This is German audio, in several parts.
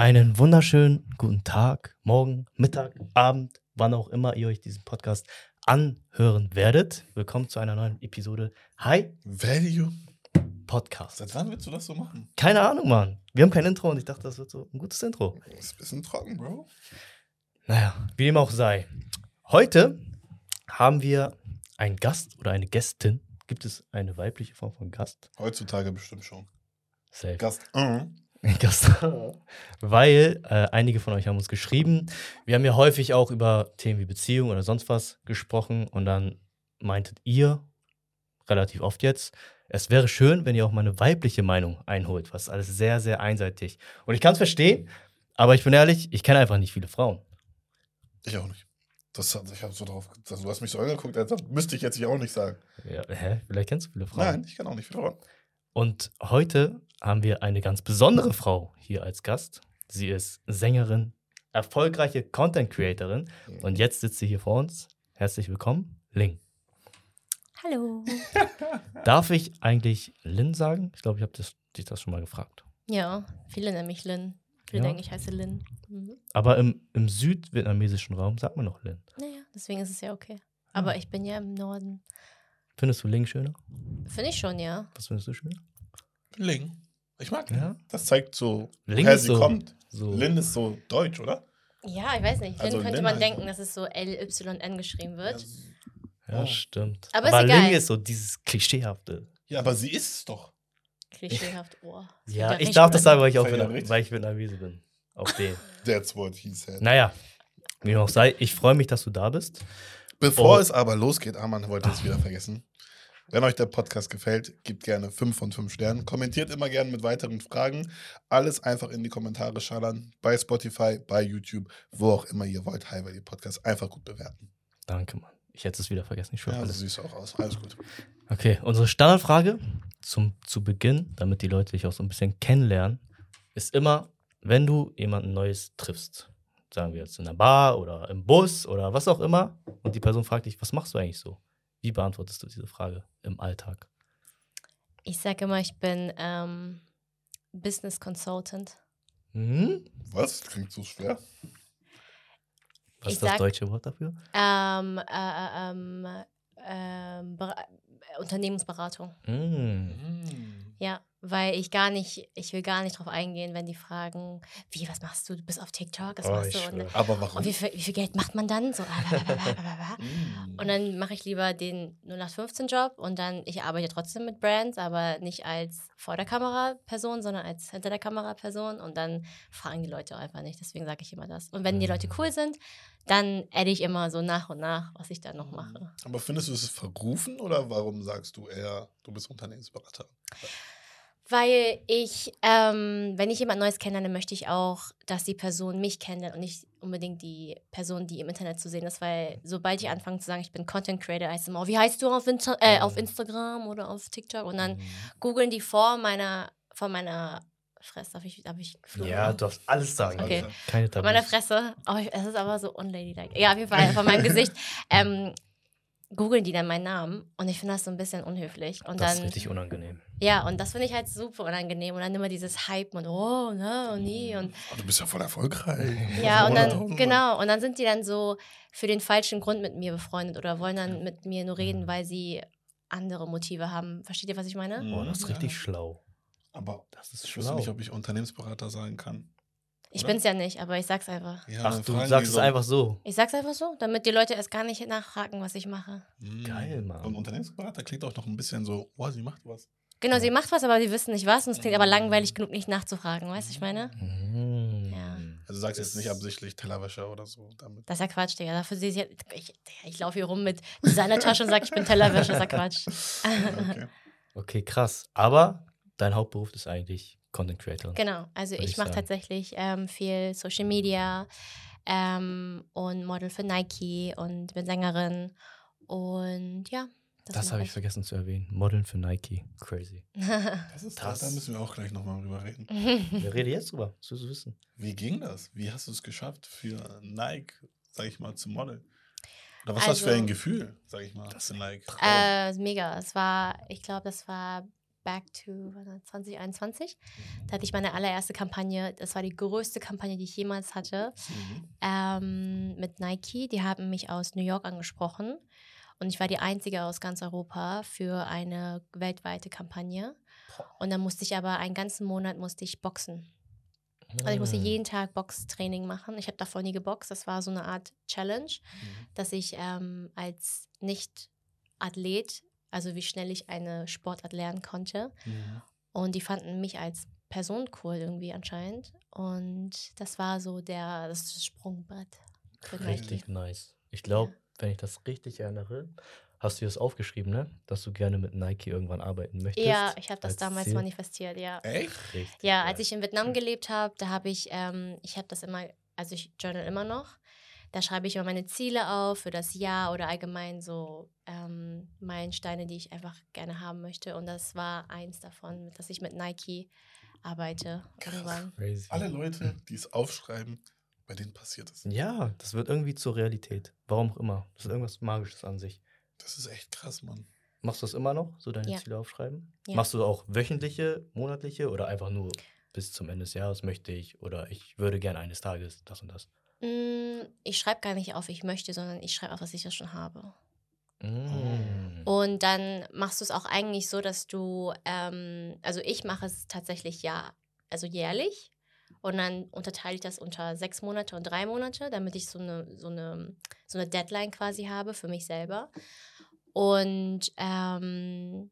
Einen wunderschönen guten Tag, morgen, Mittag, Abend, wann auch immer ihr euch diesen Podcast anhören werdet. Willkommen zu einer neuen Episode High Value Podcast. Seit wann willst du das so machen? Keine Ahnung, Mann. Wir haben kein Intro und ich dachte, das wird so ein gutes Intro. Ist ein bisschen trocken, Bro. Naja, wie dem auch sei. Heute haben wir einen Gast oder eine Gästin. Gibt es eine weibliche Form von Gast? Heutzutage bestimmt schon. Safe. Gast Mhm. Gaston. Weil äh, einige von euch haben uns geschrieben. Wir haben ja häufig auch über Themen wie Beziehung oder sonst was gesprochen und dann meintet ihr relativ oft jetzt, es wäre schön, wenn ihr auch meine weibliche Meinung einholt, was alles sehr, sehr einseitig. Und ich kann es verstehen, aber ich bin ehrlich, ich kenne einfach nicht viele Frauen. Ich auch nicht. Das, ich so drauf, also du hast mich so angeguckt, als müsste ich jetzt auch nicht sagen. Ja, hä? Vielleicht kennst du viele Frauen. Nein, ich kenne auch nicht viele Frauen. Und heute haben wir eine ganz besondere Frau hier als Gast. Sie ist Sängerin, erfolgreiche Content Creatorin und jetzt sitzt sie hier vor uns. Herzlich willkommen, Ling. Hallo. Darf ich eigentlich Lin sagen? Ich glaube, ich habe dich das schon mal gefragt. Ja, viele nennen mich Lin. Viele Ja? denken, ich heiße Lin. Mhm. Aber im, im südvietnamesischen Raum sagt man noch Lin. Naja, deswegen ist es ja okay. Aber ich bin ja im Norden. Findest du Ling schöner? Finde ich schon, ja. Was findest du schöner? Ling. Ich mag. Ja. Das zeigt so, Ling woher ist sie so- kommt. So. Lin ist so deutsch, oder? Ja, ich weiß nicht. Lin Also könnte Lin man heißt- denken, dass es so L-Y-N geschrieben wird. Ja, Oh. stimmt. Aber ist Aber Ling egal. ist so dieses Klischeehafte. Ja, aber sie ist es doch. Klischeehaft. Oh, Ja, ich darf das sagen, weil ich auch Vietnam- weil ich Vietnamese bin. Auf den. That's what he said. naja, wie auch sei, ich freue mich, dass du da bist. Bevor Oh. es aber losgeht, Arman wollte es wieder vergessen. Wenn euch der Podcast gefällt, gebt gerne 5 von 5 Sternen. Kommentiert immer gerne mit weiteren Fragen. Alles einfach in die Kommentare schallern. Bei Spotify, bei YouTube, wo auch immer ihr wollt. Hi, weil ihr Podcast einfach gut bewerten. Danke, Mann. Ich hätte es wieder vergessen. Ich schwöre Ja, so alles. siehst du auch aus. Alles gut. Okay, unsere Standardfrage zum, zu Beginn, damit die Leute dich auch so ein bisschen kennenlernen, ist immer, wenn du jemanden Neues triffst, sagen wir jetzt in der Bar oder im Bus oder was auch immer, und die Person fragt dich, was machst du eigentlich so? Wie beantwortest du diese Frage im Alltag? Ich sage immer, ich bin ähm, Business Consultant. Mhm. Was? Klingt so schwer. Was Ich ist das sag- deutsche Wort dafür? Ähm, äh, äh, ähm, ähm, äh, Unternehmensberatung. Mhm. Ja, weil ich gar nicht, ich will gar nicht drauf eingehen, wenn die fragen, wie, was machst du? Du bist auf TikTok, was Oh, machst du? Und. Aber warum? und wie, viel, wie viel Geld macht man dann? So. Mm. Und dann mache ich lieber den 0815-Job und dann, ich arbeite trotzdem mit Brands, aber nicht als vor der Kamera Person, sondern als hinter der Kamera Person und dann fragen die Leute einfach nicht. Deswegen sage ich immer das. Und wenn die Leute cool sind, dann adde ich immer so nach und nach, was ich dann noch mache. Aber findest du es verrufen oder warum sagst du eher, du bist Unternehmensberater? Weil ich, ähm, wenn ich jemand Neues kennenlerne, möchte ich auch, dass die Person mich kennenlernt und nicht unbedingt die Person, die im Internet zu sehen ist. Weil sobald ich anfange zu sagen, ich bin Content Creator, heißt es immer, wie heißt du auf, Insta äh, auf Instagram oder auf TikTok? Und dann googeln die vor meiner, vor meiner Fresse. Darf ich, darf ich geflogen? Ja, du darfst alles sagen. Okay. Keine Von Tabus. meiner Fresse. Oh, es ist aber so unladylike. Ja, auf jeden Fall, von meinem Gesicht. Ähm, googeln die dann meinen Namen und ich finde das so ein bisschen unhöflich. Und Das dann, ist richtig unangenehm. Ja, und das finde ich halt super unangenehm. Und dann immer dieses Hype und oh, ne, und nie. Und Oh, du bist ja voll erfolgreich. ja, und dann, 100.000 genau, und dann sind die dann so für den falschen Grund mit mir befreundet oder wollen dann mit mir nur reden, weil sie andere Motive haben. Versteht ihr, was ich meine? Mhm. Oh, das ist Ja. richtig schlau. Aber Das ist ich schlau. nicht, ob ich Unternehmensberater sein kann. Ich Oder? bin's ja nicht, aber ich sag's einfach. Ja, Ach, du sagst es so, einfach so. Ich sag's einfach so, damit die Leute erst gar nicht nachfragen, was ich mache. mm. Geil, Mann. Und Unternehmensberater klingt auch noch ein bisschen so, oh, sie macht was. Genau, sie macht was, aber sie wissen nicht was und es klingt aber langweilig genug, nicht nachzufragen. Weißt du, ich meine? Mhm. Ja. Also du sagst jetzt Das- nicht absichtlich Tellerwäscher oder so damit. Das ist ja Quatsch, Digga. Dafür sehe ich, ja- ich, ich laufe hier rum mit Designertasche und sage, ich bin Tellerwäscher, das ist ja Quatsch. Okay. Okay, krass. Aber dein Hauptberuf ist eigentlich Content Creator. Genau, also ich ich mache tatsächlich ähm, viel Social Media ähm, und Model für Nike und bin Sängerin. Und ja, das, Das habe ich vergessen zu erwähnen. Modeln für Nike. Crazy. Das ist Das- Da müssen wir auch gleich nochmal drüber reden. Wir reden jetzt drüber. Das willst du wissen. Wie ging das? Wie hast du es geschafft, für Nike, sag ich mal, zu modeln? Oder was war das für Also- ein Gefühl, sag ich mal, Das für Nike? äh, mega. Es war, ich glaube, das war back to 2021. Da hatte ich meine allererste Kampagne. Das war die größte Kampagne, die ich jemals hatte. Mhm. Ähm, mit Nike. Die haben mich aus New York angesprochen. Und ich war die einzige aus ganz Europa für eine weltweite Kampagne. Und dann musste ich aber einen ganzen Monat musste ich boxen. Also ich musste Ah. jeden Tag Boxtraining machen. Ich habe davor nie geboxt. Das war so eine Art Challenge, Mhm. dass ich ähm, als Nicht-Athlet, also wie schnell ich eine Sportart lernen konnte. Mhm. Und die fanden mich als Person cool irgendwie anscheinend. Und das war so der das Sprungbrett. Nike. Richtig nice. Ich glaube, wenn ich das richtig erinnere, hast du das aufgeschrieben, ne? Dass du gerne mit Nike irgendwann arbeiten möchtest. Ja, ich habe das als damals Ziel. manifestiert, ja. Echt? Richtig Ja, geil. als ich in Vietnam gelebt habe, da habe ich, ähm, ich habe das immer, also ich journal immer noch. Da schreibe ich immer meine Ziele auf für das Jahr oder allgemein so ähm, Meilensteine, die ich einfach gerne haben möchte. Und das war eins davon, dass ich mit Nike arbeite. Krass. Alle Leute, die es aufschreiben, bei denen passiert es. Ja, das wird irgendwie zur Realität. Warum auch immer. Das ist irgendwas Magisches an sich. Das ist echt krass, Mann. Machst du das immer noch, so deine Ja. Ziele aufschreiben? Ja. Machst du auch wöchentliche, monatliche oder einfach nur bis zum Ende des Jahres möchte ich oder ich würde gern eines Tages das und das? Mm, Ich schreibe gar nicht auf, ich möchte, sondern ich schreibe auf, was ich ja schon habe. Mm. Und dann machst du es auch eigentlich so, dass du, ähm, also ich mache es tatsächlich ja, also jährlich. Und dann unterteile ich das unter sechs Monate und drei Monate, damit ich so eine, so eine, so eine Deadline quasi habe für mich selber. Und, ähm,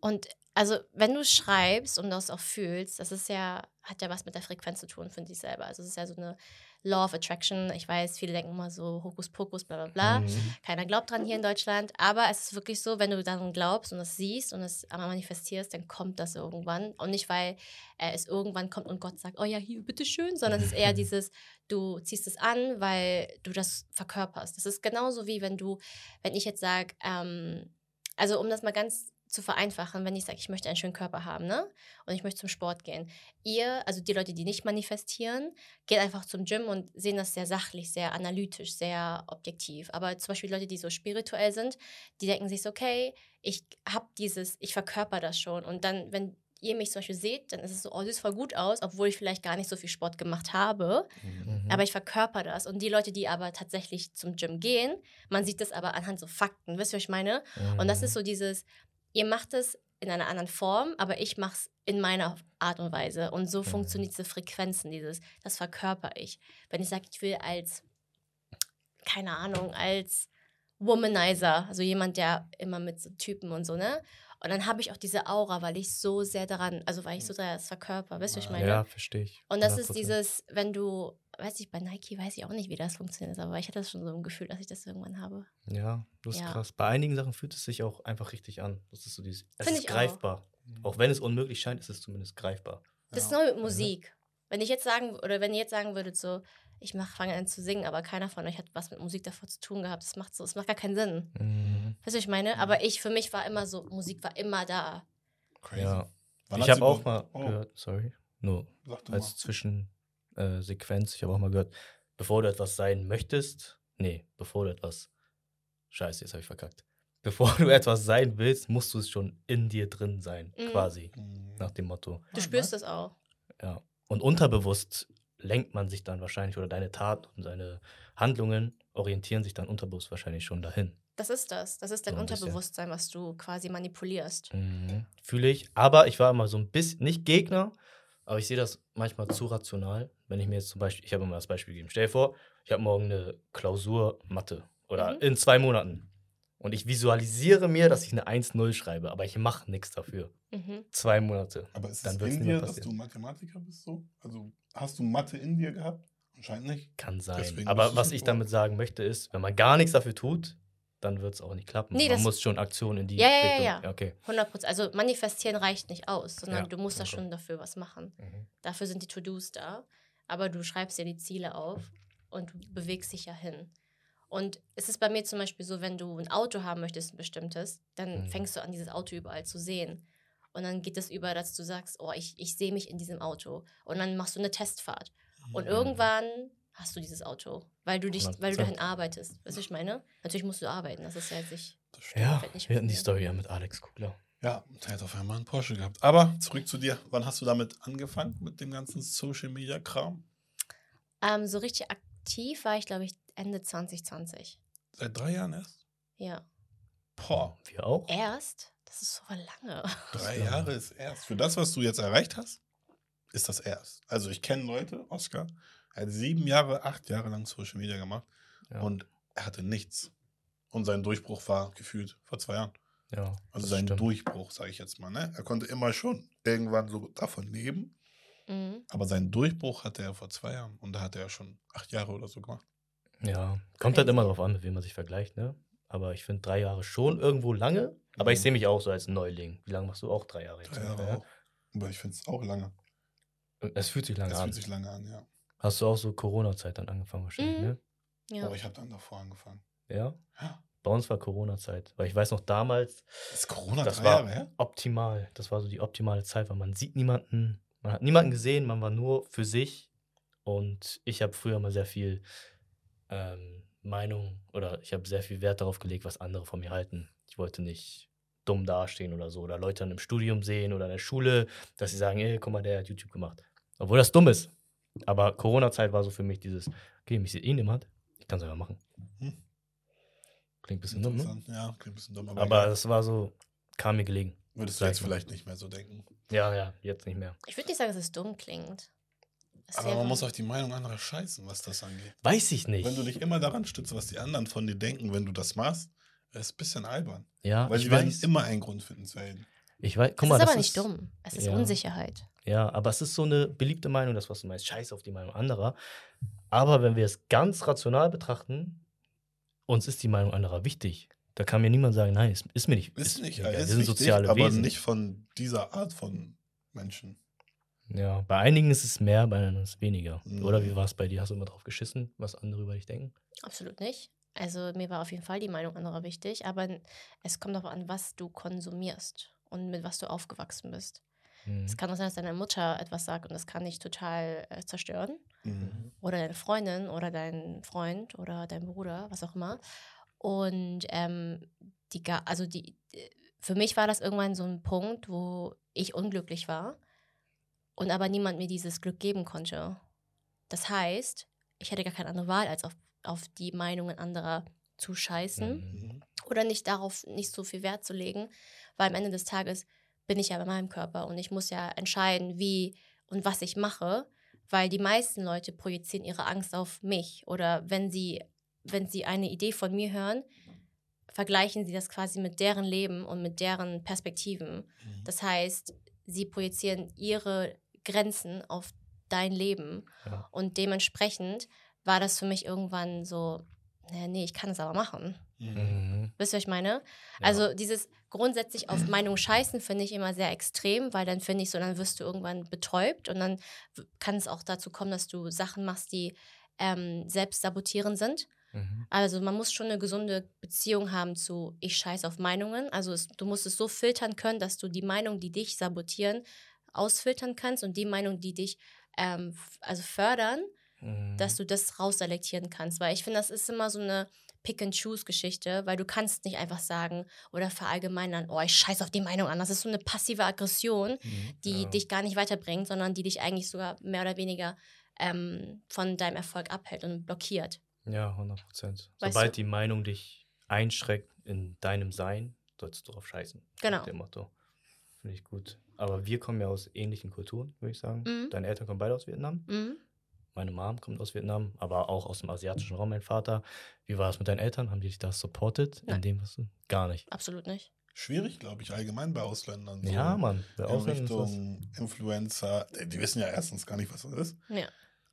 und also wenn du schreibst und das auch fühlst, das ist ja, hat ja was mit der Frequenz zu tun für dich selber. Also es ist ja so eine Law of Attraction. Ich weiß, viele denken immer so Hokuspokus, bla bla bla. Mhm. Keiner glaubt dran hier in Deutschland, aber es ist wirklich so, wenn du daran glaubst und das siehst und es einmal manifestierst, dann kommt das irgendwann. Und nicht, weil äh, es irgendwann kommt und Gott sagt, oh ja, hier, bitteschön, sondern es ist eher dieses, du ziehst es an, weil du das verkörperst. Das ist genauso wie wenn du, wenn ich jetzt sage, ähm, also um das mal ganz zu vereinfachen, wenn ich sage, ich möchte einen schönen Körper haben, ne? Und ich möchte zum Sport gehen. Ihr, also die Leute, die nicht manifestieren, gehen einfach zum Gym und sehen das sehr sachlich, sehr analytisch, sehr objektiv. Aber zum Beispiel Leute, die so spirituell sind, die denken sich so, okay, ich habe dieses, ich verkörper das schon. Und dann, wenn ihr mich zum Beispiel seht, dann ist es so, oh, sieht voll gut aus, obwohl ich vielleicht gar nicht so viel Sport gemacht habe. Mhm. Aber ich verkörper das. Und die Leute, die aber tatsächlich zum Gym gehen, man sieht das aber anhand so Fakten. Wisst ihr, was ich meine? Und das ist so dieses, ihr macht es in einer anderen Form, aber ich mache es in meiner Art und Weise. Und so Mhm. funktioniert diese Frequenzen, dieses, das verkörper ich. Wenn ich sage, ich will als, keine Ahnung, als Womanizer, also jemand, der immer mit so Typen und so, ne? Und dann habe ich auch diese Aura, weil ich so sehr daran, also weil ich so sehr das verkörper, ihr, was ich meine? Ja, verstehe ich. Und das ist 100%. dieses, wenn du, weiß ich, bei Nike weiß ich auch nicht, wie das funktioniert, aber ich hatte das schon so ein Gefühl, dass ich das irgendwann habe. Ja, das ist Ja. krass. Bei einigen Sachen fühlt es sich auch einfach richtig an. Das ist so dieses. Es Find ist ich auch. greifbar. Auch. wenn es unmöglich scheint, ist es zumindest greifbar. Das ist Ja. neu mit Musik. Wenn ich jetzt sagen, oder wenn ihr jetzt sagen würdet, so, ich mach, fange an zu singen, aber keiner von euch hat was mit Musik davor zu tun gehabt, das macht so, das macht gar keinen Sinn. Mhm. Weißt du, was ich meine? Mhm. Aber ich, für mich war immer so, Musik war immer da. Crazy. Ja. Ich habe auch mal Oh, gehört, sorry, nur als Zwischensequenz, äh, Sequenz, ich habe auch mal gehört, bevor du etwas sein möchtest, nee, bevor du etwas, scheiße, jetzt habe ich verkackt. Bevor du etwas sein willst, musst du es schon in dir drin sein, Mhm. quasi. Mhm. nach dem Motto. Du spürst das auch. Ja. Und unterbewusst lenkt man sich dann wahrscheinlich, oder deine Taten und deine Handlungen orientieren sich dann unterbewusst wahrscheinlich schon dahin. Das ist das. Das ist dein So. Unterbewusstsein, was du quasi manipulierst. Mhm. Fühle ich. Aber ich war immer so ein bisschen, nicht Gegner, aber ich sehe das manchmal zu rational. Wenn ich mir jetzt zum Beispiel, ich habe immer das Beispiel gegeben, stell dir vor, ich habe morgen eine Klausur Mathe oder Mhm. in zwei Monaten. Und ich visualisiere mir, dass ich eine 1-0 schreibe, aber ich mache nichts dafür. Mhm. Zwei Monate. Aber ist Dann es in dir, dass du passieren. Mathematiker bist so? Also hast du Mathe in dir gehabt? Anscheinend nicht. Kann sein. Deswegen aber was ich damit sagen möchte, ist, wenn man gar nichts dafür tut, dann wird es auch nicht klappen. Nee, man muss schon Aktionen in die Ja, ja, ja, Richtung. ja. Okay. 100 Prozent. Also manifestieren reicht nicht aus, sondern Ja, du musst da okay. schon dafür was machen. Mhm. Dafür sind die To-Dos da. Aber du schreibst ja die Ziele auf und du bewegst dich ja hin. Und es ist bei mir zum Beispiel so, wenn du ein Auto haben möchtest, ein bestimmtes, dann Mhm. fängst du an, dieses Auto überall zu sehen. Und dann geht es über, dass du sagst, oh, ich, ich sehe mich in diesem Auto. Und dann machst du eine Testfahrt. Und Mhm. irgendwann hast du dieses Auto, weil du dich, weil du 100%. dahin arbeitest. Weißt du, was ich meine? Natürlich musst du arbeiten. Das ist ja jetzt nicht. Ja, Wird nicht wir hatten die. Story ja mit Alex Kugler. Ja, der hat auf einmal einen Porsche gehabt. Aber zurück zu dir. Wann hast du damit angefangen, mit dem ganzen Social Media Kram? Ähm, so richtig aktiv war ich, glaube ich, Ende 2020. Seit drei Jahren erst? Ja. Boah, Wir auch. Erst? Das ist so lange. drei Ja. Jahre ist erst. Für das, was du jetzt erreicht hast, ist das erst. Also ich kenne Leute, Oscar, er hat sieben Jahre, acht Jahre lang Social Media gemacht Ja. und er hatte nichts. Und sein Durchbruch war gefühlt vor zwei Jahren. ja, Also sein stimmt. Durchbruch, sage ich jetzt mal. Ne? Er konnte immer schon irgendwann so davon leben, Mhm. aber seinen Durchbruch hatte er vor zwei Jahren und da hat er ja schon acht Jahre oder so gemacht. Ja, kommt halt immer drauf an, mit wem man sich vergleicht, ne? Aber ich finde drei Jahre schon irgendwo lange. Aber ich Mhm. sehe mich auch so als Neuling. Wie lange machst du auch drei Jahre jetzt? Drei Jahre auch. Aber ich finde es auch lange. Und Es fühlt sich lange Das an. fühlt sich lange an, ja. Hast du auch so Corona-Zeit dann angefangen wahrscheinlich, Mhm. ne? Ja. Aber ich habe dann davor angefangen. Ja. Ja. Bei uns war Corona-Zeit. Weil ich weiß noch damals, Ist Corona Das war- Jahre her? optimal. Das war so die optimale Zeit, weil man sieht niemanden, man hat niemanden gesehen, man war nur für sich. Und ich habe früher mal sehr viel ähm, Meinung oder ich habe sehr viel Wert darauf gelegt, was andere von mir halten. Ich wollte nicht dumm dastehen oder so oder Leute dann im Studium sehen oder in der Schule, dass sie sagen, ey, guck mal, der hat YouTube gemacht. Obwohl das dumm ist. Aber Corona-Zeit war so für mich dieses, okay, mich sieht eh niemand, ich kann es einfach machen. Hm. Klingt ein bisschen dumm, ne? Ja, klingt ein bisschen dumm. Aber, Aber das war so, kam mir gelegen. würdest du jetzt vielleicht nicht mehr so denken. Ja, ja, jetzt nicht mehr. Ich würde nicht sagen, dass es dumm klingt. Es Aber man muss auch die Meinung anderer scheißen, was das angeht. Weiß ich nicht. Wenn du dich immer daran stützt, was die anderen von dir denken, wenn du das machst, ist ein bisschen albern. ja, Weil ich sie werden weiß. immer einen Grund finden zu haten. Ich weiß, guck es mal, ist das aber nicht dumm. Es ist Ja. Unsicherheit. Ja, aber es ist so eine beliebte Meinung, das, was du meinst. Scheiß auf die Meinung anderer. Aber wenn wir es ganz rational betrachten, uns ist die Meinung anderer wichtig. Da kann mir niemand sagen, nein, ist, ist mir nicht. Ist nicht, egal. ja, wir ist sind wichtig, soziale aber Wesen. nicht von dieser Art von Menschen. Ja, bei einigen ist es mehr, bei anderen ist es weniger. Mhm. Oder wie war es bei dir? Hast du immer drauf geschissen, was andere über dich denken? Absolut nicht. Also mir war auf jeden Fall die Meinung anderer wichtig, aber es kommt darauf an, was du konsumierst und mit was du aufgewachsen bist. Mhm. Es kann auch sein, dass deine Mutter etwas sagt und das kann dich total äh, zerstören. Mhm. Oder deine Freundin oder dein Freund oder dein Bruder, was auch immer. Und ähm, die, also die, äh, für mich war das irgendwann so ein Punkt, wo ich unglücklich war und aber niemand mir dieses Glück geben konnte. Das heißt, ich hatte gar keine andere Wahl, als auf, auf die Meinungen anderer zu scheißen. Mhm. oder nicht darauf nicht so viel Wert zu legen, weil am Ende des Tages bin ich ja bei meinem Körper und ich muss ja entscheiden, wie und was ich mache, weil die meisten Leute projizieren ihre Angst auf mich oder wenn sie wenn sie eine Idee von mir hören, vergleichen sie das quasi mit deren Leben und mit deren Perspektiven. Mhm. Das heißt, sie projizieren ihre Grenzen auf dein Leben Ja. und dementsprechend war das für mich irgendwann so, naja, nee, ich kann es aber machen. Mhm. Mhm. Wisst ihr, was ich meine? Ja. Also dieses grundsätzlich auf Meinung scheißen finde ich immer sehr extrem, weil dann finde ich so, dann wirst du irgendwann betäubt und dann kann es auch dazu kommen, dass du Sachen machst, die ähm, selbst sabotierend sind. Mhm. Also man muss schon eine gesunde Beziehung haben zu ich scheiß auf Meinungen. Also es, du musst es so filtern können, dass du die Meinung, die dich sabotieren, ausfiltern kannst und die Meinung, die dich ähm, also fördern, Mhm. dass du das rausselektieren kannst. Weil ich finde, das ist immer so eine Pick-and-Choose-Geschichte, weil du kannst nicht einfach sagen oder verallgemeinern, oh, ich scheiß auf die Meinung an. Das ist so eine passive Aggression, Mhm. die Ja. dich gar nicht weiterbringt, sondern die dich eigentlich sogar mehr oder weniger ähm, von deinem Erfolg abhält und blockiert. Ja, 100 Prozent. Sobald du? die Meinung dich einschränkt in deinem Sein, sollst du drauf scheißen. Genau. Nach dem Motto. Finde ich gut. Aber wir kommen ja aus ähnlichen Kulturen, würde ich sagen. Mhm. Deine Eltern kommen beide aus Vietnam. Mhm. Meine Mom kommt aus Vietnam, aber auch aus dem asiatischen Raum, mein Vater. Wie war es mit deinen Eltern? Haben die dich da supported? In Nein. dem, was du. Gar nicht. Absolut nicht. Schwierig, glaube ich, allgemein bei Ausländern. so Ja, Mann. Bei In Ausländern ist das- Richtung Influencer. Die die wissen ja erstens gar nicht, was das ist. Ja.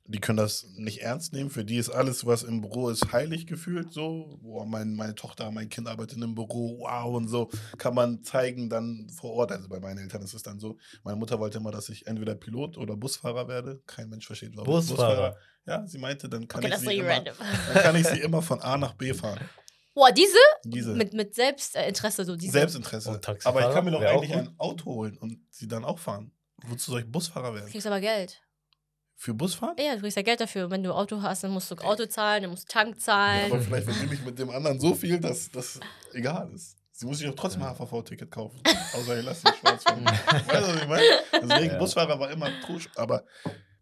Die können das nicht ernst nehmen. Für die ist alles, was im Büro ist, heilig gefühlt. So, boah, mein, meine Tochter, mein Kind arbeitet im Büro, wow, und so kann man zeigen dann vor Ort. Also bei meinen Eltern ist es dann so. Meine Mutter wollte immer, dass ich entweder Pilot oder Busfahrer werde. Kein Mensch versteht, warum. Busfahrer. Ja, sie meinte, dann kann, Okay, ich sie so immer, random. dann kann ich sie immer von A nach B fahren. Boah, diese? Diese Mit, mit Selbstinteresse, so diese. Selbstinteresse. Und Taxifahrer Aber ich kann mir doch eigentlich ein Auto holen und sie dann auch fahren. Wozu soll ich Busfahrer Du werden? kriegst aber Geld. Für Busfahren? Ja, du kriegst ja Geld dafür. Wenn du Auto hast, dann musst du Auto zahlen, dann musst du Tank Ja, zahlen. aber vielleicht verdiene ich mit dem anderen so viel, dass das egal ist. Sie muss sich auch trotzdem ein HVV-Ticket kaufen. Außer ihr lasst sie schwarz fahren. weißt du, was ich meine? Deswegen, Ja. Busfahrer war immer Trusch. Aber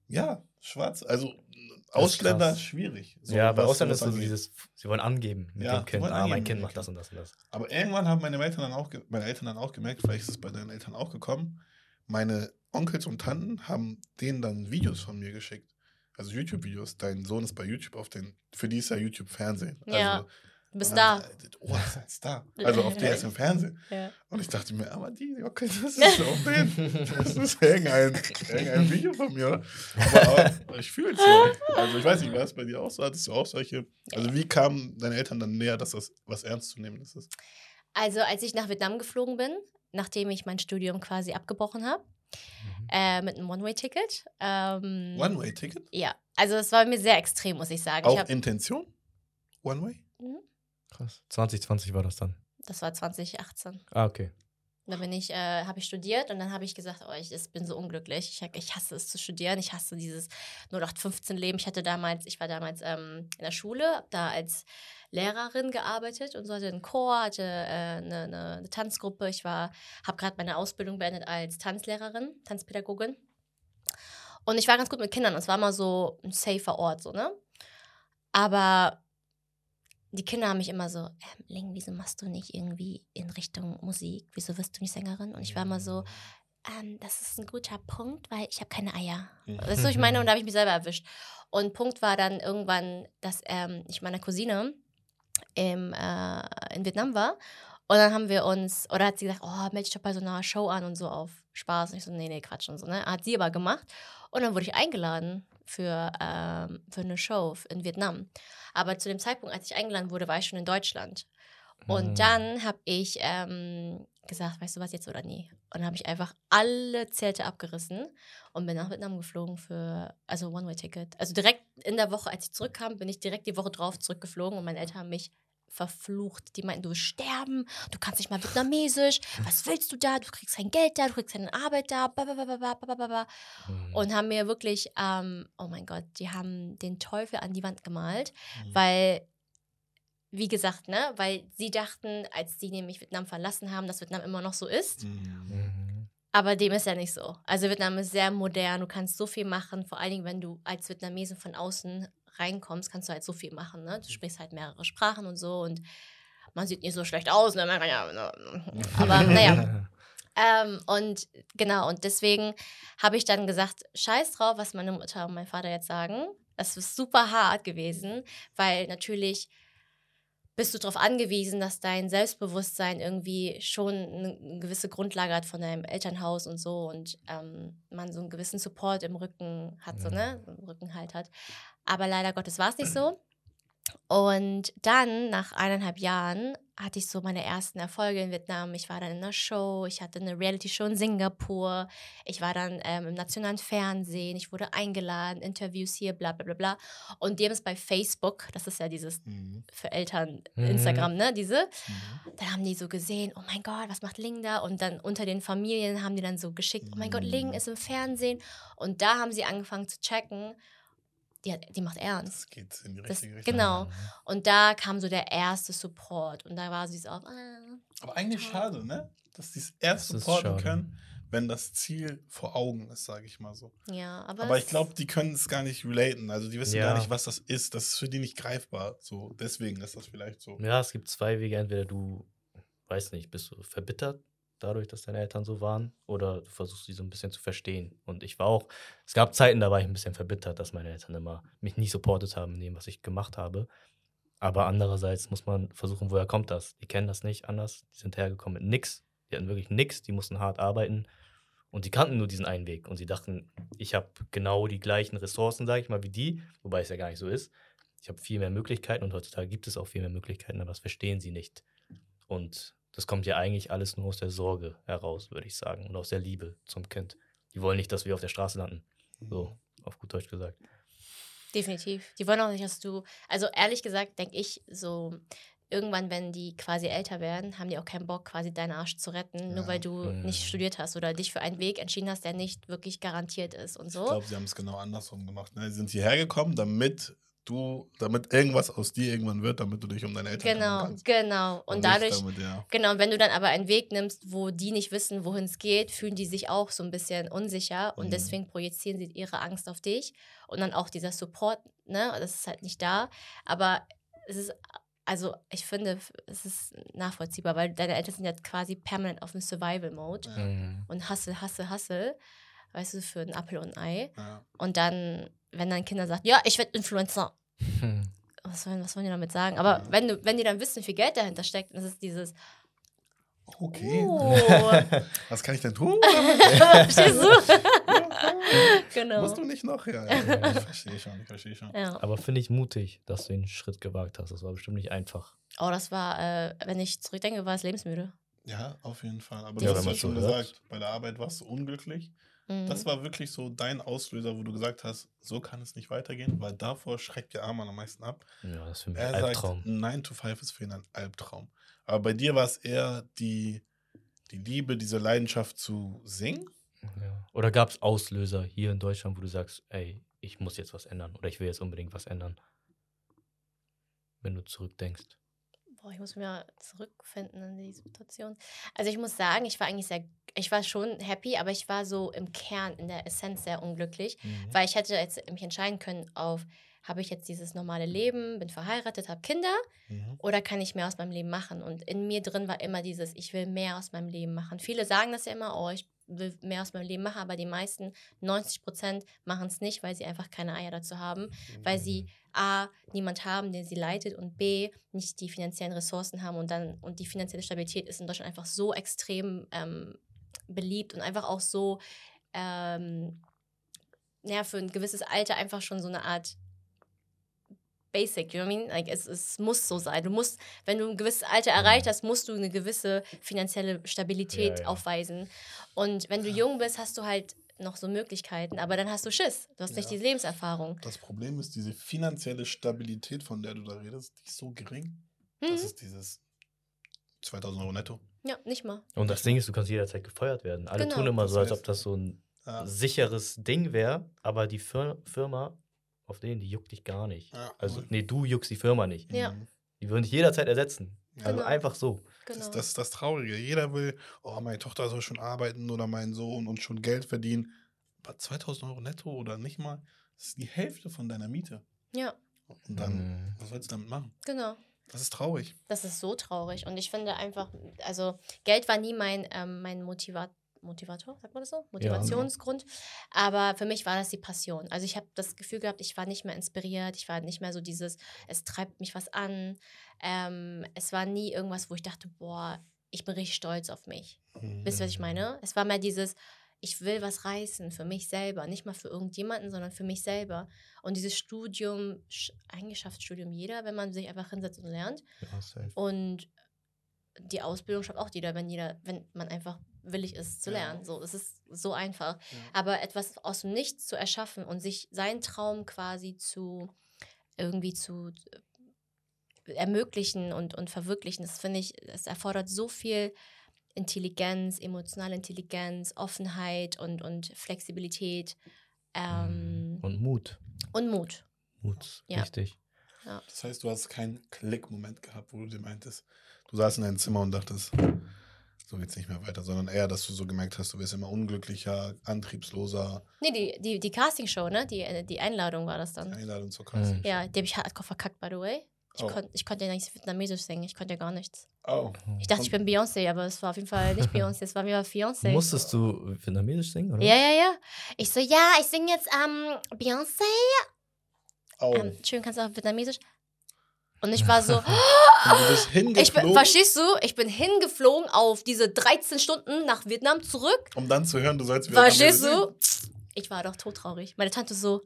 ja, schwarz. Also Ausländer, schwierig. So, ja, bei Ausländern ist so angeht. dieses, sie wollen angeben mit Ja, dem Kind. Ah, mein Kind macht das und das und das. Aber irgendwann haben meine Eltern dann auch, meine Eltern dann auch gemerkt, vielleicht ist es bei deinen Eltern auch gekommen. Meine Onkels und Tanten haben denen dann Videos von mir geschickt. Also YouTube-Videos. Dein Sohn ist bei YouTube auf den, für die ist ja YouTube Fernsehen. Ja, Also, Du bist da. dann, Oh, das ist ein Star. Also auf der ist im Fernsehen. Ja. Und ich dachte mir, aber die, okay, das ist auf den. Das ist irgendein, irgendein Video von mir. Aber, aber ich fühle es so. Also ich weiß nicht, war es bei dir auch so? Hattest du auch solche? Also wie kamen deine Eltern dann näher, dass das was Ernstzunehmendes ist? Also als ich nach Vietnam geflogen bin, nachdem ich mein Studium quasi abgebrochen habe, Mhm. äh, mit einem One-Way-Ticket. Ähm, One-Way-Ticket? Ja, also es war mir sehr extrem, muss ich sagen. Ich Auch hab, Intention? One-Way? Krass. 2020 war das dann. das war 2018. Ah, okay. Da bin ich, äh, habe ich studiert und dann habe ich gesagt, oh, ich, ich bin so unglücklich. Ich, ich hasse es zu studieren. Ich hasse dieses 0815-Leben. Ich hatte damals, ich war damals ähm, in der Schule, habe da als Lehrerin gearbeitet und so hatte einen Chor, hatte äh, eine, eine, eine Tanzgruppe. Ich war, habe gerade meine Ausbildung beendet als Tanzlehrerin, Tanzpädagogin. Und ich war ganz gut mit Kindern. Es war mal so ein safer Ort, so, ne? Aber die Kinder haben mich immer so, ähm, Ling, wieso machst du nicht irgendwie in Richtung Musik? Wieso wirst du nicht Sängerin? Und ich war immer so, ähm, das ist ein guter Punkt, weil ich habe keine Eier. Mhm. Weißt du, ich meine? Und da habe ich mich selber erwischt. Und Punkt war dann irgendwann, dass ähm, ich meiner Cousine im, äh, in Vietnam war. Und dann haben wir uns, oder hat sie gesagt, oh, melde dich doch bei so einer Show an und so auf Spaß. Und ich so, nee, nee, Quatsch und so, ne? Hat sie aber gemacht. Und dann wurde ich eingeladen für, ähm, für eine Show in Vietnam. Aber zu dem Zeitpunkt, als ich eingeladen wurde, war ich schon in Deutschland. Und Mhm. dann habe ich ähm, gesagt, weißt du was, jetzt oder nie. Und dann habe ich einfach alle Zelte abgerissen und bin nach Vietnam geflogen für, also One-Way-Ticket. Also direkt in der Woche, als ich zurückkam, bin ich direkt die Woche drauf zurückgeflogen und meine Eltern haben mich verflucht. Die meinten, du wirst sterben, du kannst nicht mal Vietnamesisch, was willst du da? Du kriegst kein Geld da, du kriegst keine Arbeit da, Und haben mir wirklich, ähm, oh mein Gott, die haben den Teufel an die Wand gemalt, mhm. weil wie gesagt, ne, weil sie dachten, als sie nämlich Vietnam verlassen haben, dass Vietnam immer noch so ist. Mhm. mhm. Aber dem ist ja nicht so. Also Vietnam ist sehr modern, du kannst so viel machen, vor allen Dingen, wenn du als Vietnamesen von außen reinkommst, kannst du halt so viel machen, ne? Du sprichst halt mehrere Sprachen und so und man sieht nicht so schlecht aus, ne? Ja, ne? Aber naja. Ähm, und genau, und deswegen habe ich dann gesagt, scheiß drauf, was meine Mutter und mein Vater jetzt sagen. Das ist super hart gewesen, weil natürlich bist du darauf angewiesen, dass dein Selbstbewusstsein irgendwie schon eine gewisse Grundlage hat von deinem Elternhaus und so und ähm, man so einen gewissen Support im Rücken hat, so, Mhm. ne? Im Rückenhalt hat. Aber leider Gottes war es nicht so. Und dann, nach eineinhalb Jahren, hatte ich so meine ersten Erfolge in Vietnam. Ich war dann in einer Show, ich hatte eine Reality-Show in Singapur, ich war dann ähm, im nationalen Fernsehen, ich wurde eingeladen, Interviews hier, bla bla bla bla. Und die haben es bei Facebook, das ist ja dieses Mhm. für Eltern Mhm. Instagram, ne, diese. Mhm. Dann haben die so gesehen, oh mein Gott, was macht Ling da? Und dann unter den Familien haben die dann so geschickt, oh mein Gott, Ling Mhm. ist im Fernsehen. Und da haben sie angefangen zu checken, die, hat, die macht ernst. Das geht in die Das, richtige Richtung. genau. Und da kam so der erste Support. Und da war sie so auf, ah, Aber eigentlich Toll. schade, ne? Dass die es erst Das supporten können, wenn das Ziel vor Augen ist, sage ich mal so. ja, aber, Aber ich glaube, die können es gar nicht relaten. Also die wissen Ja. gar nicht, was das ist. Das ist für die nicht greifbar. So, deswegen ist das vielleicht so. Ja, es gibt zwei Wege. Entweder du, weiß nicht, bist du verbittert dadurch, dass deine Eltern so waren, oder du versuchst sie so ein bisschen zu verstehen. Und ich war auch, es gab Zeiten, da war ich ein bisschen verbittert, dass meine Eltern immer mich nicht supportet haben in dem, was ich gemacht habe. Aber andererseits muss man versuchen, woher kommt das? Die kennen das nicht anders. Die sind hergekommen mit nix. Die hatten wirklich nix. Die mussten hart arbeiten. Und die kannten nur diesen einen Weg. Und sie dachten, ich habe genau die gleichen Ressourcen, sage ich mal, wie die. Wobei es ja gar nicht so ist. Ich habe viel mehr Möglichkeiten und heutzutage gibt es auch viel mehr Möglichkeiten, aber das verstehen sie nicht. Und das kommt ja eigentlich alles nur aus der Sorge heraus, würde ich sagen, und aus der Liebe zum Kind. Die wollen nicht, dass wir auf der Straße landen. So, auf gut Deutsch gesagt. definitiv. Die wollen auch nicht, dass du, also ehrlich gesagt, denke ich so, irgendwann, wenn die quasi älter werden, haben die auch keinen Bock, quasi deinen Arsch zu retten, nur Ja. weil du Mhm. nicht studiert hast oder dich für einen Weg entschieden hast, der nicht wirklich garantiert ist und Ich so. glaube, sie haben es genau andersrum gemacht. Ne? Sie sind hierher gekommen, damit du, damit irgendwas aus dir irgendwann wird, damit du dich um deine Eltern kümmern Genau, kannst. genau. Und nicht dadurch, Damit, ja. genau, wenn du dann aber einen Weg nimmst, wo die nicht wissen, wohin es geht, fühlen die sich auch so ein bisschen unsicher und Mhm. deswegen projizieren sie ihre Angst auf dich und dann auch dieser Support, ne, das ist halt nicht da. Aber es ist, also ich finde, es ist nachvollziehbar, weil deine Eltern sind ja quasi permanent auf dem Survival-Mode Ja. Mhm. und Hassel, Hassel, Hassel, weißt du, für einen Apfel und ein Ei. Ja. Und dann, wenn dann Kinder sagen, ja, ich werde Influencer, Hm. was wollen, was wollen die damit sagen? Aber Ja. wenn, du, wenn die dann wissen, wie viel Geld dahinter steckt, dann ist es dieses, Okay. oh, Was kann ich denn tun? verstehst du? genau. Musst du nicht noch? Ja, ja. Ich verstehe schon, ich verstehe schon. Ja. Aber finde ich mutig, dass du den Schritt gewagt hast. Das war bestimmt nicht einfach. Oh, das war, äh, wenn ich zurückdenke, war es lebensmüde. Ja, auf jeden Fall. Aber Ja, du hast ja schon gesagt, bei der Arbeit warst du unglücklich. Mhm. Das war wirklich so dein Auslöser, wo du gesagt hast, so kann es nicht weitergehen, weil davor schreckt der Arman am meisten ab. Ja, das ist für mich Er ein Albtraum. sagt, 9 to 5 ist für ihn ein Albtraum. Aber bei dir war es eher die, die Liebe, diese Leidenschaft zu singen. Ja. Oder gab es Auslöser hier in Deutschland, wo du sagst, ey, ich muss jetzt was ändern oder ich will jetzt unbedingt was ändern? Wenn du zurückdenkst. Boah, ich muss mir zurückfinden in die Situation. Also ich muss sagen, ich war eigentlich sehr, ich war schon happy, aber ich war so im Kern, in der Essenz sehr unglücklich, weil ich hätte jetzt mich entscheiden können auf, habe ich jetzt dieses normale Leben, bin verheiratet, habe Kinder Mhm. oder kann ich mehr aus meinem Leben machen? Und in mir drin war immer dieses, ich will mehr aus meinem Leben machen. Viele sagen das ja immer, oh, ich will mehr aus meinem Leben machen, aber die meisten, 90 Prozent, machen es nicht, weil sie einfach keine Eier dazu haben, weil sie A, niemand haben, der sie leitet und B, nicht die finanziellen Ressourcen haben und dann, und die finanzielle Stabilität ist in Deutschland einfach so extrem ähm, beliebt und einfach auch so, ähm, ja, für ein gewisses Alter einfach schon so eine Art Basic, you know what I mean? Like, es, es muss so sein. Du musst, wenn du ein gewisses Alter erreicht hast, musst du eine gewisse finanzielle Stabilität Ja, ja. aufweisen. Und wenn du jung bist, hast du halt noch so Möglichkeiten, aber dann hast du Schiss. Du hast nicht Ja. die Lebenserfahrung. Das Problem ist, diese finanzielle Stabilität, von der du da redest, die ist so gering. Mhm. Das ist dieses 2000 Euro netto. Ja, nicht mal. Und das Ding ist, du kannst jederzeit gefeuert werden. Alle Genau. tun immer so, als ob das so ein Ja. sicheres Ding wäre, aber die Fir Firma, auf denen, die juckt dich gar nicht. Ja, Also, nee, du juckst die Firma nicht. Ja. Mhm. Die würden dich jederzeit ersetzen. Ja. Also Genau. einfach so. Genau. Das, das ist das Traurige. Jeder will, oh, meine Tochter soll schon arbeiten oder mein Sohn und schon Geld verdienen. Aber 2000 Euro netto oder nicht mal, das ist die Hälfte von deiner Miete. ja, Und dann, Mhm. was sollst du damit machen? genau. Das ist traurig. Das ist so traurig. Und ich finde einfach, also Geld war nie mein, ähm, mein Motiva Motivator, sagt man das so? Motivationsgrund. Aber für mich war das die Passion. Also ich habe das Gefühl gehabt, ich war nicht mehr inspiriert, ich war nicht mehr so dieses, es treibt mich was an. Ähm, es war nie irgendwas, wo ich dachte, boah, ich bin richtig stolz auf mich. Mhm. Wisst ihr, was ich meine? Es war mehr dieses, ich will was reißen für mich selber, nicht mal für irgendjemanden, sondern für mich selber. Und dieses Studium, eigentlich schafft Studium jeder, wenn man sich einfach hinsetzt und lernt. Ja. Und die Ausbildung schafft auch jeder, wenn jeder, wenn man einfach willig ist zu Ja. lernen. So, es ist so einfach. Ja. Aber etwas aus dem Nichts zu erschaffen und sich seinen Traum quasi zu irgendwie zu äh, ermöglichen und, und verwirklichen, das finde ich, es erfordert so viel Intelligenz, emotionale Intelligenz, Offenheit und, und Flexibilität ähm, Und Mut. und Mut. Mut Ja. wichtig. Das heißt, du hast keinen Klick-Moment gehabt, wo du dir meintest, du saßt in deinem Zimmer und dachtest, so geht's nicht mehr weiter, sondern eher, dass du so gemerkt hast, du wirst immer unglücklicher, antriebsloser. Nee, die, die, die Castingshow, ne? Die, äh, die Einladung war das Die dann. Einladung zur. Mhm. Ja, die habe ich hardcore verkackt, by the way. Ich, Oh. konnt, ich konnte ja nicht vietnamesisch singen, ich konnte ja gar nichts. Oh. Ich dachte, ich bin Beyoncé, aber es war auf jeden Fall nicht Beyoncé, es war wieder Beyoncé. Musstest du Vietnamesisch singen, oder? Ja, ja, ja. Ich so, ja, ich singe jetzt ähm, Beyoncé. Oh. Ähm, schön, kannst du auch Vietnamesisch? Und ich war so, du bist ich bin, hingeflogen, verstehst du, ich bin hingeflogen auf diese 13 Stunden nach Vietnam zurück. um dann zu hören, du sollst wieder Verstehst du? Ich war doch todtraurig. Meine Tante so,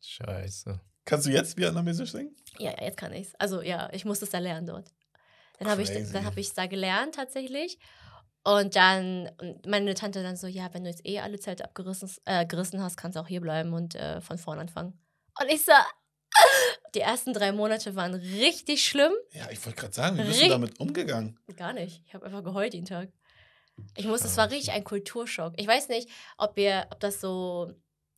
Scheiße. Kannst du jetzt Vietnamesisch singen? Ja, jetzt kann ich's. Also ja, ich musste es da lernen dort. Dann habe ich dann habe ich da gelernt tatsächlich. Und dann meine Tante dann so, ja, wenn du jetzt eh alle Zelte abgerissen äh, gerissen hast, kannst du auch hier bleiben und äh, von vorn anfangen. Und ich so, die ersten drei Monate waren richtig schlimm. Ja, ich wollte gerade sagen, wie bist du damit umgegangen? Gar nicht. Ich habe einfach geheult jeden Tag. Ich muss, es war richtig ein Kulturschock. Ich weiß nicht, ob ihr, ob das so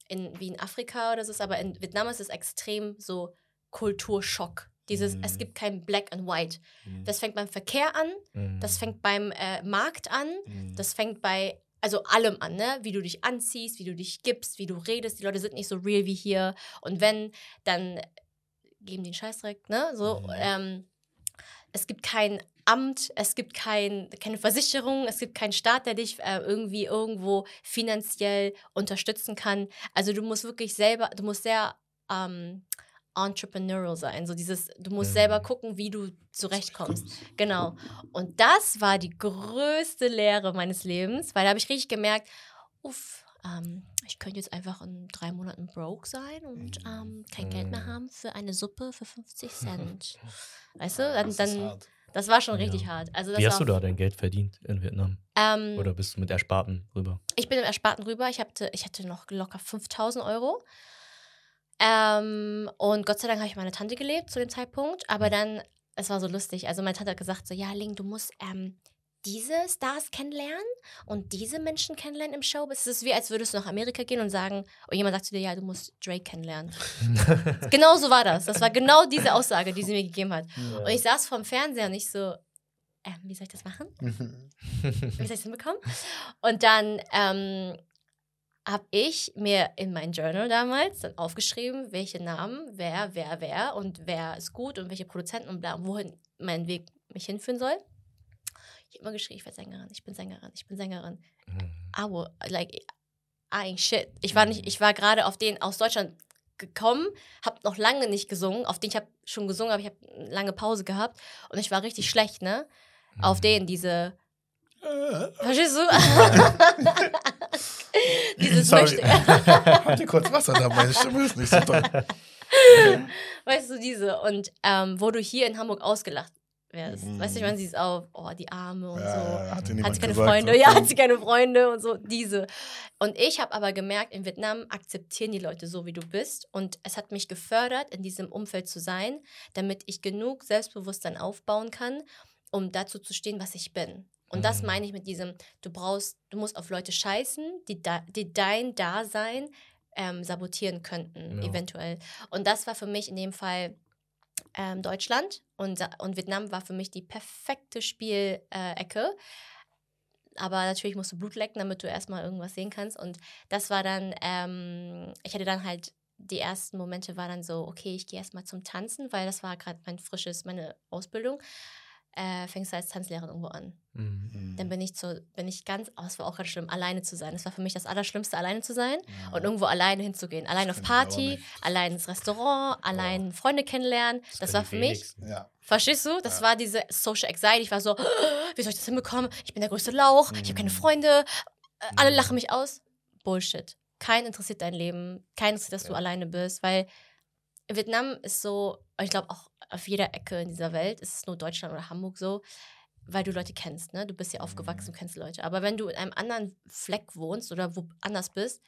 in, wie in Afrika oder so ist, aber in Vietnam ist es extrem so Kulturschock. Dieses, Mhm. es gibt kein Black and White. Mhm. Das fängt beim Verkehr an, Mhm. das fängt beim äh, Markt an, Mhm. das fängt bei, also allem an, ne? Wie du dich anziehst, wie du dich gibst, wie du redest. Die Leute sind nicht so real wie hier. Und wenn, dann geben die einen Scheißdreck, ne? So, Mhm. ähm, es gibt kein Amt, es gibt kein, keine Versicherung, es gibt keinen Staat, der dich äh, irgendwie irgendwo finanziell unterstützen kann. Also du musst wirklich selber, du musst sehr ähm, entrepreneurial sein. So dieses, du musst Mhm. selber gucken, wie du zurechtkommst. Genau. Und das war die größte Lehre meines Lebens, weil da habe ich richtig gemerkt, uff, ähm, ich könnte jetzt einfach in drei Monaten broke sein und ähm, kein Geld mehr Mhm. haben für eine Suppe für 50 Cent. Weißt du, dann, dann das war schon Ja. richtig hart. Also Wie hast du da dein Geld verdient in Vietnam? Ähm, Oder bist du mit Ersparten rüber? ich bin im Ersparten rüber. Ich hatte, ich hatte noch locker 5000 Euro. Ähm, und Gott sei Dank habe ich meine Tante gelebt zu dem Zeitpunkt. Aber dann, es war so lustig. Also meine Tante hat gesagt so, ja, Ling, du musst ähm, diese Stars kennenlernen und diese Menschen kennenlernen im Showbiz. Es ist wie, als würdest du nach Amerika gehen und sagen, und jemand sagt zu dir, ja, du musst Drake kennenlernen. genau so war das. Das war genau diese Aussage, die sie mir gegeben hat. Und ich saß vorm Fernseher und ich so, ähm, wie soll ich das machen? Wie soll ich das hinbekommen? Und dann ähm, habe ich mir in mein Journal damals dann aufgeschrieben, welche Namen, wer, wer, wer und wer ist gut und welche Produzenten und bla, und wohin mein Weg mich hinführen soll. Ich immer geschrieben, ich werde Sängerin, ich bin Sängerin, ich bin Sängerin. I will, like, I ain't shit. Ich war nicht, ich war gerade auf den aus Deutschland gekommen, habe noch lange nicht gesungen, auf den ich habe schon gesungen, aber ich habe eine lange Pause gehabt und ich war richtig schlecht, ne? Auf den diese Äh, Verstehst du? Dieses Sorry. möchte, Habt ihr kurz Wasser da? Meine Stimme ist nicht so toll. weißt du, diese. Und ähm, wo du hier in Hamburg ausgelacht wärst. Mhm. Weißt du, man sieht auf, oh, die Arme und so. Ja, hat dir niemand Hat sie keine gesagt, Freunde? so. Ja, hat sie keine Freunde und so, diese. Und ich habe aber gemerkt, in Vietnam akzeptieren die Leute so, wie du bist. Und es hat mich gefördert, in diesem Umfeld zu sein, damit ich genug Selbstbewusstsein aufbauen kann, um dazu zu stehen, was ich bin. Und das Mhm. meine ich mit diesem, du brauchst, du musst auf Leute scheißen, die, da, die dein Dasein ähm, sabotieren könnten, Ja. eventuell. Und das war für mich in dem Fall ähm, Deutschland und, und Vietnam war für mich die perfekte Spielecke. Ecke. Aber natürlich musst du Blut lecken, damit du erstmal irgendwas sehen kannst. Und das war dann, ähm, ich hatte dann halt, die ersten Momente war dann so, okay, ich gehe erstmal zum Tanzen, weil das war gerade mein frisches, meine Ausbildung. Äh, fängst du als Tanzlehrerin irgendwo an. Mhm. Dann bin ich zu, bin ich ganz, oh, es war auch ganz schlimm, alleine zu sein. Das war für mich das Allerschlimmste, alleine zu sein Ja. und irgendwo alleine hinzugehen. Allein auf Party, allein ins Restaurant, allein Freunde kennenlernen. Das, war für mich, Ja. verstehst du? Das Ja. war diese Social Anxiety. Ich war so, wie soll ich das hinbekommen? Ich bin der größte Lauch, ich habe keine Mhm. Freunde, äh, alle Mhm. lachen mich aus. Bullshit. Kein interessiert dein Leben, kein interessiert, dass du alleine bist, weil Vietnam ist so, ich glaube auch auf jeder Ecke in dieser Welt, ist es nur Deutschland oder Hamburg so, weil du Leute kennst, ne? Du bist ja aufgewachsen, du kennst Leute. Aber wenn du in einem anderen Fleck wohnst oder wo anders bist,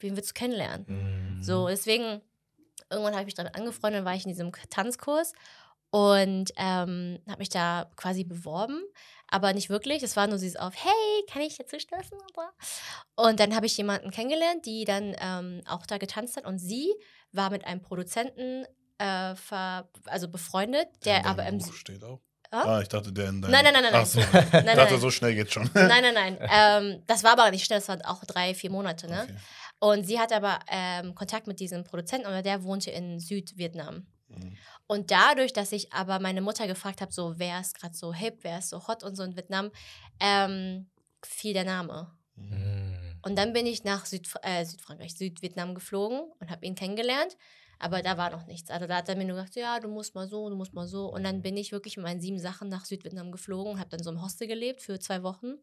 wen willst du kennenlernen? Mhm. So, deswegen, irgendwann habe ich mich damit angefreundet, dann war ich in diesem Tanzkurs und ähm, habe mich da quasi beworben, aber nicht wirklich. Es war nur dieses auf, hey, kann ich dazu stoßen? Und dann habe ich jemanden kennengelernt, die dann ähm, auch da getanzt hat und sie war mit einem Produzenten äh, ver also befreundet, der in aber im Buch steht auch. Ah? Ich dachte, der in deinem Nein, nein, nein, nein, Ach so. nein, Ich nein, dachte, nein. so schnell geht's schon. Nein, nein, nein. Ähm, das war aber nicht schnell, das waren auch drei, vier Monate, ne? Okay. Und sie hat aber ähm, Kontakt mit diesem Produzenten, aber der wohnte in Südvietnam. Mhm. Und dadurch, dass ich aber meine Mutter gefragt habe, so wer ist gerade so hip, wer ist so hot und so in Vietnam, ähm, fiel der Name. Mhm. Und dann bin ich nach Süd äh, Südfrankreich, Südvietnam geflogen und habe ihn kennengelernt. Aber da war noch nichts. Also da hat er mir nur gesagt, ja, du musst mal so, du musst mal so. Und dann bin ich wirklich mit meinen sieben Sachen nach Südvietnam geflogen und habe dann so im Hostel gelebt für zwei Wochen.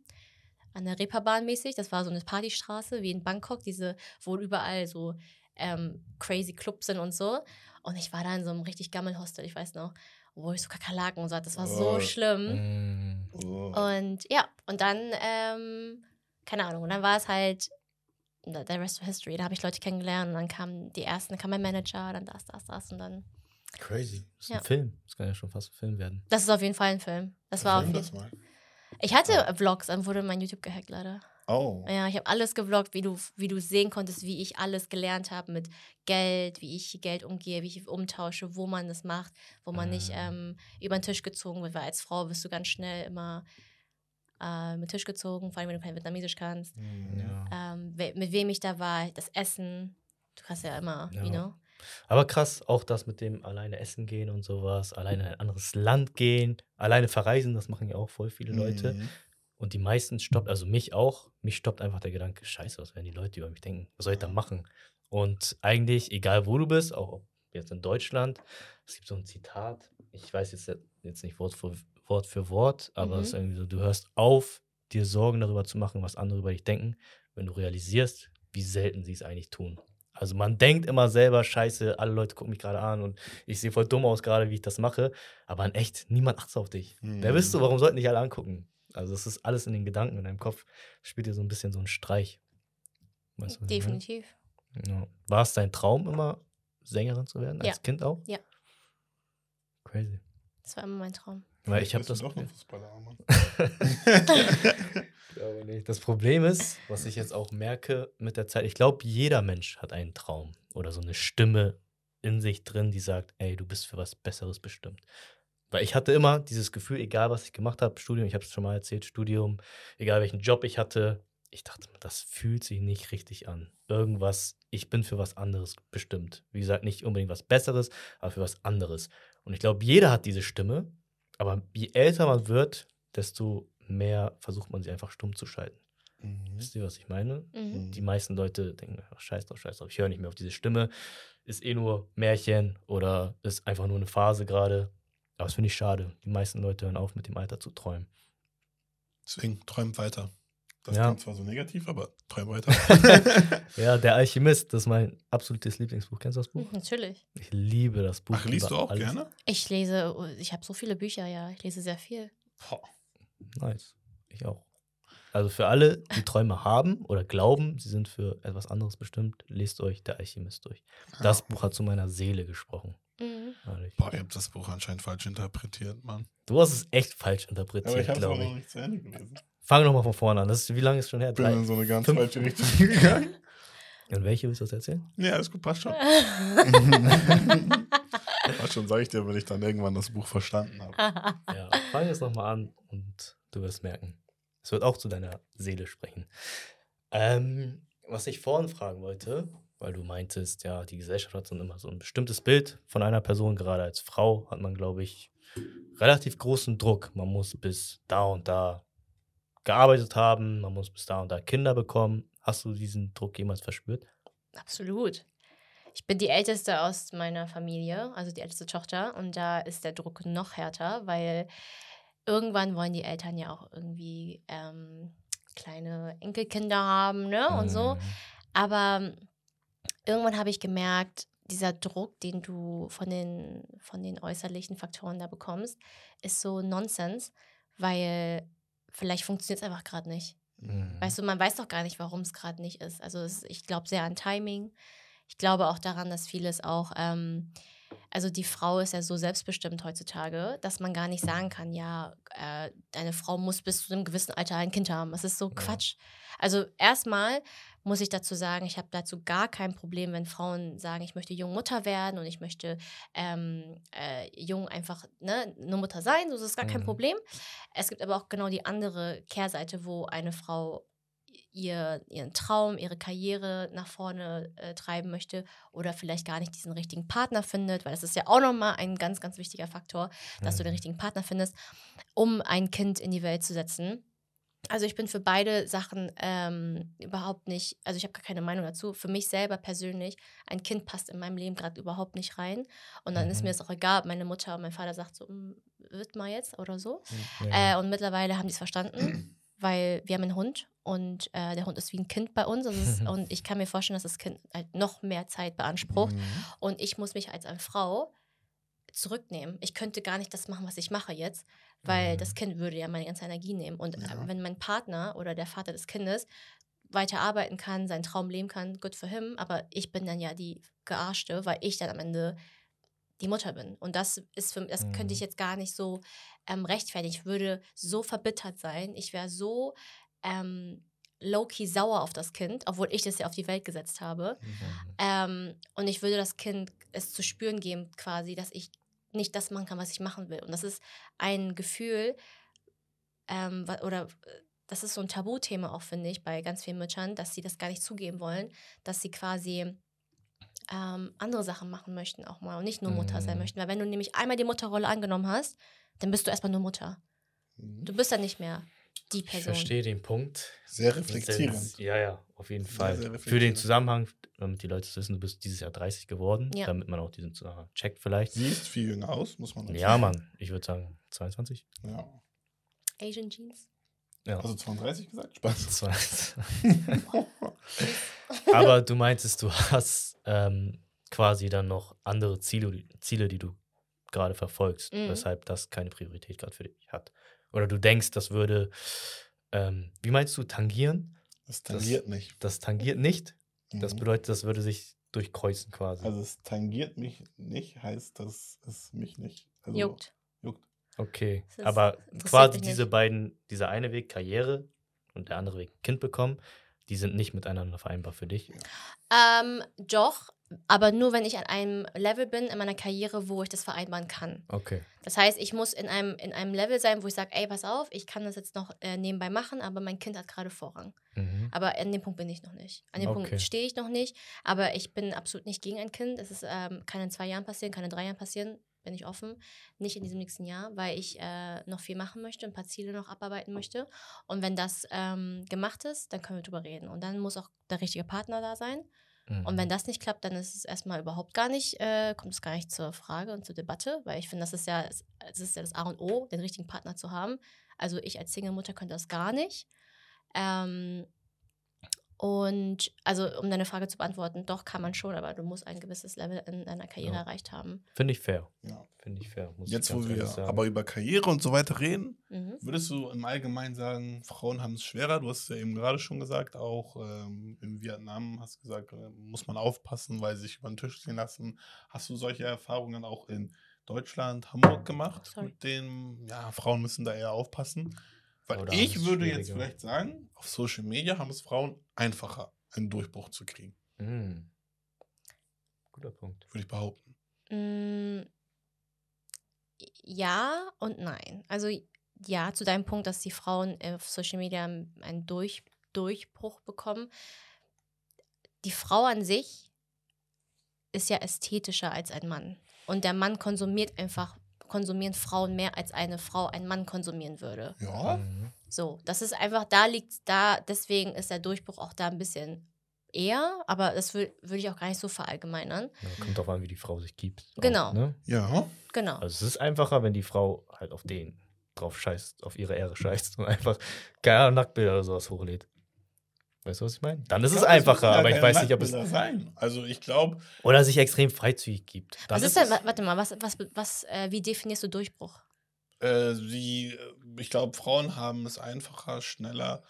An der Reeperbahn mäßig. Das war so eine Partystraße wie in Bangkok, diese, wo überall so ähm, crazy Clubs sind und so. Und ich war da in so einem richtig Gammelhostel, ich weiß noch, wo ich so Kakerlaken und so hatte. Das war so Oh. schlimm. Mhm. Oh. Und ja, und dann, ähm, keine Ahnung, und dann war es halt the rest of history. Da habe ich Leute kennengelernt und dann kamen die ersten, dann kam mein Manager, dann das, das, das und dann. Crazy. Das ist Ja. ein Film. Das kann ja schon fast ein Film werden. Das ist auf jeden Fall ein Film. Das war auf jeden mal. Ich hatte Vlogs, dann wurde mein YouTube gehackt leider. Oh. Ja, ich habe alles gevloggt, wie du, wie du sehen konntest, wie ich alles gelernt habe mit Geld, wie ich Geld umgehe, wie ich umtausche, wo man das macht, wo man nicht Ah. ähm, über den Tisch gezogen wird, weil als Frau wirst du ganz schnell immer äh, mit Tisch gezogen, vor allem wenn du kein Vietnamesisch kannst. Mhm. Ja. Ähm, we mit wem ich da war, das Essen, du hast ja immer, Ja. you know. Aber krass, auch das mit dem alleine essen gehen und sowas, alleine in ein anderes Land gehen, alleine verreisen, das machen ja auch voll viele Leute. Mhm. Und die meisten stoppt, also mich auch, mich stoppt einfach der Gedanke, scheiße, was werden die Leute über mich denken? Was soll ich da machen? Und eigentlich, egal wo du bist, auch ob jetzt in Deutschland, es gibt so ein Zitat, ich weiß jetzt, jetzt nicht Wort für Wort, für Wort, aber Mhm. es ist irgendwie so, du hörst auf, dir Sorgen darüber zu machen, was andere über dich denken, wenn du realisierst, wie selten sie es eigentlich tun. Also man denkt immer selber, scheiße, alle Leute gucken mich gerade an und ich sehe voll dumm aus gerade, wie ich das mache. Aber in echt, niemand achtet auf dich. Wer Mhm. bist du? Warum sollten dich alle angucken? Also es ist alles in den Gedanken, in deinem Kopf. Spielt dir so ein bisschen so einen Streich. Weißt du? Definitiv. Ja. War es dein Traum, immer Sängerin zu werden? Als Ja. Kind auch? Ja. Crazy. Das war immer mein Traum. Weil ich habe das. doch noch Fußballer, Mann. glaube nicht. Das Problem ist, was ich jetzt auch merke mit der Zeit, ich glaube, jeder Mensch hat einen Traum oder so eine Stimme in sich drin, die sagt, ey, du bist für was Besseres bestimmt. Weil ich hatte immer dieses Gefühl, egal was ich gemacht habe, Studium, ich habe es schon mal erzählt, Studium, egal welchen Job ich hatte, ich dachte, das fühlt sich nicht richtig an. Irgendwas, ich bin für was anderes bestimmt. Wie gesagt, nicht unbedingt was Besseres, aber für was anderes. Und ich glaube, jeder hat diese Stimme, aber je älter man wird, desto mehr versucht man sie einfach stumm zu schalten. Mhm. Wisst ihr, was ich meine? Mhm. Die meisten Leute denken, ach, scheiß drauf, scheiß drauf, ich höre nicht mehr auf diese Stimme. Ist eh nur Märchen oder ist einfach nur eine Phase gerade. Aber das finde ich schade. Die meisten Leute hören auf, mit dem Alter zu träumen. Deswegen träum weiter. Das Ja. klingt zwar so negativ, aber träum weiter. Ja, Der Alchemist, das ist mein absolutes Lieblingsbuch. Kennst du das Buch? Mhm, Natürlich. Ich liebe das Buch. Ach, liest du auch alles. gerne? Ich lese, ich habe so viele Bücher, ja. Ich lese sehr viel. Boah. Nice. Ich auch. Also für alle, die Träume haben oder glauben, sie sind für etwas anderes bestimmt, lest euch Der Alchemist durch. Das Buch hat zu meiner Seele gesprochen. Mhm. Boah, ihr habt das Buch anscheinend falsch interpretiert, Mann. Du hast es echt falsch interpretiert, ich habe es auch glaube noch ich. nicht zu Ende gelesen. Fang doch mal von vorne an. Das ist, wie lange ist schon her? Ich bin Drei? in so eine ganz fünf- falsche Richtung gegangen. In welche willst du das erzählen? Ja, ist gut, passt schon. Passt schon, sag ich dir, wenn ich dann irgendwann das Buch verstanden habe. Ja, fang jetzt nochmal an und du wirst merken. Es wird auch zu deiner Seele sprechen. Ähm, was ich vorhin fragen wollte, weil du meintest, ja, die Gesellschaft hat so immer so ein bestimmtes Bild von einer Person. Gerade als Frau hat man, glaube ich, relativ großen Druck. Man muss bis da und da gearbeitet haben, man muss bis da und da Kinder bekommen. Hast du diesen Druck jemals verspürt? Absolut. Ich bin die älteste aus meiner Familie, also die älteste Tochter. Und da ist der Druck noch härter, weil irgendwann wollen die Eltern ja auch irgendwie ähm, kleine Enkelkinder haben, ne? Und so. Mhm. Aber irgendwann habe ich gemerkt, dieser Druck, den du von den, von den äußerlichen Faktoren da bekommst, ist so Nonsens, weil vielleicht funktioniert es einfach gerade nicht. Mhm. Weißt du, man weiß doch gar nicht, warum es gerade nicht ist. Also es, ich glaube sehr an Timing. Ich glaube auch daran, dass vieles auch, ähm, also die Frau ist ja so selbstbestimmt heutzutage, dass man gar nicht sagen kann, ja, äh, deine Frau muss bis zu einem gewissen Alter ein Kind haben. Das ist so Ja. Quatsch. Also erstmal muss ich dazu sagen, ich habe dazu gar kein Problem, wenn Frauen sagen, ich möchte jung Mutter werden und ich möchte ähm, äh, jung einfach ne, eine Mutter sein. So, das ist gar kein Mhm. Problem. Es gibt aber auch genau die andere Kehrseite, wo eine Frau ihr, ihren Traum, ihre Karriere nach vorne äh, treiben möchte oder vielleicht gar nicht diesen richtigen Partner findet, weil das ist ja auch nochmal ein ganz, ganz wichtiger Faktor, dass du den Mhm. richtigen Partner findest, um ein Kind in die Welt zu setzen. Also ich bin für beide Sachen ähm, überhaupt nicht, also ich habe gar keine Meinung dazu. Für mich selber persönlich, ein Kind passt in meinem Leben gerade überhaupt nicht rein. Und dann ist Mhm. mir es auch egal, ob meine Mutter und mein Vater sagt so, "Mm, wird mal jetzt oder so. Ja. Äh, und mittlerweile haben die es verstanden, weil wir haben einen Hund und äh, der Hund ist wie ein Kind bei uns. Ist, und ich kann mir vorstellen, dass das Kind halt noch mehr Zeit beansprucht. Mhm. Und ich muss mich als eine Frau zurücknehmen. Ich könnte gar nicht das machen, was ich mache jetzt, weil Mhm. das Kind würde ja meine ganze Energie nehmen. Und äh, Ja. wenn mein Partner oder der Vater des Kindes weiter arbeiten kann, seinen Traum leben kann, good for him. Aber ich bin dann ja die Gearschte, weil ich dann am Ende die Mutter bin. Und das ist für das könnte ich Mhm. jetzt gar nicht so ähm, rechtfertigen. Ich würde so verbittert sein. Ich wäre so ähm, low-key sauer auf das Kind, obwohl ich das ja auf die Welt gesetzt habe. Ähm, und ich würde das Kind es zu spüren geben, quasi, dass ich nicht das machen kann, was ich machen will. Und das ist ein Gefühl, ähm, oder äh, das ist so ein Tabuthema auch, finde ich, bei ganz vielen Müttern, dass sie das gar nicht zugeben wollen, dass sie quasi ähm, andere Sachen machen möchten auch mal und nicht nur Mutter sein Mhm. möchten. Weil wenn du nämlich einmal die Mutterrolle angenommen hast, dann bist du erstmal nur Mutter. Mhm. Du bist dann nicht mehr die Ich Person. verstehe den Punkt. Sehr reflektierend. Ja, ja, auf jeden Sehr, Fall. sehr Für den. Zusammenhang, damit die Leute es wissen, du bist dieses Jahr 30 geworden, Ja. damit man auch diesen Zusammenhang checkt vielleicht. Siehst viel jünger aus, muss man Ja, sagen. Mann, ich würde sagen 22. Ja. Asian Jeans. Ja. Also 32 gesagt? Spaß. 22. Aber du meintest, du hast ähm, quasi dann noch andere Ziele, Ziele die du gerade verfolgst, Mhm. weshalb das keine Priorität gerade für dich hat. Oder du denkst, das würde, ähm, wie meinst du, tangieren? Das tangiert nicht. Das tangiert nicht. Das Mhm. bedeutet, das würde sich durchkreuzen quasi. Also es tangiert mich nicht, heißt, dass es mich nicht also, Juckt. juckt. Okay, Das aber quasi diese nicht. beiden, dieser eine Weg Karriere und der andere Weg Kind bekommen, die sind nicht miteinander vereinbar für dich. Ähm, doch, aber nur wenn ich an einem Level bin in meiner Karriere, wo ich das vereinbaren kann. Okay. Das heißt, ich muss in einem, in einem Level sein, wo ich sage, ey, pass auf, ich kann das jetzt noch äh, nebenbei machen, aber mein Kind hat gerade Vorrang. Mhm. Aber an dem Punkt bin ich noch nicht. An dem Okay. Punkt stehe ich noch nicht, aber ich bin absolut nicht gegen ein Kind. Es ist, ähm, kann in zwei Jahren passieren, kann in drei Jahren passieren, bin ich offen. Nicht in diesem nächsten Jahr, weil ich äh, noch viel machen möchte, ein paar Ziele noch abarbeiten möchte. Und wenn das ähm, gemacht ist, dann können wir drüber reden. Und dann muss auch der richtige Partner da sein. Mhm. Und wenn das nicht klappt, dann ist es erstmal überhaupt gar nicht, äh, kommt es gar nicht zur Frage und zur Debatte, weil ich finde, das ist ja, das ist ja das A und O, den richtigen Partner zu haben. Also ich als Single-Mutter könnte das gar nicht. Ähm, und also um deine Frage zu beantworten, doch kann man schon, aber du musst ein gewisses Level in deiner Karriere Ja. erreicht haben. Finde ich fair. Ja. Finde ich fair. Muss Jetzt, ich wo wir sagen. aber über Karriere und so weiter reden, Mhm. würdest du im Allgemeinen sagen, Frauen haben es schwerer? Du hast es ja eben gerade schon gesagt, auch ähm, in Vietnam hast du gesagt, äh, muss man aufpassen, weil sie sich über den Tisch ziehen lassen. Hast du solche Erfahrungen auch in Deutschland, Hamburg gemacht? Sorry. mit denen, ja, Frauen müssen da eher aufpassen. Weil Oder ich würde jetzt vielleicht sagen, auf Social Media haben es Frauen einfacher, einen Durchbruch zu kriegen, Mhm. Guter Punkt. würde ich behaupten. Mm, Ja und nein. Also ja, zu deinem Punkt, dass die Frauen auf Social Media einen Durch, Durchbruch bekommen. Die Frau an sich ist ja ästhetischer als ein Mann. Und der Mann konsumiert einfach, konsumieren Frauen mehr, als eine Frau einen Mann konsumieren würde. Ja, Mhm. So, das ist einfach, da liegt da, deswegen ist der Durchbruch auch da ein bisschen eher, aber das wür- würde ich auch gar nicht so verallgemeinern. Ja, kommt drauf an, wie die Frau sich gibt. auch, Genau. ne? ja. Genau. Also es ist einfacher, wenn die Frau halt auf den drauf scheißt, auf ihre Ehre scheißt und einfach keine Ahnung, Nacktbilder oder sowas hochlädt. Weißt du, was ich meine? Dann ist es das einfacher, aber ich weiß nicht, ob es. Nacktbilder sein. Also ich glaube, Oder sich extrem freizügig gibt. Was ist denn, warte mal, was, was, was, äh, wie definierst du Durchbruch? äh, sie, ich glaube, Frauen haben es einfacher, schneller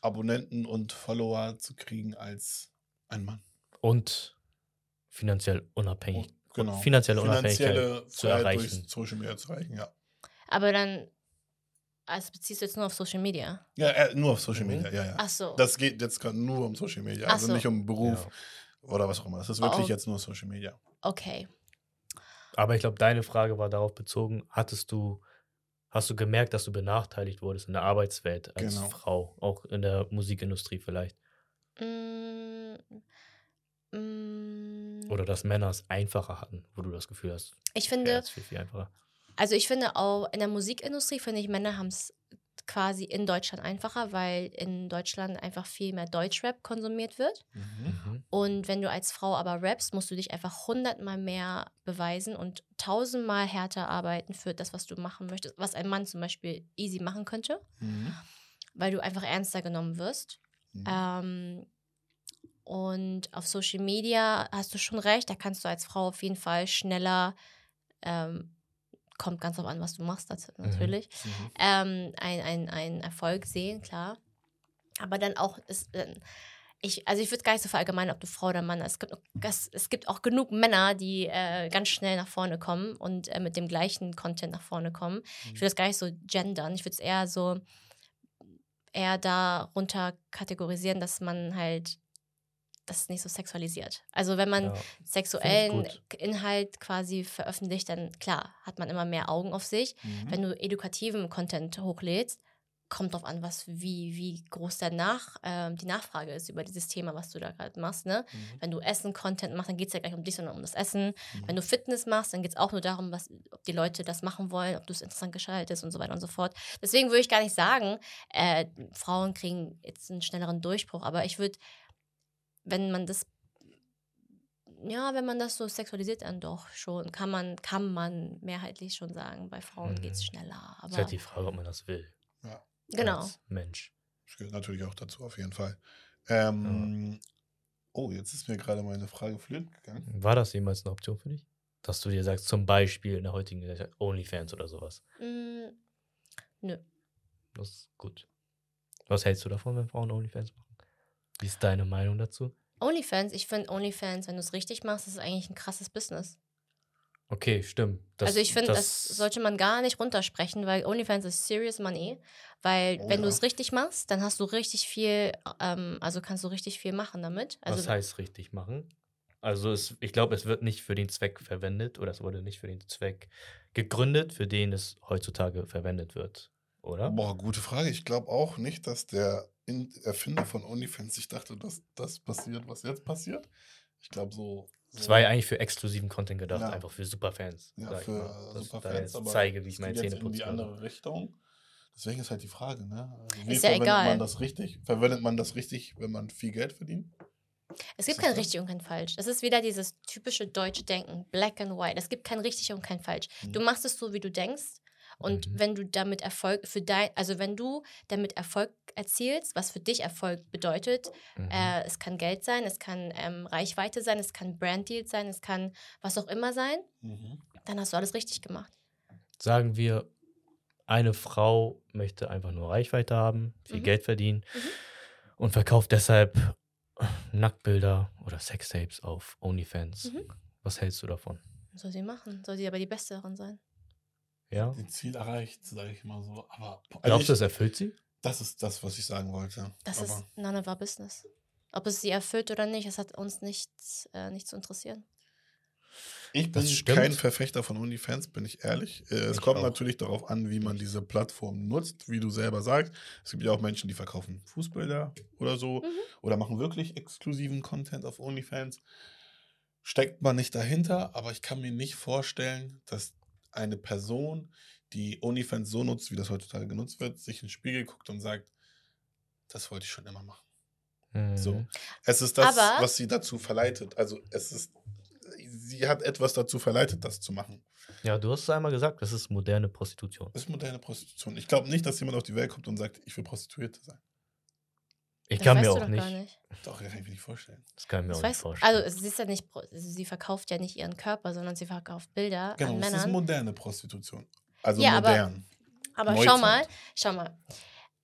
Abonnenten und Follower zu kriegen als ein Mann. Und finanziell unabhängig. Und, genau. Finanzielle Unabhängigkeit Finanzielle zu Freiheit erreichen. durch Social Media zu erreichen, ja. Aber dann, also beziehst du jetzt nur auf Social Media? Ja, äh, nur auf Social Mhm. Media, ja, ja. Ach so. Das geht jetzt gerade nur um Social Media, also so. nicht um Beruf Ja. oder was auch immer. Das ist wirklich Oh. jetzt nur Social Media. okay. Aber ich glaube, deine Frage war darauf bezogen, hattest du, hast du gemerkt, dass du benachteiligt wurdest in der Arbeitswelt als Genau. Frau, auch in der Musikindustrie vielleicht? Mm, mm, Oder dass Männer es einfacher hatten, wo du das Gefühl hast, ich ja, finde, es ist viel, viel einfacher. Also ich finde auch in der Musikindustrie, finde ich, Männer haben es quasi in Deutschland einfacher, weil in Deutschland einfach viel mehr Deutschrap konsumiert wird. Mhm. Und wenn du als Frau aber rappst, musst du dich einfach hundertmal mehr beweisen und tausendmal härter arbeiten für das, was du machen möchtest, was ein Mann zum Beispiel easy machen könnte, Mhm. weil du einfach ernster genommen wirst. Mhm. Ähm, und auf Social Media hast du schon recht, da kannst du als Frau auf jeden Fall schneller, ähm, kommt ganz drauf an, was du machst, das, natürlich, Mhm. ähm, ein, ein, ein Erfolg sehen, klar. Aber dann auch, ist, ich, also ich würde gar nicht so verallgemeinern, ob du Frau oder Mann. Es gibt, es, es gibt auch genug Männer, die äh, ganz schnell nach vorne kommen und äh, mit dem gleichen Content nach vorne kommen. Ich würde das gar nicht so gendern. Ich würde es eher so eher darunter kategorisieren, dass man halt das nicht so sexualisiert. Also wenn man Ja. sexuellen. Inhalt quasi veröffentlicht, dann klar, hat man immer mehr Augen auf sich. Mhm. Wenn du edukativen Content hochlädst, kommt drauf an, was, wie, wie groß der Nach, ähm, die Nachfrage ist über dieses Thema, was du da gerade machst. Ne? Mhm. Wenn du Essen-Content machst, dann geht es ja gleich um dich, sondern um das Essen. Mhm. Wenn du Fitness machst, dann geht es auch nur darum, was, ob die Leute das machen wollen, ob du es interessant gestaltest und so weiter und so fort. Deswegen würde ich gar nicht sagen, äh, Frauen kriegen jetzt einen schnelleren Durchbruch, aber ich würde, wenn man das, ja, wenn man das so sexualisiert, dann doch schon, kann man, kann man mehrheitlich schon sagen, bei Frauen Mhm. geht es schneller. Ist Aber halt die Frage, ob man das will. genau. Als Mensch. Das gehört natürlich auch dazu, auf jeden Fall. Ähm, Oh, jetzt ist mir gerade meine Frage flöten gegangen. War das jemals eine Option für dich? Dass du dir sagst, zum Beispiel in der heutigen Gesellschaft OnlyFans oder sowas. Mm, nö. Das ist gut. Was hältst du davon, wenn Frauen OnlyFans machen? Wie ist deine Meinung dazu? OnlyFans, ich finde OnlyFans, wenn du es richtig machst, ist eigentlich ein krasses Business. Okay, stimmt. Das, also ich finde, das, sollte man gar nicht runtersprechen, weil OnlyFans ist serious money. Weil Oh wenn du ja. es richtig machst, dann hast du richtig viel, ähm, also kannst du richtig viel machen damit. Also Was heißt richtig machen? Also es, ich glaube, es wird nicht für den Zweck verwendet oder es wurde nicht für den Zweck gegründet, für den es heutzutage verwendet wird, oder? Boah, gute Frage. Ich glaube auch nicht, dass der In Erfinder von OnlyFans sich dachte, dass das passiert, was jetzt passiert. Ich glaube so. so Es war ja eigentlich für exklusiven Content gedacht, Ja. einfach für Superfans. ja, für da Superfans, aber zeige, wie ich meine Zähne in die putze. andere Richtung. Deswegen ist halt die Frage, ne? Also wie Ist ja verwendet egal. man das richtig? Verwendet man das richtig, wenn man viel Geld verdient? es gibt kein das? richtig und kein falsch. Das ist wieder dieses typische deutsche Denken, black and white. Es gibt kein richtig und kein falsch. Du Mhm. machst es so, wie du denkst. Und Mhm. wenn du damit Erfolg für dein, also wenn du damit Erfolg erzielst, was für dich Erfolg bedeutet, Mhm. Äh, es kann Geld sein, es kann ähm, Reichweite sein, es kann Branddeals sein, es kann was auch immer sein. Mhm. Dann hast du alles richtig gemacht. Sagen wir, eine Frau möchte einfach nur Reichweite haben, viel Mhm. Geld verdienen Mhm. und verkauft deshalb Nacktbilder oder Sextapes auf OnlyFans. Mhm. Was hältst du davon? Soll sie machen. Soll sie aber die Beste darin sein. Ja? Den Ziel erreicht, sage ich mal so. Aber boah, Glaubst du, das erfüllt sie? das ist das, was ich sagen wollte. Das Aber ist none of our business. Ob es sie erfüllt oder nicht, das hat uns nichts, äh, nicht zu interessieren. Ich bin kein Verfechter von OnlyFans, bin ich ehrlich. Äh, es Ich kommt auch. natürlich darauf an, wie man diese Plattform nutzt, wie du selber sagst. Es gibt ja auch Menschen, die verkaufen Fußbilder oder so Mhm. oder machen wirklich exklusiven Content auf OnlyFans. Steckt man nicht dahinter, aber ich kann mir nicht vorstellen, dass eine Person, die OnlyFans so nutzt, wie das heutzutage genutzt wird, sich in den Spiegel guckt und sagt, das wollte ich schon immer machen. So. Mhm. Es ist das, Aber- was sie dazu verleitet. Also es ist, sie hat etwas dazu verleitet, das zu machen. Ja, du hast es einmal gesagt, das ist moderne Prostitution. Das ist moderne Prostitution. Ich glaube nicht, dass jemand auf die Welt kommt und sagt, ich will Prostituierte sein. Ich Das kann mir weißt du auch doch nicht. gar nicht. Doch, das kann ich mir nicht vorstellen. Das kann ich mir Das auch nicht weiß, vorstellen. also sie ist ja nicht, also sie verkauft ja nicht ihren Körper, sondern sie verkauft Bilder Genau, an es ist Männern. moderne Prostitution. Also Ja, aber- modern. Aber Neuzeit. schau mal, schau mal.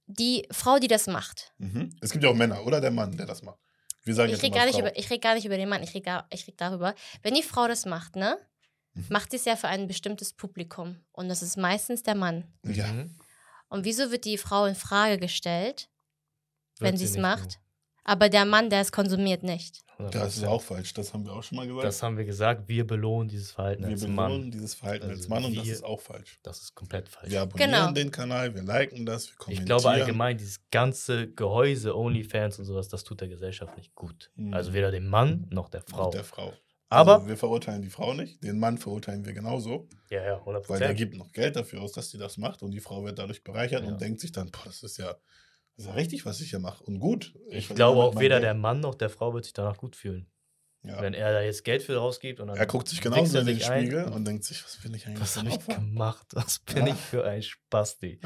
Die Frau, die das macht, Mhm. Es gibt ja auch Männer oder der Mann, der das macht. Wir sagen ich jetzt rede gar, nicht Frau. über, ich red gar nicht über den Mann, ich rede gar- ich red darüber. Wenn die Frau das macht, ne, Mhm. macht sie es ja für ein bestimmtes Publikum. Und das ist meistens der Mann. Ja, Mhm. Und wieso wird die Frau in Frage gestellt, wenn sie es macht? Aber der Mann, der es konsumiert, nicht. das ist auch falsch. Das haben wir auch schon mal gesagt. Das haben wir gesagt, wir belohnen dieses Verhalten wir als belohnen Mann. dieses Verhalten als Also Mann und das wir- ist auch falsch. Das ist komplett falsch. Wir abonnieren Genau. den Kanal, wir liken das, wir ich kommentieren. glaube allgemein, dieses ganze Gehäuse, Onlyfans und sowas, das tut der Gesellschaft nicht gut. Mhm. Also weder dem Mann noch der Frau. Frau. der Frau. Aber- also wir verurteilen die Frau nicht, den Mann verurteilen wir genauso, ja, ja, 100 weil der gibt noch Geld dafür aus, dass sie das macht und die Frau wird dadurch bereichert Ja. und denkt sich dann, boah, das ist ja, das ist ja richtig, was ich hier mache und gut. Ich verdiene glaube auch, weder Geld. der Mann noch der Frau wird sich danach gut fühlen. ja. Wenn er da jetzt Geld für rausgibt und dann. Er guckt sich genauso in den. Spiegel und denkt sich, was bin ich eigentlich Was habe ich gemacht? Was bin Ja. ich für ein Spasti?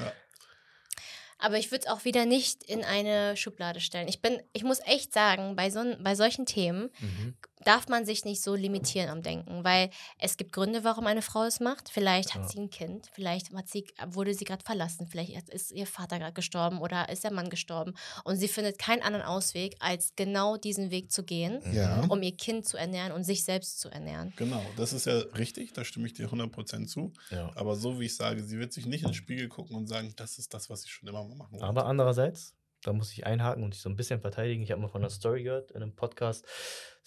Aber ich würde es auch wieder nicht in eine Schublade stellen. Ich bin, ich muss echt sagen, bei, so, bei solchen Themen Mhm. Darf man sich nicht so limitieren am Denken, weil es gibt Gründe, warum eine Frau es macht. Vielleicht hat Ja. sie ein Kind, vielleicht hat sie, wurde sie gerade verlassen, vielleicht ist ihr Vater gerade gestorben oder ist der Mann gestorben und sie findet keinen anderen Ausweg, als genau diesen Weg zu gehen, Ja. um ihr Kind zu ernähren und sich selbst zu ernähren. Genau, das ist ja richtig, da stimme ich dir 100% zu. Ja. Aber so wie ich sage, sie wird sich nicht in den Spiegel gucken und sagen, das ist das, was ich schon immer mal machen wollte. Aber andererseits, da muss ich einhaken und dich so ein bisschen verteidigen. Ich habe mal von einer Story gehört in einem Podcast.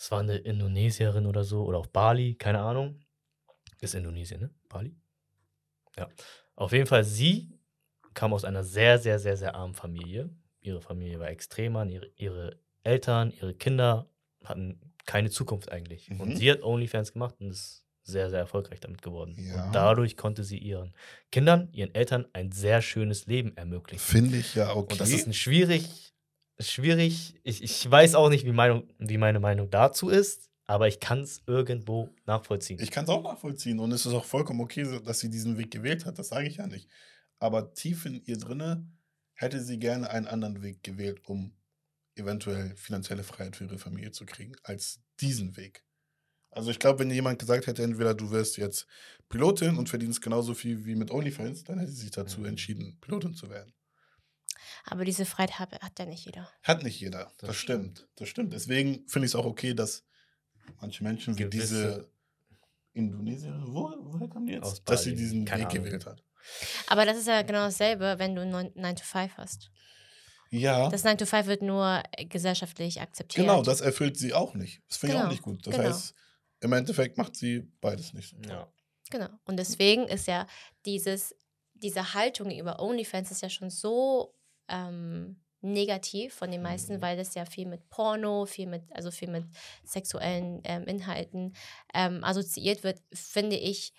Es war eine Indonesierin oder so oder auf Bali, keine Ahnung. Ist Indonesien, ne? Bali? Ja. Auf jeden Fall, sie kam aus einer sehr, sehr, sehr, sehr armen Familie. Ihre Familie war extrem arm. Ihre, ihre Eltern, ihre Kinder hatten keine Zukunft eigentlich. Mhm. Und sie hat OnlyFans gemacht und ist sehr, sehr erfolgreich damit geworden. Ja. Und dadurch konnte sie ihren Kindern, ihren Eltern ein sehr schönes Leben ermöglichen. Finde ich ja okay. Und das ist ein schwierig, schwierig. Ich, ich weiß auch nicht, wie, Meinung, wie meine Meinung dazu ist, aber ich kann es irgendwo nachvollziehen. Ich kann es auch nachvollziehen und es ist auch vollkommen okay, dass sie diesen Weg gewählt hat. Das sage ich ja nicht. Aber tief in ihr drinne hätte sie gerne einen anderen Weg gewählt, um eventuell finanzielle Freiheit für ihre Familie zu kriegen, als diesen Weg. Also ich glaube, wenn jemand gesagt hätte, entweder du wirst jetzt Pilotin und verdienst genauso viel wie mit OnlyFans, dann hätte sie sich dazu Mhm. entschieden, Pilotin zu werden. Aber diese Freiheit hat, hat ja nicht jeder. Hat nicht jeder. Das, Das stimmt. Das stimmt. Deswegen finde ich es auch okay, dass manche Menschen wie diese Indonesierin, wo, woher kam die jetzt? Aus dass sie diesen Keine Weg Ahnung. gewählt hat. Aber das ist ja genau dasselbe, wenn du 9 to 5 hast. Ja, Das 9 to 5 wird nur gesellschaftlich akzeptiert. genau, das erfüllt sie auch nicht. Das finde ich auch Genau, nicht gut. Das genau. heißt, im Endeffekt macht sie beides nicht. ja. Genau. Und deswegen ist ja dieses, diese Haltung über OnlyFans ist ja schon so ähm, negativ von den meisten, Mhm. weil das ja viel mit Porno, viel mit, also viel mit sexuellen ähm, Inhalten ähm, assoziiert wird, finde ich,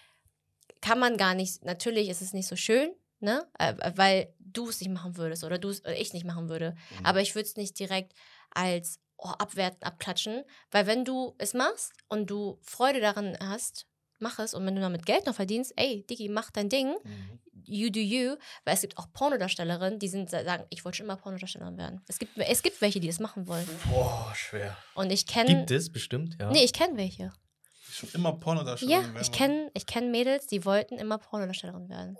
kann man gar nicht, natürlich ist es nicht so schön, ne? Äh, weil du es nicht machen würdest oder du es oder ich nicht machen würde. Mhm. Aber ich würde es nicht direkt als oh, abwerten, abklatschen, weil wenn du es machst und du Freude daran hast, mach es und wenn du damit Geld noch verdienst, ey, Digi, mach dein Ding, Mhm. You do you, weil es gibt auch Pornodarstellerinnen, die sind sagen, ich wollte schon immer Pornodarstellerin werden. Es gibt, es gibt welche, die das machen wollen. Boah, schwer. Und ich kenne, Gibt es bestimmt, ja. nee, ich kenne welche. Schon immer Pornodarstellerin Ja, werden ich kenne ich kenn Mädels, die wollten immer Pornodarstellerin werden.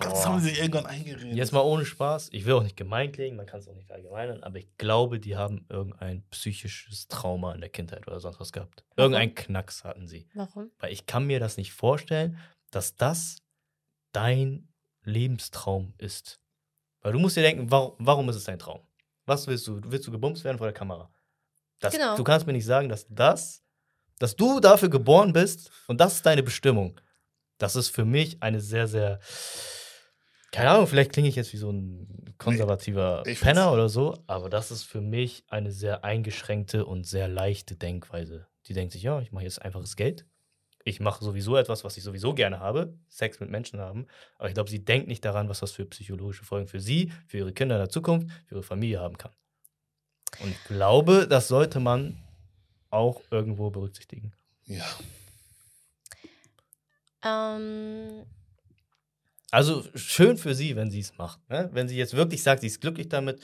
Das haben sie irgendwann eingeredet. Jetzt mal ohne Spaß. Ich will auch nicht gemein klingen, man kann es auch nicht verallgemeinern, aber ich glaube, die haben irgendein psychisches Trauma in der Kindheit oder sonst was gehabt. Irgendein Knacks hatten sie. Warum? Weil ich kann mir das nicht vorstellen, dass das dein Lebenstraum ist. Weil du musst dir denken, warum, warum ist es dein Traum? Was willst du? Willst du gebumst werden vor der Kamera? Das, Genau. Du kannst mir nicht sagen, dass das, dass du dafür geboren bist und das ist deine Bestimmung. Das ist für mich eine sehr, sehr, keine Ahnung, vielleicht klinge ich jetzt wie so ein konservativer ich Penner oder so, aber das ist für mich eine sehr eingeschränkte und sehr leichte Denkweise. Die denkt sich, ja, ich mache jetzt einfaches Geld. Ich mache sowieso etwas, was ich sowieso gerne habe, Sex mit Menschen haben. Aber ich glaube, sie denkt nicht daran, was das für psychologische Folgen für sie, für ihre Kinder in der Zukunft, für ihre Familie haben kann. Und ich glaube, das sollte man auch irgendwo berücksichtigen. Ja. Ähm, Also schön für sie, wenn sie es macht. Ne? Wenn sie jetzt wirklich sagt, sie ist glücklich damit,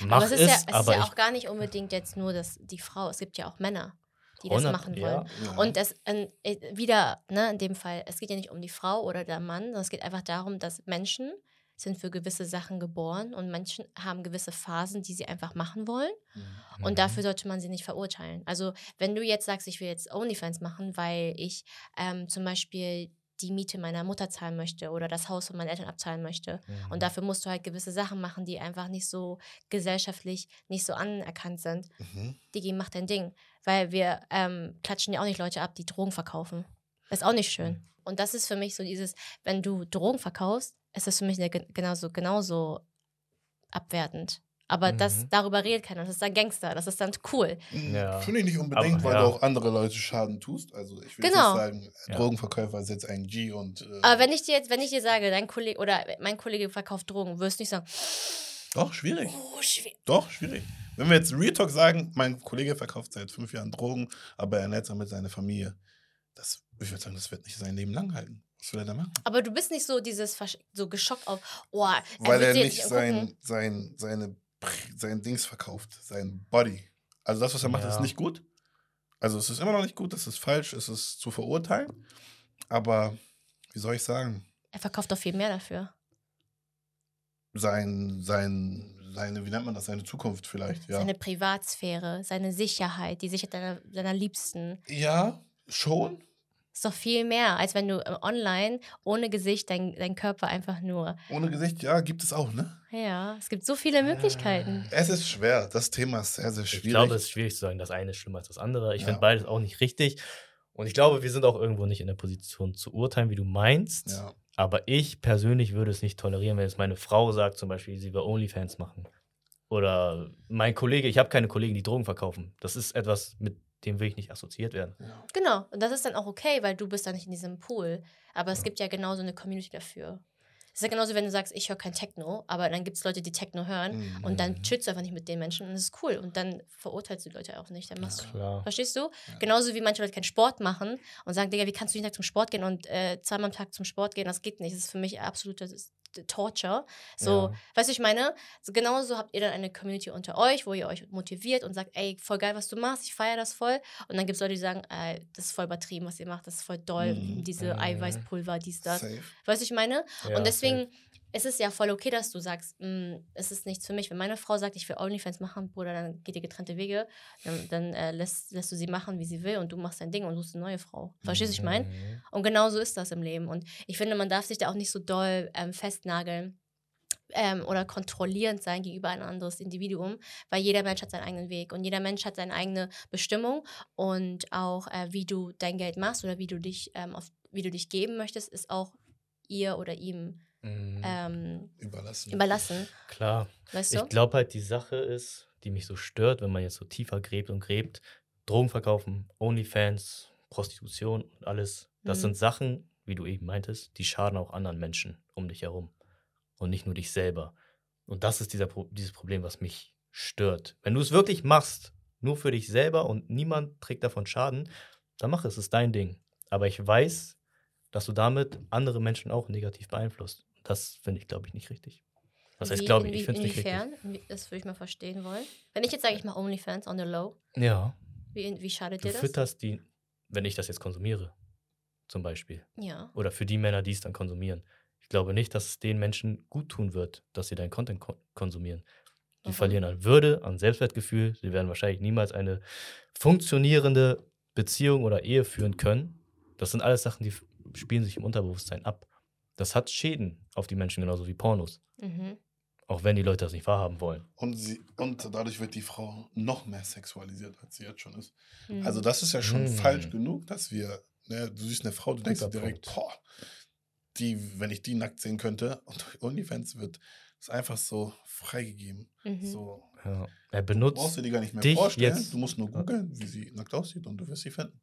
mach aber es ist, ja, es aber ist ja auch gar nicht unbedingt jetzt nur das, die Frau. Es gibt ja auch Männer, die das 100 machen wollen. ja. Und das äh, wieder, ne, in dem Fall, es geht ja nicht um die Frau oder der Mann, sondern es geht einfach darum, dass Menschen sind für gewisse Sachen geboren und Menschen haben gewisse Phasen, die sie einfach machen wollen. Mhm. Und dafür sollte man sie nicht verurteilen. Also, wenn du jetzt sagst, ich will jetzt OnlyFans machen, weil ich ähm, zum Beispiel die Miete meiner Mutter zahlen möchte oder das Haus von meinen Eltern abzahlen möchte. Mhm. Und dafür musst du halt gewisse Sachen machen, die einfach nicht so gesellschaftlich nicht so anerkannt sind. Mhm. Digi, mach dein Ding. Weil wir ähm, klatschen ja auch nicht Leute ab, die Drogen verkaufen. Das ist auch nicht schön. Und das ist für mich so dieses, wenn du Drogen verkaufst, ist das für mich genauso, genauso abwertend. Aber das, Mhm. darüber redet keiner. Das ist dann Gangster. Das ist dann cool. Ja. Finde ich nicht unbedingt, Aber, weil ja. du auch andere Leute Schaden tust. Also ich will Genau. sagen, Ja. Drogenverkäufer ist jetzt ein G und äh, Aber wenn ich dir jetzt, wenn ich dir sage, dein Kollege oder mein Kollege verkauft Drogen, wirst du nicht sagen, doch, schwierig. oh, schwer. Doch, schwierig. Wenn wir jetzt Real Talk sagen, mein Kollege verkauft seit fünf Jahren Drogen, aber er ernährt damit seine Familie. Das, ich würde sagen, das wird nicht sein Leben lang halten. Was will er da machen? Aber du bist nicht so dieses so geschockt auf, oh, Weil er sie jetzt nicht sein, sein, seine, sein Dings verkauft, sein Body. Also das, was er macht, Ja. ist nicht gut. Also es ist immer noch nicht gut, es ist falsch, es ist zu verurteilen. Aber wie soll ich sagen, Er verkauft doch viel mehr dafür. sein, sein, seine, wie nennt man das, seine Zukunft vielleicht, ja. Seine Privatsphäre, seine Sicherheit, die Sicherheit deiner, deiner Liebsten. ja, schon. Ist doch viel mehr, als wenn du äh, online ohne Gesicht dein, dein Körper einfach nur. Ohne Gesicht, ja, gibt es auch, ne? Ja, es gibt so viele Möglichkeiten. Es ist schwer. Das Thema ist sehr, sehr Ich schwierig. glaube, es ist schwierig zu sagen, das eine ist schlimmer als das andere. Ich Ja. finde beides auch nicht richtig. Und ich glaube, wir sind auch irgendwo nicht in der Position zu urteilen, wie du meinst. ja. Aber ich persönlich würde es nicht tolerieren, wenn jetzt meine Frau sagt, zum Beispiel, sie will OnlyFans machen. Oder mein Kollege, ich habe keine Kollegen, die Drogen verkaufen. Das ist etwas, mit dem will ich nicht assoziiert werden. Genau, und das ist dann auch okay, weil du bist dann nicht in diesem Pool. Aber es Ja. gibt ja genauso eine Community dafür. Es ist ja genauso, wenn du sagst, ich höre kein Techno, aber dann gibt es Leute, die Techno hören Mhm. und dann chillst du einfach nicht mit den Menschen und das ist cool. Und dann verurteilst du die Leute auch nicht. Dann machst du Klar. Verstehst du? Ja. Genauso wie manche Leute keinen Sport machen und sagen, Digga, wie kannst du jeden Tag zum Sport gehen und äh, zweimal am Tag zum Sport gehen? Das geht nicht. Das ist für mich absolute Torture. So, Ja. weißt du, ich meine, so genauso habt ihr dann eine Community unter euch, wo ihr euch motiviert und sagt, ey, voll geil, was du machst, ich feiere das voll. Und dann gibt es Leute, die sagen, ey, das ist voll übertrieben, was ihr macht, das ist voll doll, Mhm. diese Mhm. Eiweißpulver, dies, das. Safe. Weißt du, ich meine? Ja, und deswegen ist es ja voll okay, dass du sagst, "Mm, es ist nichts für mich. Wenn meine Frau sagt, ich will OnlyFans machen, Bruder, dann geht ihr getrennte Wege. Dann, dann äh, lässt, lässt du sie machen, wie sie will und du machst dein Ding und suchst eine neue Frau. Verstehst du, was ich meine? Mhm. Und genau so ist das im Leben. Und ich finde, man darf sich da auch nicht so doll ähm, festnageln ähm, oder kontrollierend sein gegenüber ein anderes Individuum, weil jeder Mensch hat seinen eigenen Weg und jeder Mensch hat seine eigene Bestimmung und auch äh, wie du dein Geld machst oder wie du dich ähm, auf, wie du dich geben möchtest, ist auch ihr oder ihm Mhm. ähm, Überlassen. überlassen. Klar. Weißt du? Ich glaube halt, die Sache ist, die mich so stört, wenn man jetzt so tiefer gräbt und gräbt, Drogen verkaufen, Onlyfans, Prostitution und alles. Das Mhm. sind Sachen, wie du eben meintest, die schaden auch anderen Menschen um dich herum. Und nicht nur dich selber. Und das ist dieser Pro dieses Problem, was mich stört. Wenn du es wirklich machst, nur für dich selber und niemand trägt davon Schaden, dann mach es, es ist dein Ding. Aber ich weiß, dass du damit andere Menschen auch negativ beeinflusst. Das finde ich, glaube ich, nicht richtig. Was heißt, glaube ich, ich finde es nicht richtig. Inwiefern? Inwie- Das würde ich mal verstehen wollen. Wenn ich jetzt sage, ich mache OnlyFans on the low, Ja, wie, wie schadet du dir das? fütterst die, wenn ich das jetzt konsumiere, zum Beispiel. Ja. Oder für die Männer, die es dann konsumieren. Ich glaube nicht, dass es den Menschen gut tun wird, dass sie deinen Content ko konsumieren. Die Warum? verlieren an Würde, an Selbstwertgefühl. Sie werden wahrscheinlich niemals eine funktionierende Beziehung oder Ehe führen können. Das sind alles Sachen, die spielen sich im Unterbewusstsein ab. Das hat Schäden auf die Menschen, genauso wie Pornos. Mhm. Auch wenn die Leute das nicht wahrhaben wollen. Und, sie, und dadurch wird die Frau noch mehr sexualisiert, als sie jetzt schon ist. Mhm. Also das ist ja schon Mhm. falsch genug, dass wir, ne, du siehst eine Frau, du denkst direkt, Punkt. boah, die, wenn ich die nackt sehen könnte, und durch OnlyFans wird es einfach so freigegeben. Mhm. So, Ja. Er brauchst benutzt, du dir gar nicht mehr vorstellen. jetzt- Du musst nur googeln, wie sie nackt aussieht und du wirst sie finden.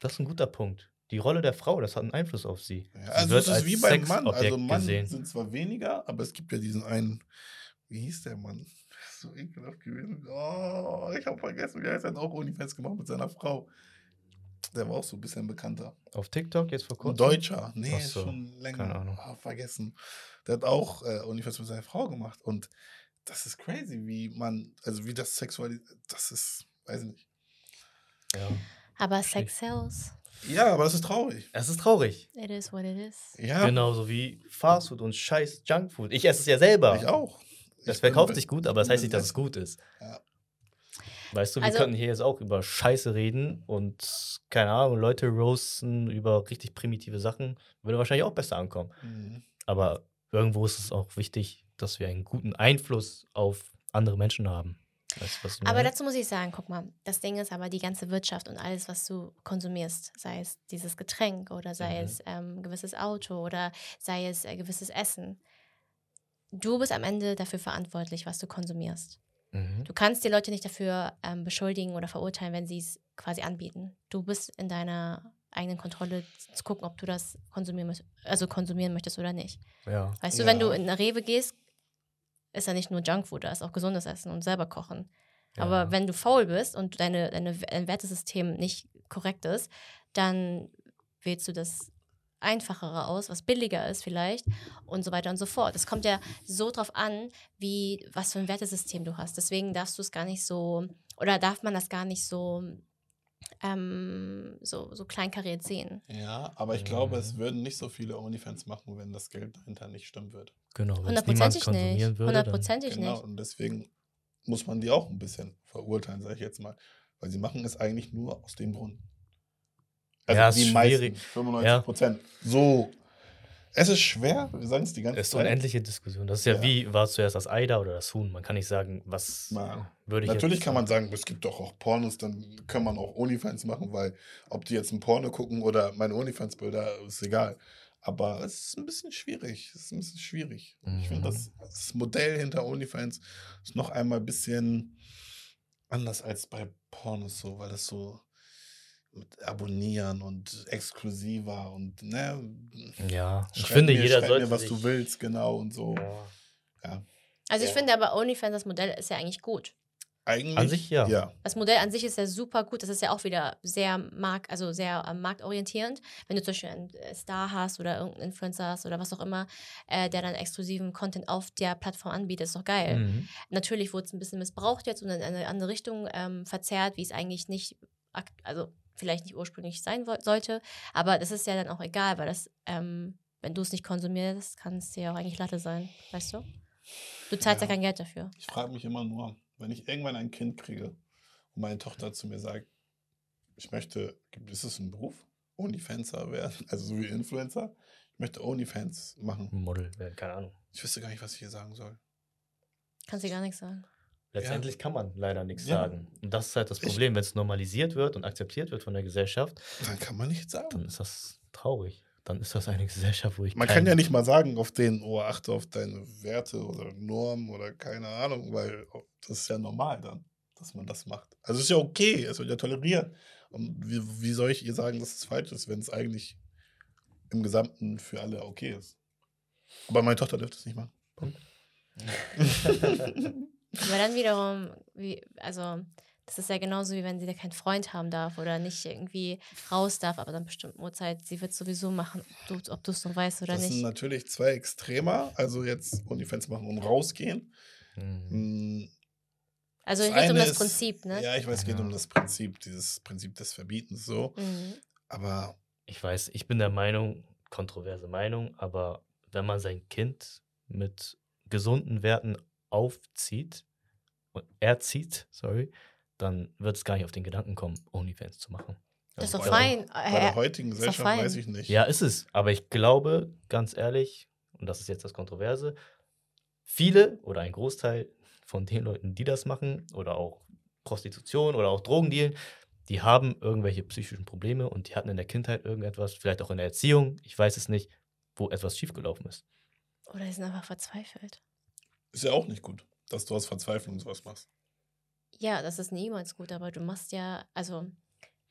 das ist ein guter Punkt. Die Rolle der Frau, das hat einen Einfluss auf sie. Ja, Sie also wird es ist als wie beim Mann. Also Mann gesehen. sind zwar weniger, aber es gibt ja diesen einen, wie hieß der Mann? So ekelhaft gewesen. Oh, ich habe vergessen, wie heißt er hat auch OnlyFans gemacht mit seiner Frau. Der war auch so ein bisschen bekannter. Auf TikTok jetzt vor Ein kurzem. Deutscher. Nee, Ach so, schon länger. keine Ahnung. Ah, vergessen. Der hat auch äh, OnlyFans mit seiner Frau gemacht. Und das ist crazy, wie man, also wie das sexualisiert, das ist, weiß ich nicht. Ja. Aber Sex sells. Ja, aber das ist traurig. Es ist traurig. It is what it is. Ja, Genauso wie Fastfood und scheiß Junkfood. Ich esse es ja selber. ich auch. Das Ich verkauft sich gut, aber das heißt nicht, dass es gut ist. Ja. Weißt du, wir Also- könnten hier jetzt auch über Scheiße reden und, keine Ahnung, Leute roasten über richtig primitive Sachen. Würde wahrscheinlich auch besser ankommen. Mhm. Aber irgendwo ist es auch wichtig, dass wir einen guten Einfluss auf andere Menschen haben. Weißt was Aber dazu muss ich sagen, guck mal, das Ding ist aber die ganze Wirtschaft und alles, was du konsumierst, sei es dieses Getränk oder sei Mhm. es ähm, gewisses Auto oder sei es äh, gewisses Essen. Du bist am Ende dafür verantwortlich, was du konsumierst. Mhm. Du kannst die Leute nicht dafür ähm, beschuldigen oder verurteilen, wenn sie es quasi anbieten. Du bist in deiner eigenen Kontrolle zu gucken, ob du das konsumieren, also konsumieren möchtest oder nicht. Ja. Weißt du, Ja. wenn du in eine Rewe gehst, ist ja nicht nur Junkfood, da ist auch gesundes Essen und selber kochen. Aber ja. wenn du faul bist und deine, deine, dein Wertesystem nicht korrekt ist, dann wählst du das Einfachere aus, was billiger ist vielleicht und so weiter und so fort. Es kommt ja so drauf an, wie, was für ein Wertesystem du hast. Deswegen darfst du es gar nicht so oder darf man das gar nicht so, ähm, so, so kleinkariert sehen? Ja, aber ich glaube, es Mhm. würden nicht so viele OnlyFans machen, wenn das Geld dahinter nicht stimmen würde. Genau, wenn es niemand Hundertprozentig konsumieren nicht. würde, Hundertprozentig Genau, nicht. und deswegen muss man die auch ein bisschen verurteilen, sage ich jetzt mal. Weil sie machen es eigentlich nur aus dem Grund. Also Ja, ist die schwierig. meisten, 95 Ja. Prozent. So. Es ist schwer, wir sagen es die ganze Es ist Zeit. unendliche Diskussion. Das ist ja, Ja. wie, war es zuerst das Ei da oder das Huhn? Man kann nicht sagen, was Na, würde ich Natürlich kann man sagen, es gibt doch auch Pornos, dann kann man auch Onlyfans machen, weil ob die jetzt ein Porno gucken oder meine Onlyfans-Bilder, ist egal. Aber es ist ein bisschen schwierig. Es ist ein bisschen schwierig. Und Ich Mhm. finde, das, das Modell hinter Onlyfans ist noch einmal ein bisschen anders als bei Pornos so, weil das so mit Abonnieren und exklusiver und ne, Ja, ich finde, mir, jeder sollte mir, was sich, du willst, genau und so. Ja. Ja. Also ich Ja. finde aber OnlyFans, das Modell ist ja eigentlich gut. Eigentlich. An sich ja. Ja. Das Modell an sich ist ja super gut. Das ist ja auch wieder sehr mark, also sehr ähm, marktorientierend. Wenn du zum Beispiel einen äh, Star hast oder irgendeinen Influencer hast oder was auch immer, äh, der dann exklusiven Content auf der Plattform anbietet, ist doch geil. Mhm. Natürlich wurde es ein bisschen missbraucht jetzt und in eine andere Richtung ähm, verzerrt, wie es eigentlich nicht, also vielleicht nicht ursprünglich sein sollte. Aber das ist ja dann auch egal, weil das, ähm, wenn du es nicht konsumierst, kann es dir ja auch eigentlich Latte sein, weißt du? Du zahlst ja, Ja. kein Geld dafür. Ich frage mich immer nur, wenn ich irgendwann ein Kind kriege und meine Tochter zu mir sagt, ich möchte, ist es ein Beruf? Onlyfanser werden, also so wie Influencer. Ich möchte Onlyfans machen. Model, ja, keine Ahnung. Ich wüsste gar nicht, was ich hier sagen soll. Kannst dir gar nichts sagen. Letztendlich kann man leider nichts Ja. sagen. Und das ist halt das Problem, wenn es normalisiert wird und akzeptiert wird von der Gesellschaft, Dann kann man nichts sagen. dann ist das traurig. Dann ist das eine Gesellschaft, wo ich Man kann ja nicht mal sagen, auf den, oh, achte auf deine Werte oder Normen oder keine Ahnung, weil das ist ja normal dann, dass man das macht. Also es ist ja okay, es wird ja toleriert. Und wie, wie soll ich ihr sagen, dass es falsch ist, wenn es eigentlich im Gesamten für alle okay ist? Aber meine Tochter dürfte es nicht machen. Punkt. Aber dann wiederum, wie, also das ist ja genauso wie wenn sie da keinen Freund haben darf oder nicht irgendwie raus darf, aber dann bestimmten Uhrzeit, sie wird sowieso machen, ob du- es noch weißt oder das sind nicht. natürlich zwei Extremer, also jetzt Onlyfans machen und rausgehen. Mhm. Hm, Also es das geht um das ist- Prinzip, ne? Ja, ich weiß, es geht um das Prinzip, dieses Prinzip des Verbietens so. Mhm. Aber Ich weiß, ich bin der Meinung, kontroverse Meinung, aber wenn man sein Kind mit gesunden Werten aufzieht und erzieht, sorry, dann wird es gar nicht auf den Gedanken kommen, Onlyfans zu machen. Das ist Also doch fein. bei der Äh, heutigen doch Gesellschaft weiß ich nicht. Ja, ist es. Aber ich glaube, ganz ehrlich, und das ist jetzt das Kontroverse, viele oder ein Großteil von den Leuten, die das machen, oder auch Prostitution oder auch Drogendealen, die haben irgendwelche psychischen Probleme und die hatten in der Kindheit irgendetwas, vielleicht auch in der Erziehung, ich weiß es nicht, wo etwas schiefgelaufen ist. oder die sind einfach verzweifelt. Ist ja auch nicht gut, dass du aus Verzweiflung sowas machst. Ja, das ist niemals gut, aber du machst ja, also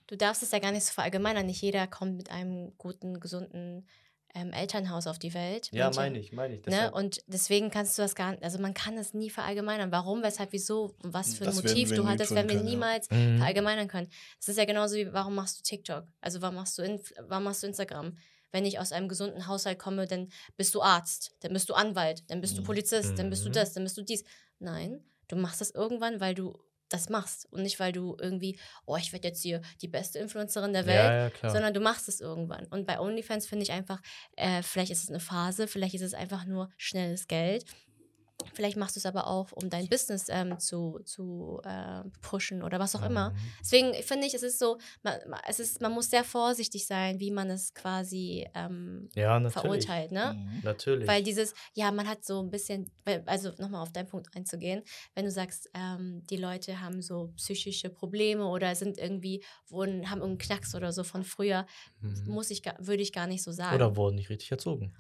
du darfst es ja gar nicht so verallgemeinern. Nicht jeder kommt mit einem guten, gesunden ähm, Elternhaus auf die Welt. Manche- ich, meine ich. Ne? Und deswegen kannst du das gar nicht, also man kann das nie verallgemeinern. Warum, weshalb, wieso was für ein Das Motiv du hattest, werden wir können, ja. niemals Mhm. verallgemeinern können. Es ist ja genauso wie, warum machst du TikTok? Also warum machst du, Inf warum machst du Instagram? Wenn ich aus einem gesunden Haushalt komme, dann bist du Arzt, dann bist du Anwalt, dann bist du Mhm. Polizist, dann bist du Mhm. das, dann bist du dies. Nein, du machst das irgendwann, weil du das machst und nicht, weil du irgendwie, oh, ich werde jetzt hier die beste Influencerin der Welt, Ja, ja, sondern du machst es irgendwann. Und bei OnlyFans finde ich einfach, äh, vielleicht ist es eine Phase, vielleicht ist es einfach nur schnelles Geld. Vielleicht machst du es aber auch, um dein Business ähm, zu, zu äh, pushen oder was auch immer. Mhm. Deswegen finde ich, es ist so, man, es ist, man muss sehr vorsichtig sein, wie man es quasi ähm, Ja, natürlich. verurteilt, ne? Mhm. Natürlich. Weil dieses, ja, man hat so ein bisschen, also nochmal auf deinen Punkt einzugehen, wenn du sagst, ähm, die Leute haben so psychische Probleme oder sind irgendwie, wurden, haben irgendeinen Knacks oder so von früher, Mhm. muss ich, würde ich gar nicht so sagen. Oder wurden nicht richtig erzogen.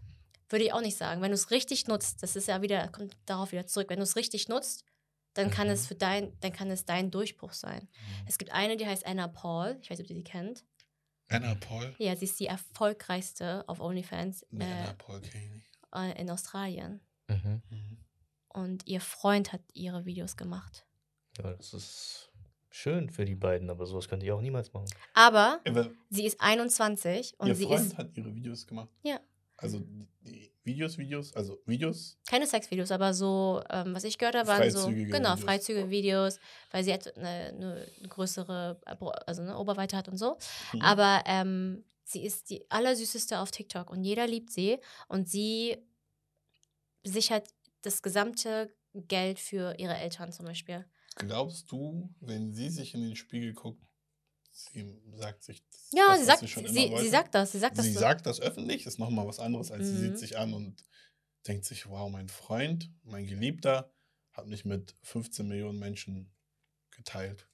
Würde ich auch nicht sagen. Wenn du es richtig nutzt, das ist ja wieder, kommt darauf wieder zurück, wenn du es richtig nutzt, dann kann Mhm. es für dein, dann kann es dein Durchbruch sein. Es gibt eine, die heißt Anna Paul, ich weiß nicht, ob ihr die kennt. Anna Paul? Ja, sie ist die erfolgreichste auf OnlyFans Nee, Anna äh, Paul kenne ich nicht. äh, in Australien. Mhm. Mhm. Und ihr Freund hat ihre Videos gemacht. Ja, das ist schön für die beiden, aber sowas könnte ich auch niemals machen. Aber Aber sie ist 21 und ihr sie Freund ist. hat ihre Videos gemacht? Ja. Also, die, Videos, Videos, also Videos. Keine Sexvideos, aber so, ähm, was ich gehört habe, waren so genau freizügige Videos, weil sie halt eine, eine größere, äh, also eine Oberweite hat und so. Mhm. Aber ähm, sie ist die allersüßeste auf TikTok und jeder liebt sie und sie sichert das gesamte Geld für ihre Eltern zum Beispiel. Glaubst du, wenn sie sich in den Spiegel guckt, sie sagt sich das, Ja, das, sie sagt, sie sie, sie sagt das, sie sagt das. sie so. sagt das öffentlich, ist nochmal was anderes, als sie Mhm. sieht sich an und denkt sich, wow, mein Freund, mein Geliebter hat mich mit 15 Millionen Menschen geteilt.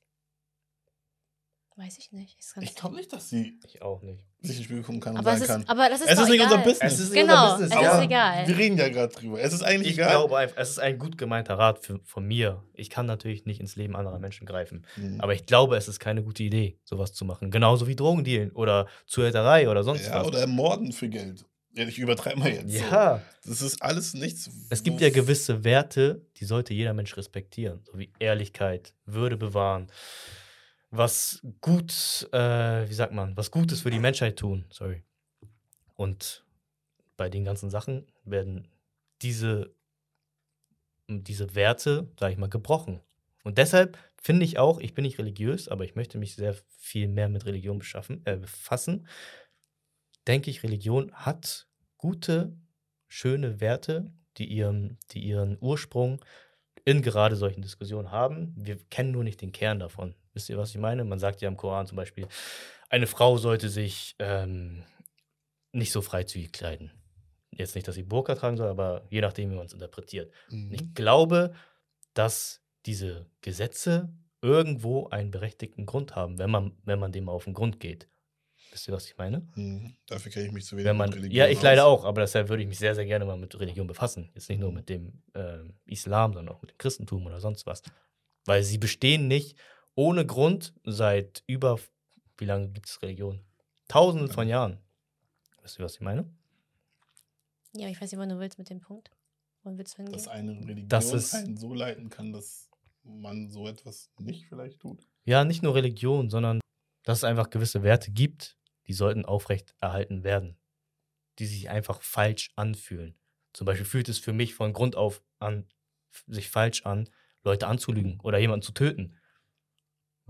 Weiß ich nicht. Ich glaube nicht, dass sie Ich auch nicht. sich in den Spiegel gucken kann und aber, es sagen ist, kann. aber das ist Es doch ist nicht unser egal. Business. Es ist nicht Genau, unser Business. es ist egal. Wir reden ja gerade drüber. Es ist eigentlich Ich egal. glaube einfach, es ist ein gut gemeinter Rat für, von mir. Ich kann natürlich nicht ins Leben anderer Menschen greifen. Mhm. Aber ich glaube, es ist keine gute Idee, sowas zu machen. Genauso wie Drogendealen oder Zuhälterei oder sonst ja, was. oder Morden für Geld. Ja, ich übertreibe mal jetzt. ja. So. Das ist alles nichts. Es gibt wo- ja gewisse Werte, die sollte jeder Mensch respektieren. So wie Ehrlichkeit, Würde bewahren, was gut, äh, wie sagt man, was Gutes für die Menschheit tun. Sorry. Und bei den ganzen Sachen werden diese, diese Werte, sag ich mal, gebrochen. Und deshalb finde ich auch, ich bin nicht religiös, aber ich möchte mich sehr viel mehr mit Religion beschaffen, äh, befassen. Denke ich, Religion hat gute, schöne Werte, die ihren, die ihren Ursprung in gerade solchen Diskussionen haben. Wir kennen nur nicht den Kern davon. Wisst ihr, was ich meine? Man sagt ja im Koran zum Beispiel, eine Frau sollte sich ähm, nicht so freizügig kleiden. Jetzt nicht, dass sie Burka tragen soll, aber je nachdem, wie man es interpretiert. Mhm. Ich glaube, dass diese Gesetze irgendwo einen berechtigten Grund haben, wenn man, wenn man dem auf den Grund geht. Wisst ihr, was ich meine? Mhm. Dafür kenne ich mich zu wenig Wenn man, mit Religion ja, ich leider aus. auch, aber deshalb würde ich mich sehr, sehr gerne mal mit Religion befassen. Jetzt nicht nur mit dem ähm, Islam, sondern auch mit dem Christentum oder sonst was. Weil sie bestehen nicht ohne Grund seit über, wie lange gibt es Religion? Tausenden von Jahren. Wisst ihr, was ich meine? Ja, ich weiß nicht, wo du willst mit dem Punkt. Wo willst du hingehen? Dass eine Religion Das ist- einen so leiten kann, dass man so etwas nicht vielleicht tut. Ja, nicht nur Religion, sondern dass es einfach gewisse Werte gibt, die sollten aufrecht erhalten werden, die sich einfach falsch anfühlen. Zum Beispiel fühlt es für mich von Grund auf an, sich falsch an, Leute anzulügen oder jemanden zu töten.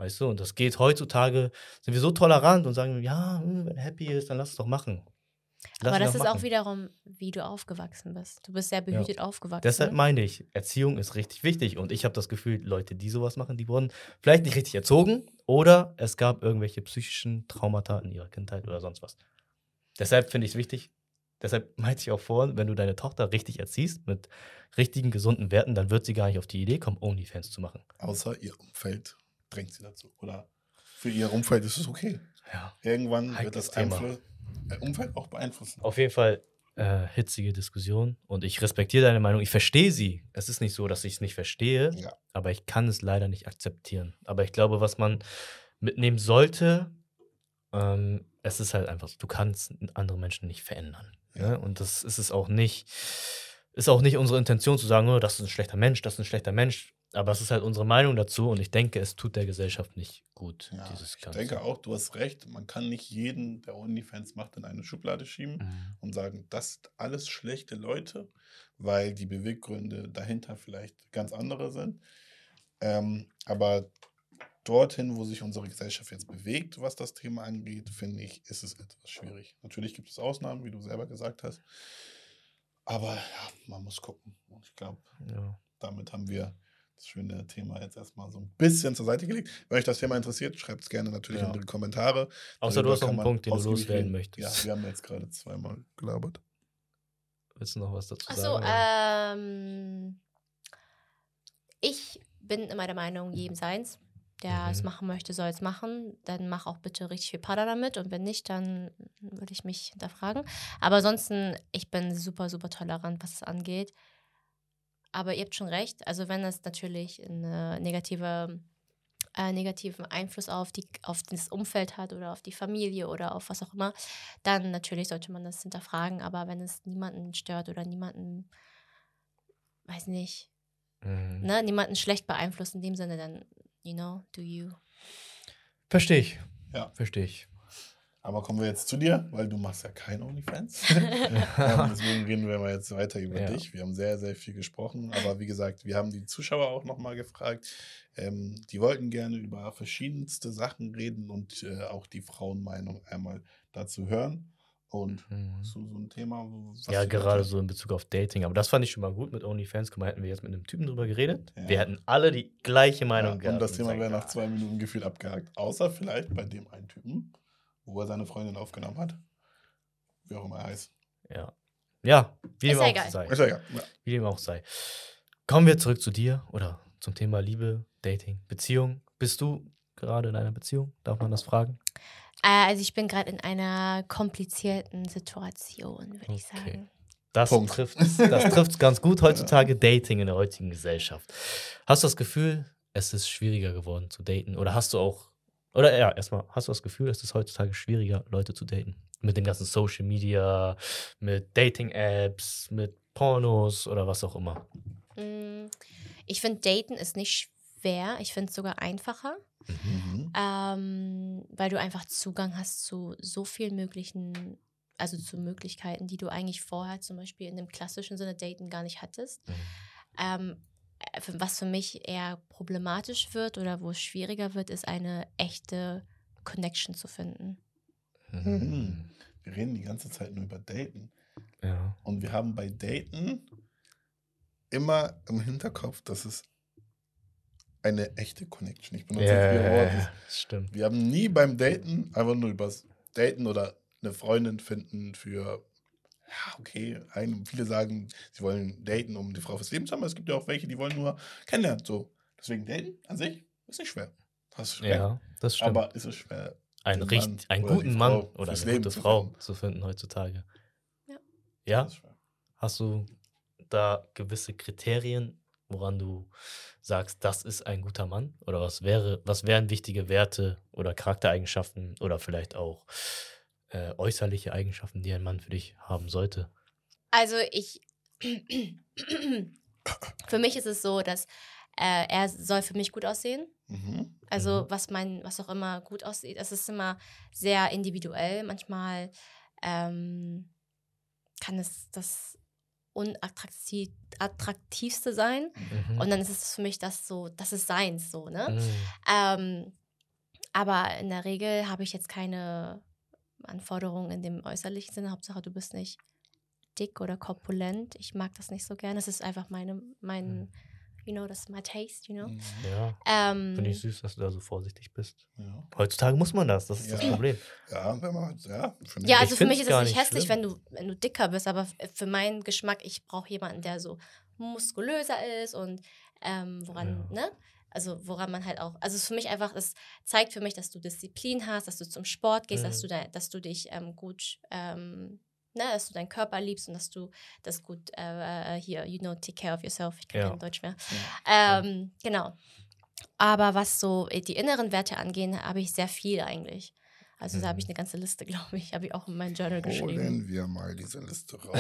Weißt du, und das geht heutzutage, sind wir so tolerant und sagen, ja, hm, wenn er happy ist, dann lass es doch machen. Lass Aber das ist auch machen. wiederum, wie du aufgewachsen bist. Du bist sehr behütet aufgewachsen. Deshalb ne? meine ich, Erziehung ist richtig wichtig. Und ich habe das Gefühl, Leute, die sowas machen, die wurden vielleicht nicht richtig erzogen oder es gab irgendwelche psychischen Traumata in ihrer Kindheit oder sonst was. Deshalb finde ich es wichtig. Deshalb meinte ich auch vor, wenn du deine Tochter richtig erziehst, mit richtigen, gesunden Werten, dann wird sie gar nicht auf die Idee kommen, Onlyfans zu machen. Außer ihr Umfeld drängt sie dazu. Oder für ihr Umfeld ist es okay. Ja. Irgendwann wird Heikles das Thema. Einfluss, äh, Umfeld auch beeinflussen. Auf jeden Fall äh, hitzige Diskussion und ich respektiere deine Meinung. Ich verstehe sie. Es ist nicht so, dass ich es nicht verstehe, Ja. aber ich kann es leider nicht akzeptieren. Aber ich glaube, was man mitnehmen sollte, ähm, es ist halt einfach du kannst andere Menschen nicht verändern. Ja. Ja. Und das ist es auch nicht, ist auch nicht unsere Intention zu sagen, oh, das ist ein schlechter Mensch, das ist ein schlechter Mensch. Aber es ist halt unsere Meinung dazu und ich denke, es tut der Gesellschaft nicht gut, Ja, dieses ich denke auch, du hast recht. Man kann nicht jeden, der OnlyFans macht, in eine Schublade schieben Mhm. und sagen, das sind alles schlechte Leute, weil die Beweggründe dahinter vielleicht ganz andere sind. Ähm, aber dorthin, wo sich unsere Gesellschaft jetzt bewegt, was das Thema angeht, finde ich, ist es etwas schwierig. Natürlich gibt es Ausnahmen, wie du selber gesagt hast. Aber ja, man muss gucken. Und ich glaube, Ja. damit haben wir das schöne Thema jetzt erstmal so ein bisschen zur Seite gelegt. Wenn euch das Thema interessiert, schreibt es gerne natürlich Ja. in die Kommentare. Außer du Darüber hast noch einen Punkt, den du loswerden möchtest. Ja, wir haben jetzt gerade zweimal gelabert. Willst du noch was dazu Achso, sagen? oder? ähm, ich bin immer der Meinung, jedem seins. Der es Mhm. machen möchte, soll es machen. Dann mach auch bitte richtig viel Pada damit. Und wenn nicht, dann würde ich mich hinterfragen. Aber ansonsten, ich bin super, super tolerant, was es angeht. Aber ihr habt schon recht. Also wenn es natürlich eine negative, äh, negativen Einfluss auf, die, auf das Umfeld hat oder auf die Familie oder auf was auch immer, dann natürlich sollte man das hinterfragen. Aber wenn es niemanden stört oder niemanden, weiß nicht, Mhm. ne, niemanden schlecht beeinflusst in dem Sinne, dann, you know, do you. Verstehe ich. Ja. Verstehe ich. Aber kommen wir jetzt zu dir, weil du machst ja kein OnlyFans. ähm, deswegen reden wir mal jetzt weiter über Ja. dich. Wir haben sehr, sehr viel gesprochen. Aber wie gesagt, wir haben die Zuschauer auch nochmal gefragt. Ähm, die wollten gerne über verschiedenste Sachen reden und äh, auch die Frauenmeinung einmal dazu hören. Und Mhm. du so ein Thema? was Ja, gerade so in Bezug auf Dating. Aber das fand ich schon mal gut mit OnlyFans. Guck mal, hätten wir jetzt mit einem Typen drüber geredet. Ja. Wir hätten alle die gleiche Ja, Meinung und gehabt. das Thema wäre ja. nach zwei Minuten gefühlt abgehakt. Außer vielleicht bei dem einen Typen, wo er seine Freundin aufgenommen hat. Wie auch immer er heißt. Ja. Ja, wie dem ja auch egal. sei. Ist ja egal. Ja. Wie dem auch sei. Kommen wir zurück zu dir oder zum Thema Liebe, Dating, Beziehung. Bist du gerade in einer Beziehung? Darf man das fragen? Äh, also ich bin gerade in einer komplizierten Situation, würde ich Okay. sagen. Das Punkt. trifft das trifft's ganz gut heutzutage, Dating in der heutigen Gesellschaft. Hast du das Gefühl, es ist schwieriger geworden zu daten? Oder hast du auch, oder ja, erstmal, hast du das Gefühl, es ist heutzutage schwieriger, Leute zu daten? Mit den ganzen Social Media, mit Dating-Apps, mit Pornos oder was auch immer. Mm, Ich finde, Daten ist nicht schwer. Ich finde es sogar einfacher, Mhm. ähm, weil du einfach Zugang hast zu so vielen möglichen, also zu Möglichkeiten, die du eigentlich vorher zum Beispiel in dem klassischen Sinne Daten gar nicht hattest. Mhm. Ähm, äh, was für mich eher problematisch wird oder wo es schwieriger wird, ist eine echte Connection zu finden. Mhm. Wir reden die ganze Zeit nur über Daten. Ja. Und wir haben bei Daten immer im Hinterkopf, dass es eine echte Connection. Ich benutze Ja, jetzt ja, Ihr Wort. ja, stimmt. Wir haben nie beim Daten einfach nur übers Daten oder eine Freundin finden für, ja, okay, ein, viele sagen, sie wollen daten, um die Frau fürs Leben zu haben, aber es gibt ja auch welche, die wollen nur kennenlernen. So. Deswegen daten an sich ist nicht schwer. Das ist schwer. Ja, das stimmt. aber ist es schwer. einen, richt, Mann einen guten Mann oder eine Leben gute zu Frau finden. zu finden heutzutage. Ja. Ja? Das ist schwer. Hast du da gewisse Kriterien, woran du sagst, das ist ein guter Mann? Oder was wäre, was wären wichtige Werte oder Charaktereigenschaften oder vielleicht auch äh, äußerliche Eigenschaften, die ein Mann für dich haben sollte? Also ich, für mich ist es so, dass äh, er soll für mich gut aussehen. Mhm. Also was mein, was auch immer gut aussieht, es ist immer sehr individuell. Manchmal ähm, kann es das unattraktivste sein. Mhm. Und dann ist es für mich das so, das ist seins so, ne? Mhm. Ähm, aber in der Regel habe ich jetzt keine Anforderungen in dem äußerlichen Sinne. Hauptsache, du bist nicht dick oder korpulent. Ich mag das nicht so gerne. Es ist einfach meine, mein, Mhm. you know, das ist my taste, you know. Mhm. Ja, Ähm, finde ich süß, dass du da so vorsichtig bist. Ja. Heutzutage muss man das, das ist das Ja. Problem. ja, wenn man, ja, ja, also für mich ist es nicht hässlich, schlimm. wenn du, wenn du dicker bist, aber für meinen Geschmack, ich brauche jemanden, der so muskulöser ist und ähm, woran, Ja. ne? Also woran man halt auch, also es ist für mich einfach, es zeigt für mich, dass du Disziplin hast, dass du zum Sport gehst, dass Mhm. du dein, dass du dich ähm, gut, ähm, ne, dass du deinen Körper liebst und dass du das gut äh, äh, hier, you know, take care of yourself. Ich kann Ja. kein Deutsch mehr. Ja. Ähm, Genau. Aber was so äh, die inneren Werte angehen, habe ich sehr viel eigentlich. Also da habe ich Mhm. eine ganze Liste, glaube ich. Habe ich auch in mein Journal geschrieben. Holen wir mal diese Liste raus.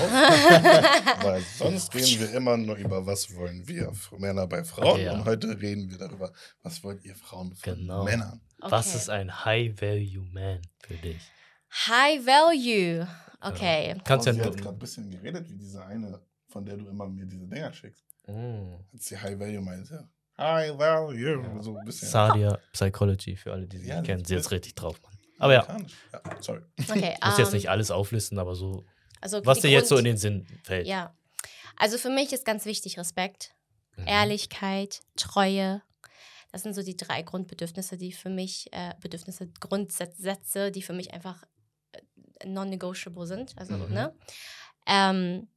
Weil sonst reden wir immer nur über, was wollen wir Männer bei Frauen. Ja. Und heute reden wir darüber, was wollt ihr Frauen von Genau. Männern. Was Okay. ist ein High-Value-Man für dich? High Value. Okay. Kannst ja sie hat nur. gerade ein bisschen geredet, wie diese eine, von der du immer mir diese Dinger schickst. Mm. Als sie High Value meinte. High Value. Ja. So ein bisschen. Sadia Psychology, für alle, die sie Ja, nicht kennen. Sie ist- jetzt richtig drauf, Mann. Aber ja, ja sorry. Okay. ich muss jetzt ähm, nicht alles auflisten, aber so, also was dir jetzt so in Grund- den Sinn fällt. Ja. Also für mich ist ganz wichtig Respekt, Mhm. Ehrlichkeit, Treue. Das sind so die drei Grundbedürfnisse, die für mich, äh, Bedürfnisse, Grundsätze, die für mich einfach äh, non-negotiable sind. Also, Mhm. ne? Ähm,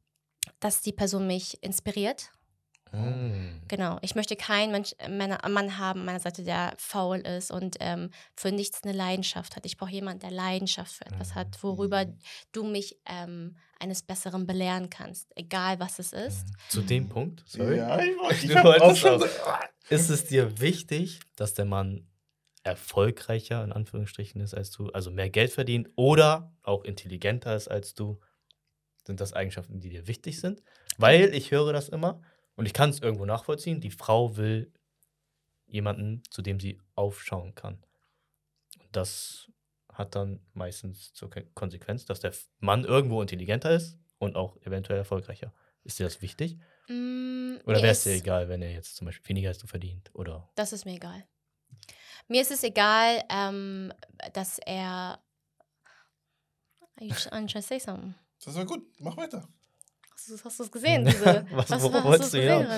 dass die Person mich inspiriert. Mm. Genau. Ich möchte keinen Mensch, äh, Männer, Mann haben an meiner Seite, der faul ist und ähm, für nichts eine Leidenschaft hat. Ich brauche jemanden, der Leidenschaft für etwas Mhm. hat, worüber Mhm. du mich ähm, eines Besseren belehren kannst, egal was es ist. Zu dem Punkt, sorry, Ja, ich, wollte- ich Du wolltest auch ist es dir wichtig, dass der Mann erfolgreicher in Anführungsstrichen ist als du, also mehr Geld verdient oder auch intelligenter ist als du? Sind das Eigenschaften, die dir wichtig sind? Weil ich höre das immer und ich kann es irgendwo nachvollziehen. Die Frau will jemanden, zu dem sie aufschauen kann. Und das hat dann meistens zur Konsequenz, dass der Mann irgendwo intelligenter ist und auch eventuell erfolgreicher. Ist dir das wichtig? Mm, Oder wäre es dir egal, wenn er jetzt zum Beispiel weniger als du verdient? Oder Das ist mir egal. Mir ist es egal, ähm, dass er. You trying to say something? Das war gut, mach weiter. Hast du hast du's gesehen? Diese, Was- was, worauf was, wolltest hast du hinaus?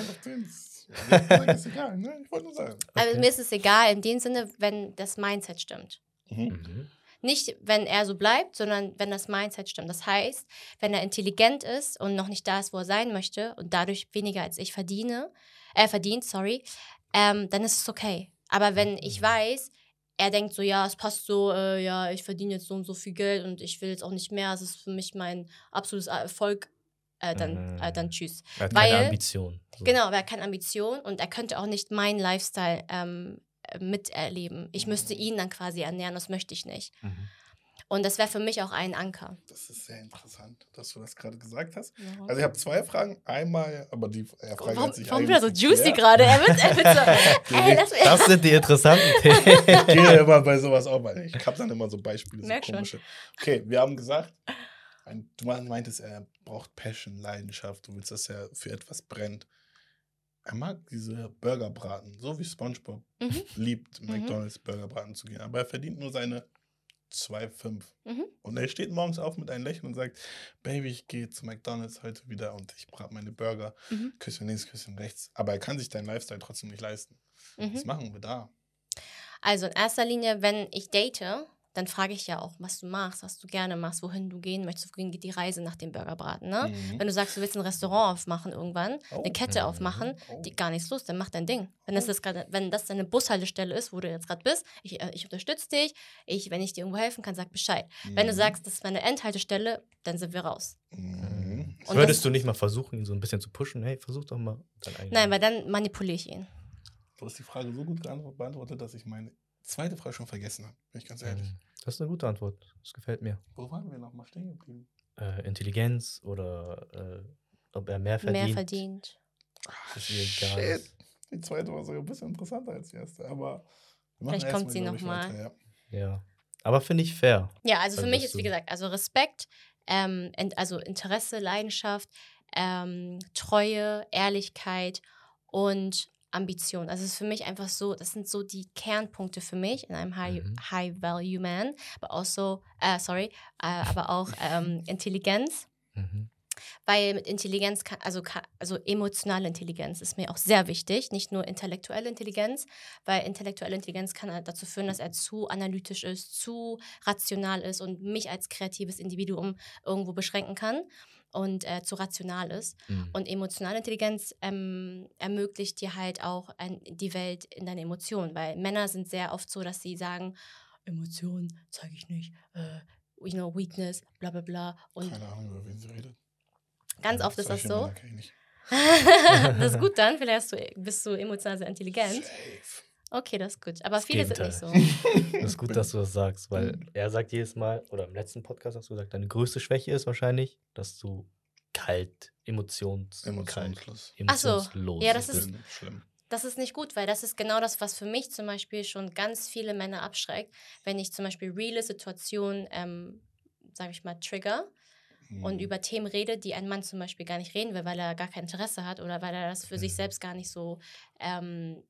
ist egal, ne? Ich wollte nur sagen. Also mir ist es egal in dem Sinne, wenn das Mindset stimmt. Mhm. Mhm. Nicht, wenn er so bleibt, sondern wenn das Mindset stimmt. Das heißt, wenn er intelligent ist und noch nicht da ist, wo er sein möchte und dadurch weniger als ich verdiene, äh, verdient, sorry, ähm, dann ist es okay. Aber wenn ich Mhm. weiß, er denkt so, ja, es passt so, äh, ja, ich verdiene jetzt so und so viel Geld und ich will jetzt auch nicht mehr, es ist für mich mein absolutes Erfolg, äh, dann, äh, dann Mhm. tschüss. Er hat Weil- keine Ambition. So. Genau, aber er hat keine Ambition und er könnte auch nicht meinen Lifestyle ähm, äh, miterleben. Ich müsste ihn dann quasi ernähren, das möchte ich nicht. Mhm. Und das wäre für mich auch ein Anker. Das ist sehr interessant, dass du das gerade gesagt hast. Ja. Also ich habe zwei Fragen. Einmal, aber die äh, Frage Warum, hat sich warum wieder so eigentlich juicy gerade? Er wird, er wird so, ey, lass mich. Das sind die interessanten Themen. Ich gehe immer bei sowas auch, weil ich habe dann immer so Beispiele, so Merk schon. komische. Okay, wir haben gesagt, du meintest, er braucht Passion, Leidenschaft, du willst, dass er für etwas brennt. Er mag diese Burgerbraten, so wie SpongeBob Mhm. liebt, Mhm. McDonalds Burgerbraten zu gehen. Aber er verdient nur seine 2,5. Mhm. Und er steht morgens auf mit einem Lächeln und sagt, Baby, ich gehe zu McDonalds heute wieder und ich brate meine Burger. Mhm. Küsschen links, Küsschen rechts. Aber er kann sich deinen Lifestyle trotzdem nicht leisten. Was Mhm. machen wir da? Also in erster Linie, wenn ich date, dann frage ich ja auch, was du machst, was du gerne machst, wohin du gehen möchtest, wohin geht die Reise nach dem Burgerbraten. Ne? Mhm. Wenn du sagst, du willst ein Restaurant aufmachen irgendwann, Oh. eine Kette Mhm. aufmachen, Oh. die, gar nichts los, dann mach dein Ding. Wenn das, das grade, wenn das deine Bushaltestelle ist, wo du jetzt gerade bist, ich, äh, ich unterstütze dich, ich, wenn ich dir irgendwo helfen kann, sag Bescheid. Wenn du Mhm. sagst, das ist meine Endhaltestelle, dann sind wir raus. Mhm. Und Würdest das- du nicht mal versuchen, ihn so ein bisschen zu pushen? Hey, versuch doch mal dein eigenes. Nein, weil dann manipuliere ich ihn. Du hast die Frage so gut beantwortet, dass ich meine zweite Frage schon vergessen habe. Bin ich ganz ehrlich. Mhm. Das ist eine gute Antwort. Das gefällt mir. Wo waren wir nochmal stehen geblieben? Äh, Intelligenz oder äh, ob er mehr verdient. Mehr verdient. ist mir egal. Shit. Die zweite war sogar ein bisschen interessanter als die erste, aber Vielleicht kommt sie glaub ich, noch mal. weiter, Ja. Ja. Aber finde ich fair. Ja, also für Also, mich dass ist, wie gesagt, also Respekt, ähm, also Interesse, Leidenschaft, ähm, Treue, Ehrlichkeit und Ambition. Also es ist für mich einfach so, das sind so die Kernpunkte für mich in einem High, Mhm. High Value Man, aber also, äh, sorry, äh, aber auch ähm, Intelligenz. Mhm. Weil mit Intelligenz, kann, also, kann, also emotionale Intelligenz ist mir auch sehr wichtig, nicht nur intellektuelle Intelligenz, weil intellektuelle Intelligenz kann halt dazu führen, dass er zu analytisch ist, zu rational ist und mich als kreatives Individuum irgendwo beschränken kann und äh, zu rational ist. Mhm. Und emotionale Intelligenz ähm, ermöglicht dir halt auch ein, die Welt in deine Emotionen, weil Männer sind sehr oft so, dass sie sagen, Emotionen zeige ich nicht, äh, you know, Weakness, bla bla bla. Und Keine Ahnung, über wen sie redet. ganz oft ist das so. Das ist gut dann, vielleicht du, bist du emotional sehr intelligent. Safe. Okay, das ist gut. Aber Das viele sind nicht so. Das ist gut, dass du das sagst, weil er sagt jedes Mal, oder im letzten Podcast hast du gesagt, deine größte Schwäche ist wahrscheinlich, dass du kalt, emotions kalt, Emotionslos. Ach so. emotionslos Ja, das ist- Schlimm, schlimm. Das ist nicht gut, weil das ist genau das, was für mich zum Beispiel schon ganz viele Männer abschreckt, wenn ich zum Beispiel reale Situationen, ähm, sage ich mal, trigger und Mhm. über Themen rede, die ein Mann zum Beispiel gar nicht reden will, weil er gar kein Interesse hat oder weil er das für sich Mhm. selbst gar nicht so, ähm,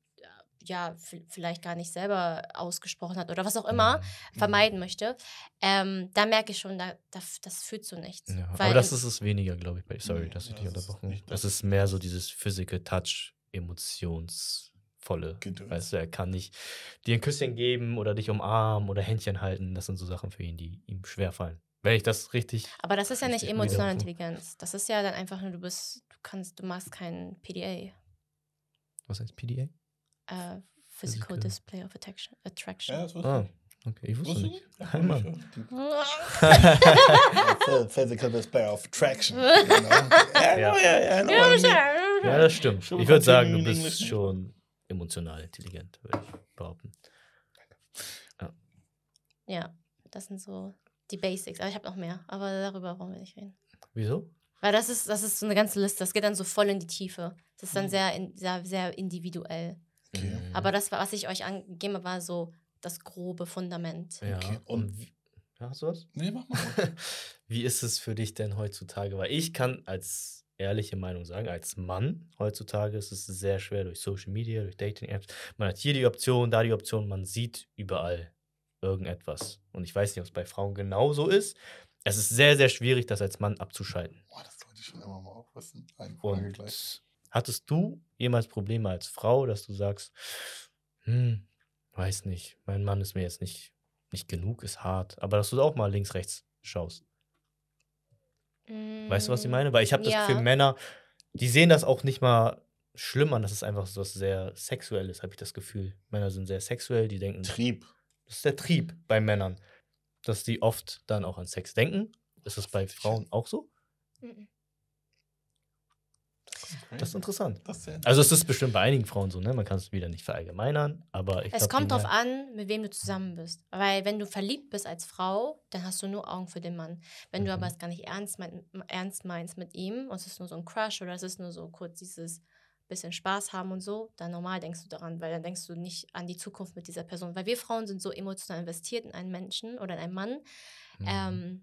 ja, vielleicht gar nicht selber ausgesprochen hat oder was auch immer Mhm. vermeiden möchte, ähm, da merke ich schon, da, da, das führt zu nichts. Ja, weil aber das ist es weniger, glaube ich. Bei, sorry, Nee, dass ich das dich ist unterbrochen nicht Das das. ist mehr so dieses Physical Touch, emotionsvolle. Gedöns. Weißt du, er kann nicht dir ein Küsschen geben oder dich umarmen oder Händchen halten. Das sind so Sachen für ihn, die ihm schwerfallen. Wenn ich das richtig. Aber das ist ja nicht Richtig emotionale. Intelligenz. Das ist ja dann einfach nur, du bist, du kannst, du machst kein PDA. Was heißt PDA? Äh, Physical Physical. Display of Attraction. Ja, Attraction. das wusste Ah, okay. Ich wusste Wusste nicht. ich? Ja, Hey, Mann. Ja, Physical Display of Traction. Genau. Ja, Ja. ja, ja, Ja, Ja, das stimmt. Schon Ich würde sagen, du bist English, ne? schon emotional intelligent, würde ich behaupten. Ja, das sind so die Basics. Aber ich habe noch mehr. Aber darüber wollen wir nicht reden. Wieso? Weil das ist, das ist so eine ganze Liste. Das geht dann so voll in die Tiefe. Das ist dann Mhm. sehr, in, sehr, sehr individuell. Okay. Aber das, war- was ich euch angegeben habe, war so das grobe Fundament. Ja. Okay, Und und- Ja, hast du was? Nee, mach mal. Wie ist es für dich denn heutzutage? Weil ich kann als ehrliche Meinung sagen, als Mann heutzutage ist es sehr schwer durch Social Media, durch Dating-Apps. Man hat hier die Option, da die Option, man sieht überall irgendetwas. Und ich weiß nicht, ob es bei Frauen genauso ist. Es ist sehr, sehr schwierig, das als Mann abzuschalten. Boah, das wollte ich schon immer mal auch wissen. Eine Frage Und gleich. Hattest du jemals Probleme als Frau, dass du sagst, hm, weiß nicht, mein Mann ist mir jetzt nicht, nicht genug, ist hart, aber dass du auch mal links, rechts schaust? Weißt du, was ich meine? Weil ich habe das Ja. für Männer, die sehen das auch nicht mal schlimm an, das ist einfach so was sehr Sexuelles, habe ich das Gefühl. Männer sind sehr sexuell, die denken, Trieb. das ist der Trieb bei Männern, dass die oft dann auch an Sex denken. Ist das bei Frauen auch so? Mhm. Das ist. Das ist interessant. Das ist Also es ist bestimmt bei einigen Frauen so, ne? Man kann es wieder nicht verallgemeinern, aber ich Es glaub, kommt drauf mehr- an, mit wem du zusammen bist. Weil wenn du verliebt bist als Frau, dann hast du nur Augen für den Mann. Wenn du Mhm. aber es gar nicht ernst, mein, ernst meinst mit ihm und es ist nur so ein Crush oder es ist nur so kurz dieses bisschen Spaß haben und so, dann normal denkst du daran, weil dann denkst du nicht an die Zukunft mit dieser Person. Weil wir Frauen sind so emotional investiert in einen Menschen oder in einen Mann Mhm. ähm,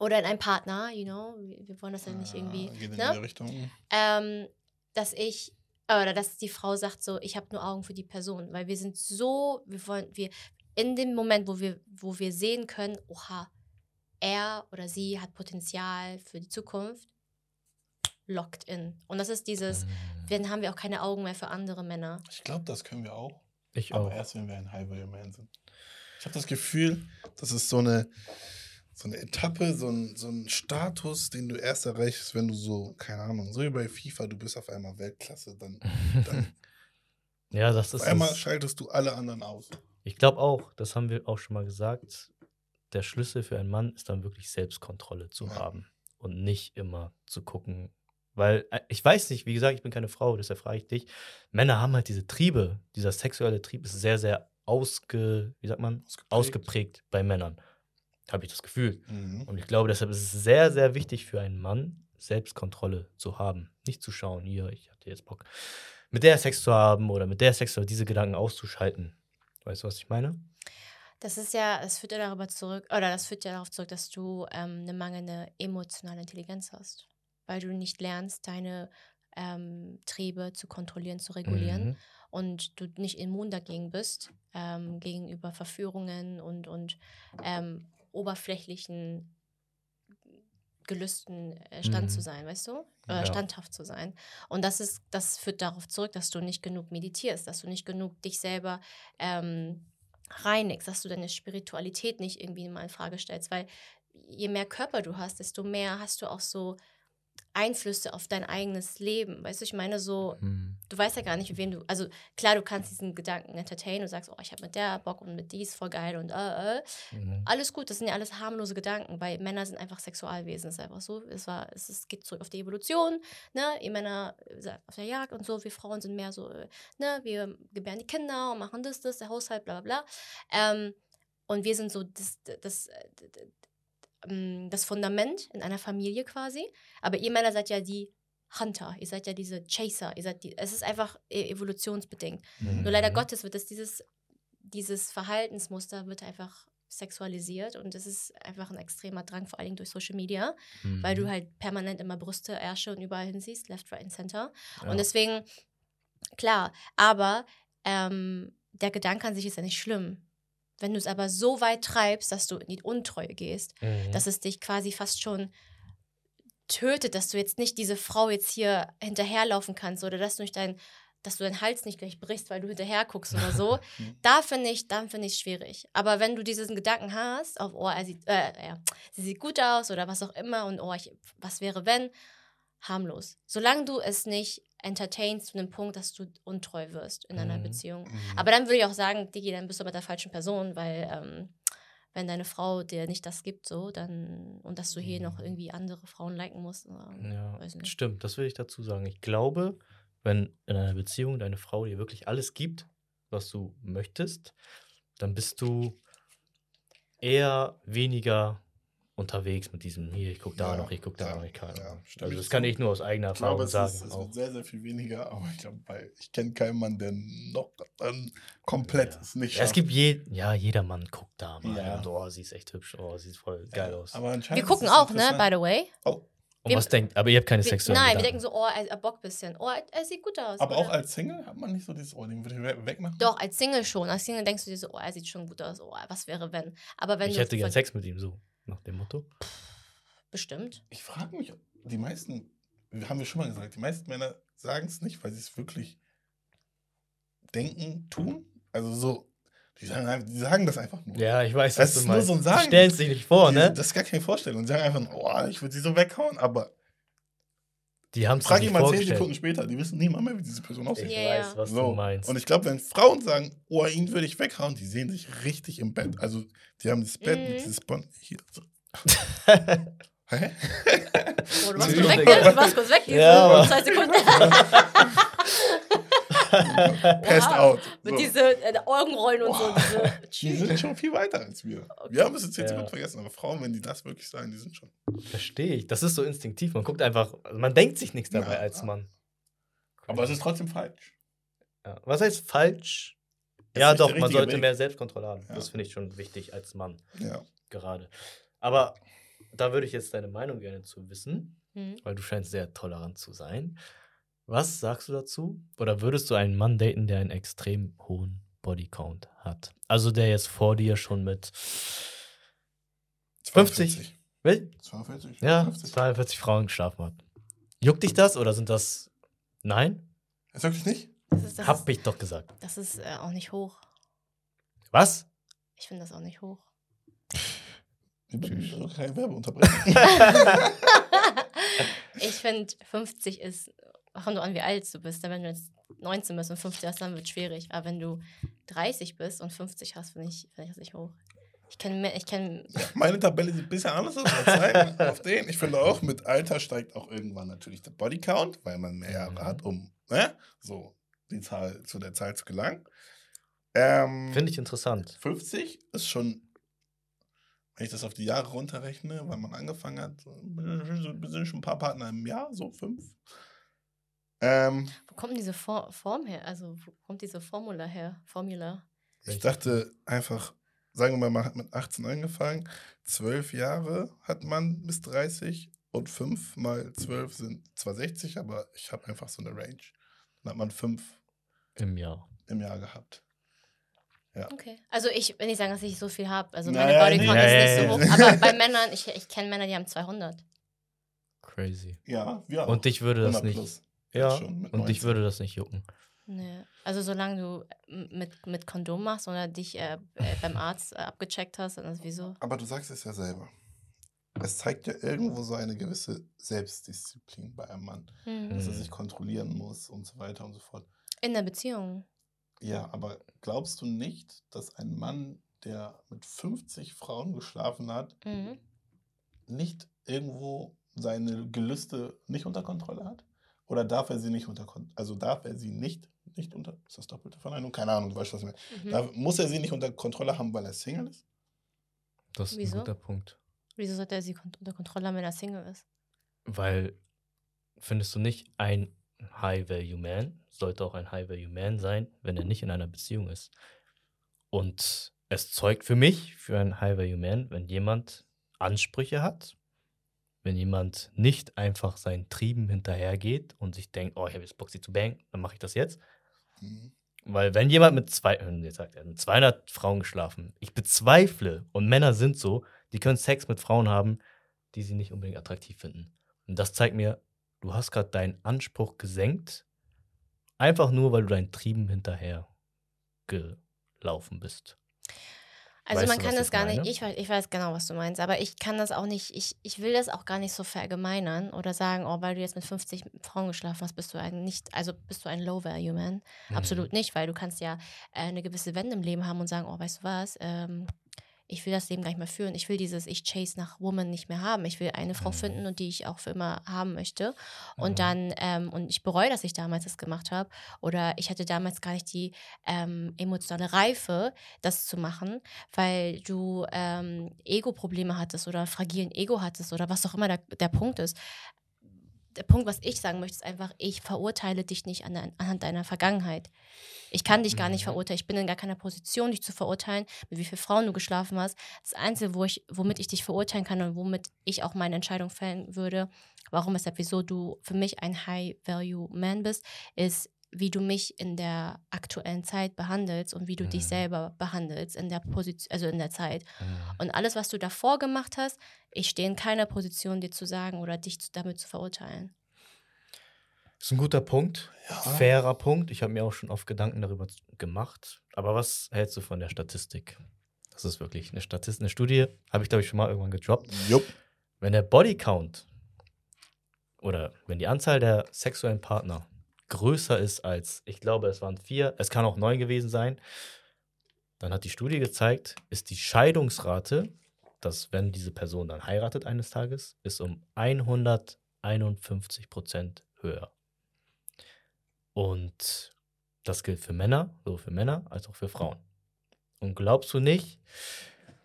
oder in einen Partner, you know. Wir, wollen das ja nicht irgendwie. Ah, Geht in ne? die Richtung. ähm, dass ich oder dass die Frau sagt so, ich habe nur Augen für die Person, weil wir sind so, wir wollen, wir in dem Moment, wo wir, wo wir sehen können, oha, er oder sie hat Potenzial für die Zukunft, locked in. Und das ist dieses, Mhm. dann haben wir auch keine Augen mehr für andere Männer. Ich glaube, das können wir auch. Ich Aber auch. erst, wenn wir ein High-Value Man sind. Ich habe das Gefühl, das ist so eine, so eine Etappe, so ein, so ein Status, den du erst erreichst, wenn du so, keine Ahnung, so wie bei FIFA, du bist auf einmal Weltklasse, dann, dann ja, das auf ist. einmal das- schaltest du alle anderen aus. Ich glaube auch, das haben wir auch schon mal gesagt. Der Schlüssel für einen Mann ist dann wirklich Selbstkontrolle zu Ja. haben und nicht immer zu gucken. Weil äh, ich weiß nicht, wie gesagt, ich bin keine Frau, deshalb frage ich dich. Männer haben halt diese Triebe, dieser sexuelle Trieb ist sehr, sehr ausge, wie sagt man, Ausgeprägt. ausgeprägt bei Männern. Habe ich das Gefühl. Mhm. Und ich glaube, deshalb ist es sehr, sehr wichtig für einen Mann, Selbstkontrolle zu haben. Nicht zu schauen, hier, ich hatte jetzt Bock, mit der Sex zu haben oder mit der Sex oder diese Gedanken auszuschalten. Weißt du, was ich meine? Das ist ja, das führt ja darüber zurück, oder das führt ja darauf zurück, dass du ähm, eine mangelnde emotionale Intelligenz hast. Weil du nicht lernst, deine ähm, Triebe zu kontrollieren, zu regulieren. Mhm. und du nicht immun dagegen bist, ähm, gegenüber Verführungen und, und ähm, oberflächlichen Gelüsten äh, stand Mhm. zu sein, weißt du? Oder Ja. standhaft zu sein. Und das ist, das führt darauf zurück, dass du nicht genug meditierst, dass du nicht genug dich selber ähm, reinigst, dass du deine Spiritualität nicht irgendwie mal in Frage stellst, weil je mehr Körper du hast, desto mehr hast du auch so Einflüsse auf dein eigenes Leben. Weißt du, ich meine so, Mhm. du weißt ja gar nicht, mit wem du. Also klar, du kannst diesen Gedanken entertainen und sagst, oh, ich habe mit der Bock und mit dies voll geil und äh, äh. Mhm. Alles gut, das sind ja alles harmlose Gedanken, weil Männer sind einfach Sexualwesen, das ist einfach so. Es, war, es, es geht zurück auf die Evolution, ne? Ihr Männer seid auf der Jagd und so, wir Frauen sind mehr so, ne, wir gebären die Kinder und machen das, das, der Haushalt, bla bla bla. Ähm, und wir sind so das, das, äh, d- d- ähm, das Fundament in einer Familie quasi. Aber ihr Männer seid ja die Hunter, ihr seid ja diese Chaser, ihr seid die, es ist einfach e- evolutionsbedingt. Nur leider Mhm. Gottes wird es dieses, dieses Verhaltensmuster wird einfach sexualisiert und es ist einfach ein extremer Drang, vor allen Dingen durch Social Media, weil du Mhm. halt permanent immer Brüste, Ärsche und überall hinsiehst, left, right and center. Ja. Und deswegen, klar, aber ähm, der Gedanke an sich ist ja nicht schlimm. Wenn du es aber so weit treibst, dass du in die Untreue gehst, Mhm. dass es dich quasi fast schon tötet, dass du jetzt nicht diese Frau jetzt hier hinterherlaufen kannst oder dass du nicht dein, dass du deinen Hals nicht gleich brichst, weil du hinterher guckst oder so. Mhm. da finde ich, dann finde ich es schwierig. Aber wenn du diesen Gedanken hast, auf oh, er sieht, äh, ja, sie sieht gut aus oder was auch immer und oh, ich, was wäre wenn, harmlos. Solange du es nicht entertainst zu einem Punkt, dass du untreu wirst in einer Mhm. Beziehung. Mhm. Aber dann würde ich auch sagen, Digi, dann bist du bei der falschen Person, weil ähm, wenn deine Frau dir nicht das gibt, so, dann, und dass du hier noch Mhm. irgendwie andere Frauen liken musst. ähm, Ja, weiß nicht. stimmt, das will ich dazu sagen. Ich glaube, wenn in einer Beziehung deine Frau dir wirklich alles gibt, was du möchtest, dann bist du eher weniger unterwegs mit diesem hier, ich guck da Ja, noch, ich guck da ja, noch, ich kann. ja, also das kann ich nur aus eigener Ich glaube, Erfahrung es, sagen. ist, es auch. wird sehr, sehr viel weniger, aber ich glaube, ich kenne keinen Mann, der noch ähm, komplett Ja. es nicht Ja, es gibt je, ja, jeder Mann guckt da mal. Ja. Und, oh, sie ist echt hübsch, oh, sie sieht voll geil aus. Aber Wir gucken ist auch, ne, by the way. Oh, Und was denkt, aber ihr habt keine Wir, sexuellen nein, wir Gedanken. denken so, oh, er, er bockt ein bisschen. Oh, er, er sieht gut aus. aber auch oder? als Single hat man nicht so dieses, oh, den würde ich we- wegmachen. Doch, als Single schon. Als Single denkst du dir so, oh, er sieht schon gut aus. Oh, was wäre, wenn. Aber wenn ich du. hätte gern Sex mit ihm, so, nach dem Motto. Bestimmt. Ich frage mich, die meisten, haben wir schon mal gesagt, die meisten Männer sagen es nicht, weil sie es wirklich denken, tun. Also so, die sagen, die sagen das einfach nur. Ja, ich weiß, Das was du ist nur meinst. so ein Sagen. Die stellen es sich nicht vor, Die- ne? Das ist gar keine Vorstellung. Die sagen einfach, oh, ich würde sie so weghauen, aber Die haben es frag ihn mal zehn. Sekunden später, die wissen niemand mehr, wie diese Person Ich aussieht. Ja, weiß, ja. was So. du meinst. Und ich glaube, wenn Frauen sagen, oh, ihn würde ich weghauen, die sehen sich richtig im Bett. Also, die haben das Bett Mhm. mit dieses Bond hier. So. Hä? Oh, du warst Sie- kurz weg? Du warst kurz weg. Ja, zwei Sekunden. Passed Wow. out. Mit So. diese äh, Augenrollen und so. Die Diese, sind schon viel weiter als wir. Wir haben es 10 Ja. Sekunden vergessen, aber Frauen, wenn die das wirklich sagen, die sind schon. Verstehe ich. Das ist so instinktiv. Man guckt einfach, also man denkt sich nichts dabei Ja. als Mann. Aber es ist trotzdem falsch. Ja. Was heißt falsch? Ja, doch, man sollte Weg. mehr Selbstkontrolle haben. Ja. Das finde ich schon wichtig als Mann Ja. gerade. Aber da würde ich jetzt deine Meinung gerne zu wissen, Hm. weil du scheinst sehr tolerant zu sein. Was sagst du dazu? Oder würdest du einen Mann daten, der einen extrem hohen Bodycount hat? Also der jetzt vor dir schon mit 50. Wel- 42. Ja, 50. 42 Frauen geschlafen hat. Juckt dich das oder sind das. Nein? Ist wirklich nicht? Das ist, das Hab ich doch gesagt. das ist äh, auch nicht hoch. Was? Ich finde das auch nicht hoch. Ich will keine Werbe unterbrechen. ich finde, 50 ist, kommt an, wie alt du bist. Denn wenn du jetzt 19 bist und 50 hast, dann wird es schwierig. Aber wenn du 30 bist und 50 hast, finde ich, find ich das nicht hoch. Ich kenne, ich kenn, Meine Tabelle sieht ein bisschen anders aus als deine. auf den. Ich finde auch, mit Alter steigt auch irgendwann natürlich der Bodycount, weil man mehr Jahre Mhm. hat, um ne, so die Zahl, zu der Zahl zu gelangen. Ähm, Finde ich interessant. 50 ist schon, wenn ich das auf die Jahre runterrechne, weil man angefangen hat, sind schon ein paar Partner im Jahr, so fünf. Ähm, wo kommt diese For Form her? Also, wo kommt diese Formula her? Formula? ich dachte einfach, sagen wir mal, man hat mit 18 angefangen, zwölf Jahre hat man bis 30 und fünf mal zwölf sind zwar 60, aber ich habe einfach so eine Range. Dann hat man fünf Im Jahr. im Jahr gehabt. Okay. Also, ich will nicht sagen, dass ich so viel habe. Also, Naja, meine Bodycount nee. ist nicht so hoch. Aber bei Männern, ich, ich kenne Männer, die haben 200. Crazy. Ja, wir auch. Und dich würde das 100 nicht. plus. Ja, schon mit und dich 19. würde das nicht jucken. Nee. Also, solange du m- mit, mit Kondom machst oder dich äh, äh, beim Arzt äh, abgecheckt hast, dann ist wieso? Aber du sagst es ja selber. Es zeigt ja irgendwo so eine gewisse Selbstdisziplin bei einem Mann, Hm. dass er Mhm. sich kontrollieren muss und so weiter und so fort. In der Beziehung. Ja, aber glaubst du nicht, dass ein Mann, der mit 50 Frauen geschlafen hat, Mhm. nicht irgendwo seine Gelüste nicht unter Kontrolle hat? Oder darf er sie nicht unter Kontrolle? Also darf er sie nicht, nicht unter. Ist das doppelte Verneinung? Keine Ahnung, du weißt, was ich meine. Mhm. Darf, muss er sie nicht unter Kontrolle haben, weil er Single ist? Das ist Wieso? ein guter Punkt. Wieso sollte er sie unter Kontrolle haben, wenn er Single ist? Weil, findest du nicht, ein High-Value-Man sollte auch ein High-Value-Man sein, wenn er nicht in einer Beziehung ist. Und es zeugt für mich, für einen High-Value-Man, wenn jemand Ansprüche hat, wenn jemand nicht einfach seinen Trieben hinterhergeht und sich denkt, oh, ich habe jetzt Bock, sie zu bangen, dann mache ich das jetzt. Mhm. Weil wenn jemand mit zwei, äh, jetzt sagt er, mit 200 Frauen geschlafen, ich bezweifle, und Männer sind so, die können Sex mit Frauen haben, die sie nicht unbedingt attraktiv finden. Und das zeigt mir, du hast gerade deinen Anspruch gesenkt, einfach nur, weil du deinen Trieben hinterher gelaufen bist. Also Weißt man kann das gar meine? nicht, ich weiß, ich weiß genau, was du meinst, aber ich kann das auch nicht, ich, ich will das auch gar nicht so verallgemeinern oder sagen, oh, weil du jetzt mit 50 Frauen geschlafen hast, bist du ein nicht, also bist du ein Low-Value-Man. Mhm. Absolut nicht, weil du kannst ja äh, eine gewisse Wende im Leben haben und sagen, oh, weißt du was, ähm, ich will das Leben gar nicht mehr führen. Ich will dieses Ich chase nach Woman nicht mehr haben. Ich will eine Frau Mhm. finden und die ich auch für immer haben möchte. Und Mhm. dann, ähm, und ich bereue, dass ich damals das gemacht habe. Oder ich hatte damals gar nicht die ähm, emotionale Reife, das zu machen, weil du ähm, Ego-Probleme hattest oder fragilen Ego hattest oder was auch immer der, der Punkt ist. Der Punkt, was ich sagen möchte, ist einfach, ich verurteile dich nicht an anhand deiner Vergangenheit. Ich kann dich gar nicht Mhm. verurteilen. Ich bin in gar keiner Position, dich zu verurteilen, mit wie vielen Frauen du geschlafen hast. Das Einzige, wo ich, womit ich dich verurteilen kann und womit ich auch meine Entscheidung fällen würde, warum, weshalb, wieso du für mich ein High-Value-Man bist, ist, wie du mich in der aktuellen Zeit behandelst und wie du dich Mhm. selber behandelst in der Position, also in der Zeit. Mhm. Und alles, was du davor gemacht hast, ich stehe in keiner Position, dir zu sagen oder dich damit zu verurteilen. Das ist ein guter Punkt. Ja. Fairer Punkt. Ich habe mir auch schon oft Gedanken darüber gemacht. Aber was hältst du von der Statistik? Das ist wirklich eine Statistik, eine Studie, habe ich glaube ich schon mal irgendwann gedroppt. Jupp. Wenn der Bodycount oder wenn die Anzahl der sexuellen Partner größer ist als, ich glaube, es waren vier, es kann auch neun gewesen sein, dann hat die Studie gezeigt, ist die Scheidungsrate, dass wenn diese Person dann heiratet eines Tages, ist um 151 Prozent höher. Und das gilt für Männer, sowohl für Männer als auch für Frauen. Und glaubst du nicht,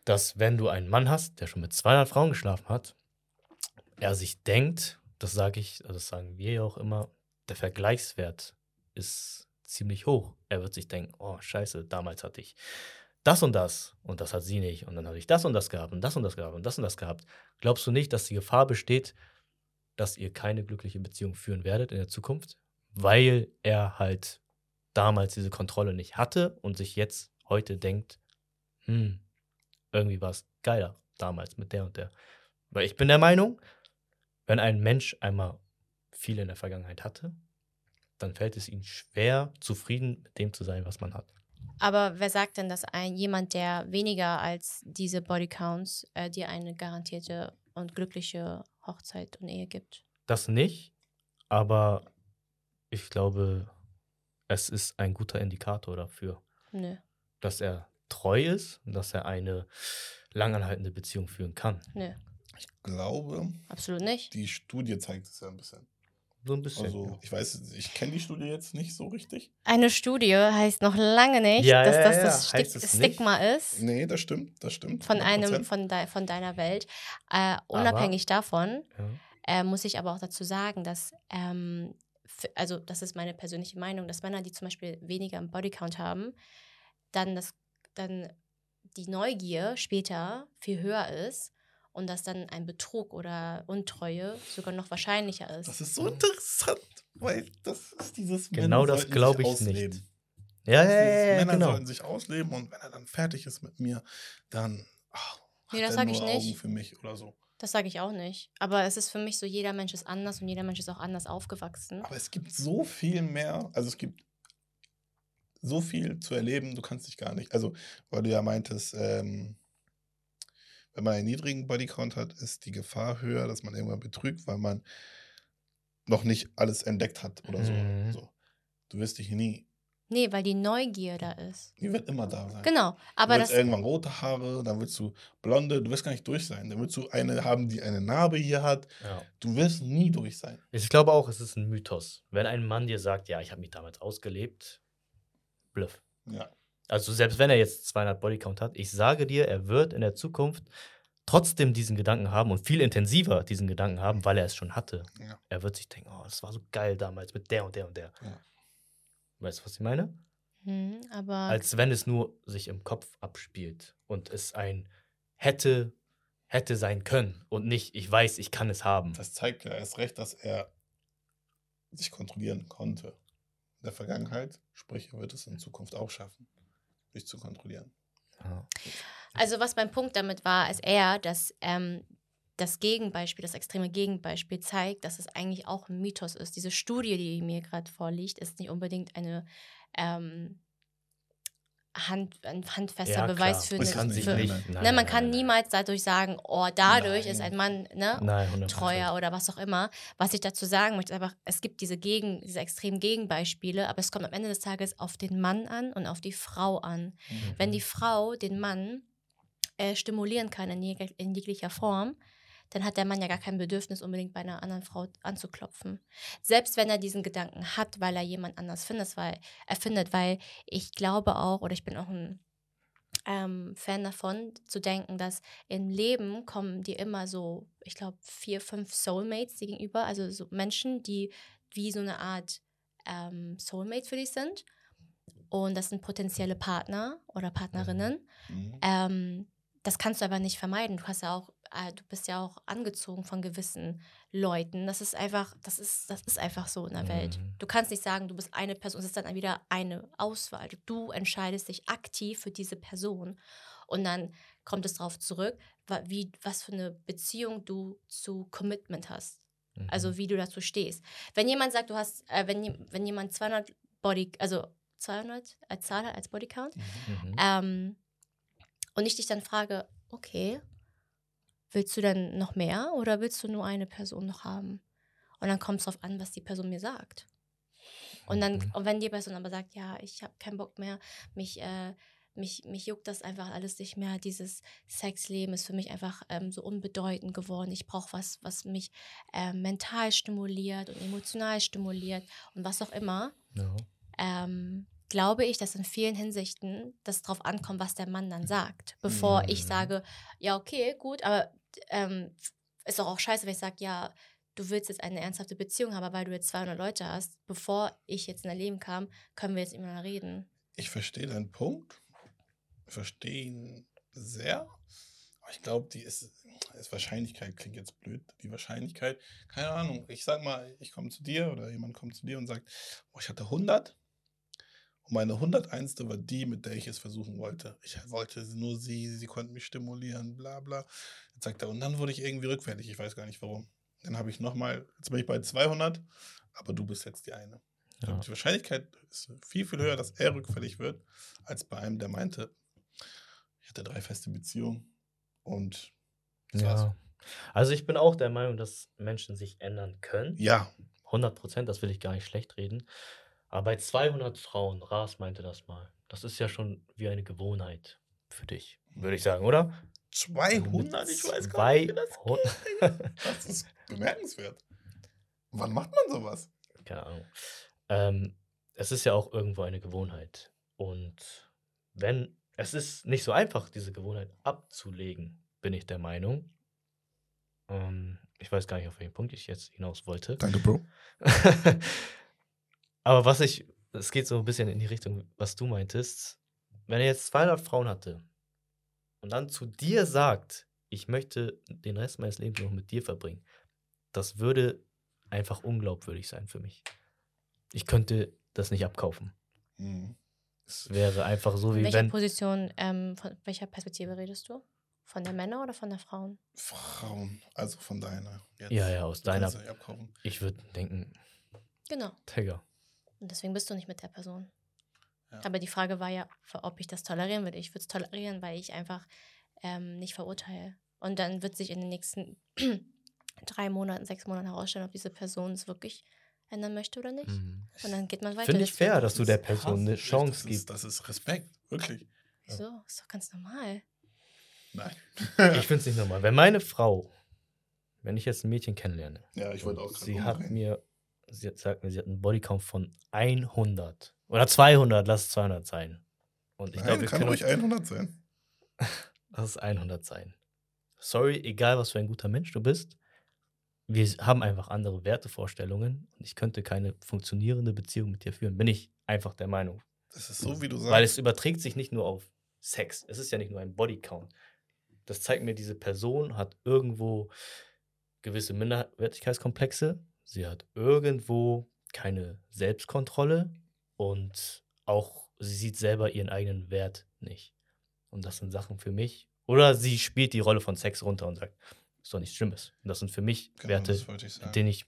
dass wenn du einen Mann hast, der schon mit 200 Frauen geschlafen hat, er sich denkt, das sage ich, das sagen wir ja auch immer, der Vergleichswert ist ziemlich hoch. Er wird sich denken, oh scheiße, damals hatte ich das und das und das hat sie nicht und dann habe ich das und das gehabt und das und das gehabt und das und das gehabt. Glaubst du nicht, dass die Gefahr besteht, dass ihr keine glückliche Beziehung führen werdet in der Zukunft, weil er halt damals diese Kontrolle nicht hatte und sich jetzt heute denkt, hm, irgendwie war es geiler damals mit der und der. Weil ich bin der Meinung, wenn ein Mensch einmal viel in der Vergangenheit hatte, dann fällt es ihm schwer, zufrieden mit dem zu sein, was man hat. Aber wer sagt denn, dass ein jemand, der weniger als diese Bodycounts äh, dir eine garantierte und glückliche Hochzeit und Ehe gibt? Das nicht, aber ich glaube, es ist ein guter Indikator dafür, Nö, dass er treu ist und dass er eine langanhaltende Beziehung führen kann. nö, Ich glaube, absolut nicht. die Studie zeigt es ja ein bisschen. So ein bisschen. Also, ich weiß, ich kenne die Studie jetzt nicht so richtig. Eine Studie heißt noch lange nicht, Ja, dass ja, das ja, das Stig es Stigma ist Nee, das stimmt, das stimmt. von einem 100%. von, dei- von deiner Welt. Äh, unabhängig davon ja. äh, muss ich aber auch dazu sagen, dass, ähm, also das ist meine persönliche Meinung, dass Männer, die zum Beispiel weniger im Bodycount haben, dann, das, dann die Neugier später viel höher ist und dass dann ein Betrug oder Untreue sogar noch wahrscheinlicher ist. Das ist so interessant, weil das ist dieses Genau Männer das sollten glaub sich ich nicht. ausleben. Ja, Das ja, dieses, ja, ja, Männer genau. sollten sich ausleben und wenn er dann fertig ist mit mir, dann ach, Nee, hat das er sag ich nicht. Augen für mich oder so. Das sage ich auch nicht. Aber es ist für mich so, jeder Mensch ist anders und jeder Mensch ist auch anders aufgewachsen. Aber es gibt so viel mehr, also es gibt so viel zu erleben, du kannst dich gar nicht, also weil du ja meintest, ähm, wenn man einen niedrigen Bodycount hat, ist die Gefahr höher, dass man irgendwann betrügt, weil man noch nicht alles entdeckt hat oder so. Mhm. so. Du wirst dich nie, Nee, weil die Neugier da ist. die wird immer da sein. Genau. Aber du willst das. irgendwann rote Haare, dann willst du blonde, du wirst gar nicht durch sein. Dann willst du eine haben, die eine Narbe hier hat. Ja. Du wirst nie durch sein. Ich glaube auch, es ist ein Mythos. Wenn ein Mann dir sagt, ja, ich habe mich damals ausgelebt, bluff. Ja. Also selbst wenn er jetzt 200 Bodycount hat, ich sage dir, er wird in der Zukunft trotzdem diesen Gedanken haben und viel intensiver diesen Gedanken haben, weil er es schon hatte. Ja. Er wird sich denken, oh, das war so geil damals mit der und der und der. Ja. Weißt du, was ich meine? Hm, aber. Als wenn es nur sich im Kopf abspielt und es ein hätte, hätte sein können und nicht, ich weiß, ich kann es haben. Das zeigt ja erst recht, dass er sich kontrollieren konnte. In der Vergangenheit, sprich, er wird es in Zukunft auch schaffen, sich zu kontrollieren. Also was mein Punkt damit war, ist eher, dass ähm, das Gegenbeispiel, das extreme Gegenbeispiel zeigt, dass es eigentlich auch ein Mythos ist. Diese Studie, die mir gerade vorliegt, ist nicht unbedingt eine ähm, Hand, ein handfester Ja, Beweis klar. für eine. kann sich für, nicht- nicht. ne, man kann niemals dadurch sagen, oh, dadurch ist Nein. ein Mann ne, Nein, 100%. treuer oder was auch immer. Was ich dazu sagen möchte, ist einfach, es gibt diese, Gegen, diese extremen Gegenbeispiele, aber es kommt am Ende des Tages auf den Mann an und auf die Frau an. Mhm. Wenn die Frau den Mann äh, stimulieren kann in, jeg in jeglicher Form, dann hat der Mann ja gar kein Bedürfnis, unbedingt bei einer anderen Frau anzuklopfen. Selbst wenn er diesen Gedanken hat, weil er jemand anders findet, weil, erfindet, weil ich glaube auch, oder ich bin auch ein ähm, Fan davon, zu denken, dass im Leben kommen dir immer so, ich glaube, vier, fünf Soulmates die gegenüber, also so Menschen, die wie so eine Art ähm, Soulmate für dich sind. Und das sind potenzielle Partner oder Partnerinnen. Mhm. Ähm, das kannst du aber nicht vermeiden. Du hast ja auch, äh, du bist ja auch angezogen von gewissen Leuten. Das ist einfach, das ist, das ist einfach so in der Welt. Mhm. Du kannst nicht sagen, du bist eine Person, es ist dann wieder eine Auswahl. Du entscheidest dich aktiv für diese Person. Und dann kommt es darauf zurück, wie, was für eine Beziehung du zu Commitment hast. Mhm. Also wie du dazu stehst. Wenn jemand sagt, du hast, äh, wenn, wenn jemand 200 Body, also 200 als Zahl hat, als Bodycount, Mhm. ähm, und ich dich dann frage, okay, willst du denn noch mehr oder willst du nur eine Person noch haben? Und dann kommt es darauf an, was die Person mir sagt. Und dann, Mhm. und wenn die Person aber sagt, ja, ich habe keinen Bock mehr, mich, äh, mich, mich juckt das einfach alles nicht mehr, dieses Sexleben ist für mich einfach ähm, so unbedeutend geworden. Ich brauche was, was mich äh, mental stimuliert und emotional stimuliert und was auch immer Ja. ähm, glaube ich, dass in vielen Hinsichten das drauf ankommt, was der Mann dann sagt. Bevor ich Mhm. sage, ja, okay, gut, aber ähm, ist doch auch scheiße, wenn ich sage, ja, du willst jetzt eine ernsthafte Beziehung haben, weil du jetzt 200 Leute hast, bevor ich jetzt in dein Leben kam, können wir jetzt immer noch reden. Ich verstehe deinen Punkt. Ich verstehe ihn sehr. Aber ich glaube, die ist, ist Wahrscheinlichkeit, klingt jetzt blöd, die Wahrscheinlichkeit, keine Ahnung. Ich sag mal, ich komme zu dir oder jemand kommt zu dir und sagt, oh, ich hatte 100 und meine 101. war die, mit der ich es versuchen wollte. Ich wollte nur sie, sie konnten mich stimulieren, bla bla. Jetzt sagt er, und dann wurde ich irgendwie rückfällig, ich weiß gar nicht warum. Dann habe ich nochmal, jetzt bin ich bei 200, aber du bist jetzt die eine. Ja. Die Wahrscheinlichkeit ist viel, viel höher, dass er rückfällig wird, als bei einem, der meinte, ich hatte drei feste Beziehungen und das war's. ja. Also ich bin auch der Meinung, dass Menschen sich ändern können. Ja, 100 Prozent, das will ich gar nicht schlecht reden. Aber bei 200 Frauen, Ras meinte das mal, das ist ja schon wie eine Gewohnheit für dich, würde ich sagen, oder? 200, ich weiß gar nicht, wie das geht. 200. Das ist bemerkenswert. Wann macht man sowas? Keine Ahnung. Ähm, es ist ja auch irgendwo eine Gewohnheit. Und wenn, es ist nicht so einfach, diese Gewohnheit abzulegen, bin ich der Meinung. Ähm, ich weiß gar nicht, auf welchen Punkt ich jetzt hinaus wollte. Danke, Bro. Aber was ich, es geht so ein bisschen in die Richtung, was du meintest. Wenn er jetzt 200 Frauen hatte und dann zu dir sagt, ich möchte den Rest meines Lebens noch mit dir verbringen, das würde einfach unglaubwürdig sein für mich. Ich könnte das nicht abkaufen. Mhm. Es wäre einfach so, Von wie welcher wenn. Position, ähm, von welcher Perspektive redest du? Von der Männer oder von der Frauen? Frauen, also von deiner. Jetzt. Ja, ja, aus deiner. Ich würde denken, Genau. Digga. Und deswegen bist du nicht mit der Person. Ja. Aber die Frage war ja, ob ich das tolerieren würde. Ich würde es tolerieren, weil ich einfach ähm, nicht verurteile. Und dann wird sich in den nächsten drei Monaten, sechs Monaten herausstellen, ob diese Person es wirklich ändern möchte oder nicht. Mhm. Und dann geht man weiter. Finde ich Deswegen- fair, dass du der Das ist Person eine. Chance das Ist, gibst. das ist Respekt, wirklich. Wieso? Ist doch ganz normal. Nein. Ich finde es nicht normal. Wenn meine Frau, wenn ich jetzt ein Mädchen kennenlerne, ja, ich wollte auch sie hat umdrehen. mir, sie hat, sagt mir, sie hat einen Bodycount von 100 oder 200, lass es 200 sein. Und ich Nein, glaube, wir kann ruhig 100 sein. Lass es 100 sein. Sorry, egal was für ein guter Mensch du bist. Wir haben einfach andere Wertevorstellungen und ich könnte keine funktionierende Beziehung mit dir führen. Bin ich einfach der Meinung. Das ist so, wie du sagst. Weil es überträgt sich nicht nur auf Sex. Es ist ja nicht nur ein Bodycount. Das zeigt mir, diese Person hat irgendwo gewisse Minderwertigkeitskomplexe. Sie hat irgendwo keine Selbstkontrolle und auch sie sieht selber ihren eigenen Wert nicht. Und das sind Sachen für mich. Oder sie spielt die Rolle von Sex runter und sagt, ist doch nichts Schlimmes. Und das sind für mich genau, Werte, ich mit denen ich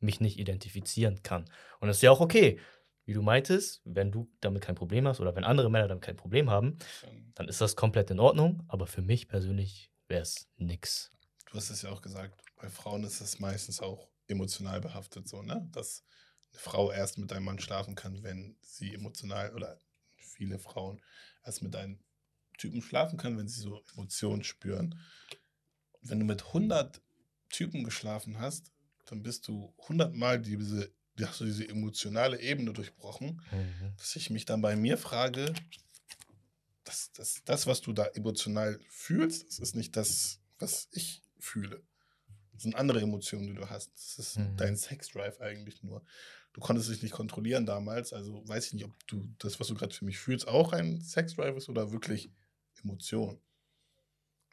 mich nicht identifizieren kann. Und das ist ja auch okay. Wie du meintest, wenn du damit kein Problem hast oder wenn andere Männer damit kein Problem haben, Dann- dann ist das komplett in Ordnung. Aber für mich persönlich wäre es nix. Du hast es ja auch gesagt, bei Frauen ist es meistens auch emotional behaftet, so, ne? Dass eine Frau erst mit einem Mann schlafen kann, wenn sie emotional oder viele Frauen erst mit einem Typen schlafen können, wenn sie so Emotionen spüren. Wenn du mit 100 Typen geschlafen hast, dann bist du 100 Mal diese, hast du diese emotionale Ebene durchbrochen, Mhm. dass ich mich dann bei mir frage, das, das, das, was du da emotional fühlst, das ist nicht das, was ich fühle. Das sind andere Emotionen, die du hast. Das ist Mhm. dein Sexdrive eigentlich nur. Du konntest dich nicht kontrollieren damals, also weiß ich nicht, ob du das, was du gerade für mich fühlst, auch ein Sexdrive ist oder wirklich Emotion. Ist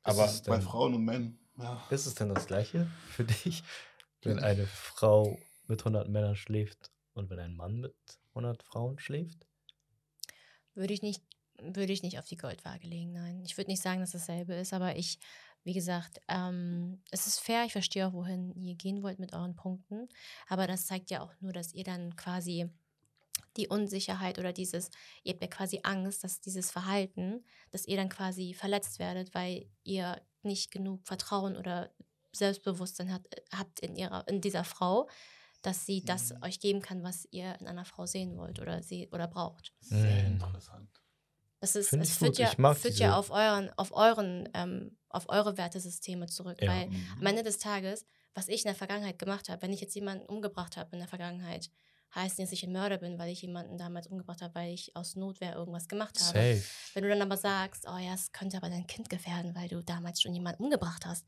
Aber bei denn- Frauen und Männern, ja. Ist es denn das Gleiche für dich, wenn eine Frau mit 100 Männern schläft und wenn ein Mann mit 100 Frauen schläft? Würde ich nicht, würde ich nicht auf die Goldwaage legen, nein. Ich würde nicht sagen, dass dasselbe ist, aber ich, wie gesagt, ähm, es ist fair, ich verstehe auch, wohin ihr gehen wollt mit euren Punkten, aber das zeigt ja auch nur, dass ihr dann quasi die Unsicherheit oder dieses, ihr habt ja quasi Angst, dass dieses Verhalten, dass ihr dann quasi verletzt werdet, weil ihr nicht genug Vertrauen oder Selbstbewusstsein hat, habt in, ihrer, in dieser Frau, dass sie das Mhm. euch geben kann, was ihr in einer Frau sehen wollt oder, sie, oder braucht. Sehr Mhm. interessant. Das ist, Find es führt ja, führt ja auf euren, auf euren, ähm, auf eure Wertesysteme zurück. Ja. Weil Mhm. am Ende des Tages, was ich in der Vergangenheit gemacht habe, wenn ich jetzt jemanden umgebracht habe in der Vergangenheit, heißt nicht, dass ich ein Mörder bin, weil ich jemanden damals umgebracht habe, weil ich aus Notwehr irgendwas gemacht habe. Safe. Wenn du dann aber sagst, oh ja, es könnte aber dein Kind gefährden, weil du damals schon jemanden umgebracht hast.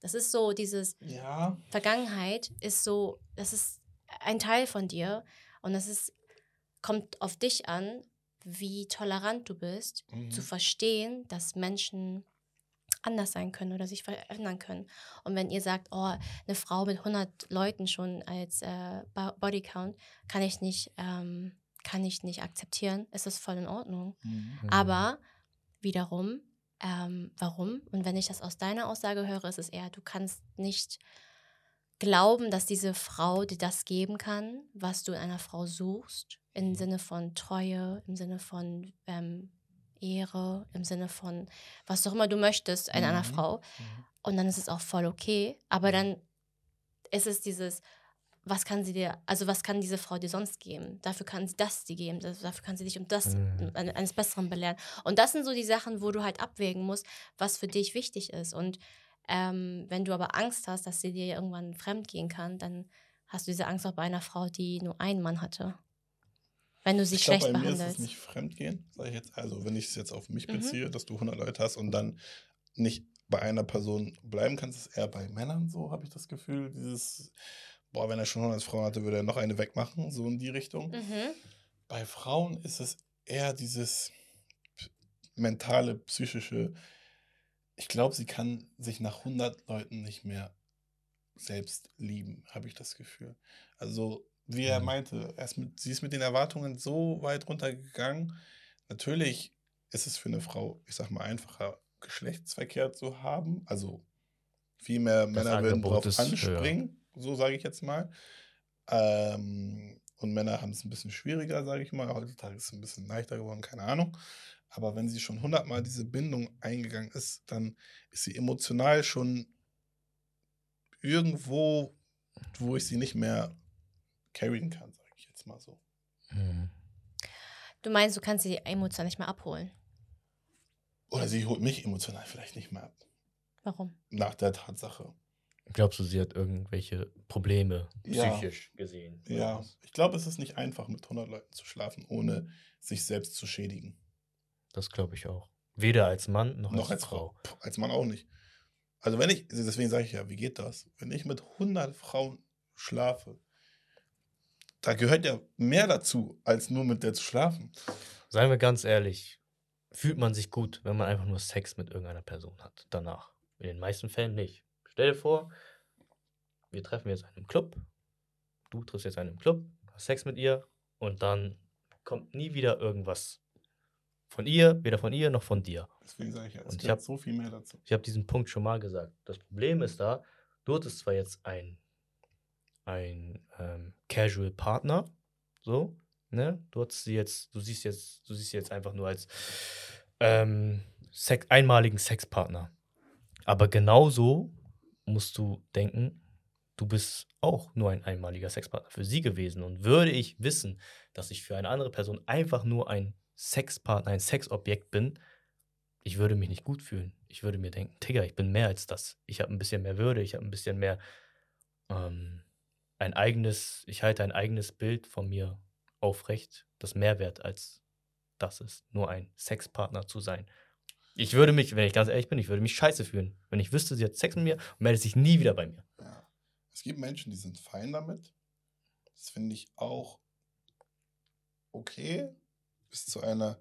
Das ist so, dieses Ja, Vergangenheit ist so, das ist ein Teil von dir und das ist, kommt auf dich an, wie tolerant du bist, Mhm. zu verstehen, dass Menschen anders sein können oder sich verändern können. Und wenn ihr sagt, oh, eine Frau mit 100 Leuten schon als äh, Bo- Bodycount kann ich nicht, ähm, kann ich nicht akzeptieren, ist das voll in Ordnung. Mhm. Aber wiederum, ähm, warum? Und wenn ich das aus deiner Aussage höre, ist es eher, du kannst nicht glauben, dass diese Frau dir das geben kann, was du in einer Frau suchst, im Sinne von Treue, im Sinne von ähm, Ehre, im Sinne von was auch immer du möchtest in einer Mhm. Frau. Und dann ist es auch voll okay. Aber dann ist es dieses, was kann sie dir, also was kann diese Frau dir sonst geben? Dafür kann sie das dir geben, dafür kann sie dich um das, Mhm. eines Besseren belehren. Und das sind so die Sachen, wo du halt abwägen musst, was für dich wichtig ist. Und ähm, wenn du aber Angst hast, dass sie dir irgendwann fremd gehen kann, dann hast du diese Angst auch bei einer Frau, die nur einen Mann hatte. Wenn du sie ich glaube, schlecht bei mir ist behandelst. es nicht Fremdgehen, sage ich jetzt. Also, wenn ich es jetzt auf mich Mhm. beziehe, dass du 100 Leute hast und dann nicht bei einer Person bleiben kannst, ist eher bei Männern so, habe ich das Gefühl. Dieses, boah, wenn er schon 100 Frauen hatte, würde er noch eine wegmachen, so in die Richtung. Mhm. Bei Frauen ist es eher dieses mentale, psychische. Ich glaube, sie kann sich nach 100 Leuten nicht mehr selbst lieben, habe ich das Gefühl. Also, wie er Mhm. meinte, er ist mit, sie ist mit den Erwartungen so weit runtergegangen. Natürlich ist es für eine Frau, ich sag mal, einfacher, Geschlechtsverkehr zu haben. Also, viel mehr Männer würden drauf ist höher. anspringen, so sage ich jetzt mal. Ähm, und Männer haben es ein bisschen schwieriger, sage ich mal. Heutzutage ist es ein bisschen leichter geworden, keine Ahnung. Aber wenn sie schon hundertmal diese Bindung eingegangen ist, dann ist sie emotional schon irgendwo, wo ich sie nicht mehr carryen kann, sage ich jetzt mal so. Mhm. Du meinst, du kannst sie emotional nicht mehr abholen. Oder sie holt mich emotional vielleicht nicht mehr ab. Warum? Nach der Tatsache. Glaubst du, sie hat irgendwelche Probleme Ja. psychisch gesehen? oder Ja, was? ich glaube, es ist nicht einfach, mit 100 Leuten zu schlafen, ohne sich selbst zu schädigen. Das glaube ich auch. Weder als Mann noch, Noch als, als Frau. Frau. Puh, Als Mann auch nicht. Also wenn ich, deswegen sage ich ja, wie geht das? Wenn ich mit 100 Frauen schlafe, da gehört ja mehr dazu, als nur mit der zu schlafen. Seien wir ganz ehrlich, fühlt man sich gut, wenn man einfach nur Sex mit irgendeiner Person hat danach? In den meisten Fällen nicht. Stell dir vor, wir treffen jetzt in einem Club, du triffst jetzt in einem Club, hast Sex mit ihr und dann kommt nie wieder irgendwas von ihr, weder von ihr noch von dir. Deswegen sage ich ja, es ich hab- so viel mehr dazu. Ich habe diesen Punkt schon mal gesagt. Das Problem ist da, du hattest zwar jetzt ein, ein ähm, Casual Partner, so, ne? Du hattest sie jetzt, du siehst jetzt, du siehst sie jetzt einfach nur als ähm, Sex, einmaligen Sexpartner. Aber genauso musst du denken, du bist auch nur ein einmaliger Sexpartner für sie gewesen. Und würde ich wissen, dass ich für eine andere Person einfach nur ein Sexpartner, ein Sexobjekt bin, ich würde mich nicht gut fühlen. Ich würde mir denken, Digga, ich bin mehr als das. Ich habe ein bisschen mehr Würde, ich habe ein bisschen mehr ähm, ein eigenes, ich halte ein eigenes Bild von mir aufrecht, das mehr wert als das ist, nur ein Sexpartner zu sein. Ich würde mich, wenn ich ganz ehrlich bin, ich würde mich scheiße fühlen, wenn ich wüsste, sie hat Sex mit mir und meldet sich nie wieder bei mir. Ja. Es gibt Menschen, die sind fein damit. Das finde ich auch okay. Bis zu einer.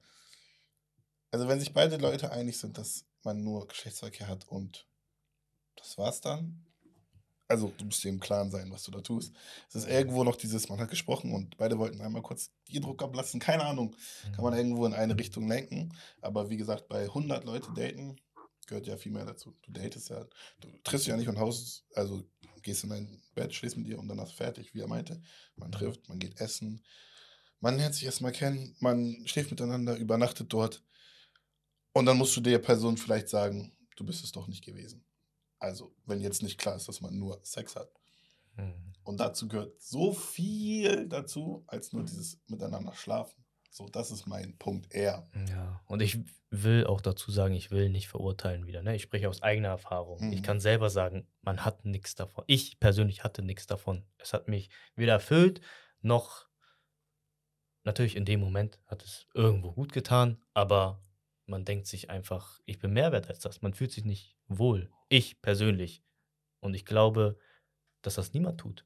Also, wenn sich beide Leute einig sind, dass man nur Geschlechtsverkehr hat und das war's dann. Also, du musst dir im Klaren sein, was du da tust. Es ist irgendwo noch dieses, man hat gesprochen und beide wollten einmal kurz die Druck ablassen. Keine Ahnung. Kann man irgendwo in eine Richtung lenken. Aber wie gesagt, bei 100 Leute daten gehört ja viel mehr dazu. Du datest ja, du triffst dich ja nicht von Haus, also gehst in dein Bett, schläfst mit ihr und dann hast fertig, wie er meinte. Man trifft, man geht essen, man lernt sich erstmal kennen, man schläft miteinander, übernachtet dort. Und dann musst du der Person vielleicht sagen, du bist es doch nicht gewesen. Also, wenn jetzt nicht klar ist, dass man nur Sex hat. Mhm. Und dazu gehört so viel dazu, als nur dieses Miteinander schlafen. So, das ist mein Punkt eher. Ja, und ich will auch dazu sagen, ich will nicht verurteilen wieder. Ne? Ich spreche aus eigener Erfahrung. Mhm. Ich kann selber sagen, man hat nichts davon. Ich persönlich hatte nichts davon. Es hat mich weder erfüllt, noch natürlich in dem Moment hat es irgendwo gut getan, aber man denkt sich einfach, ich bin mehr wert als das. Man fühlt sich nicht wohl. Ich persönlich. Und ich glaube, dass das niemand tut.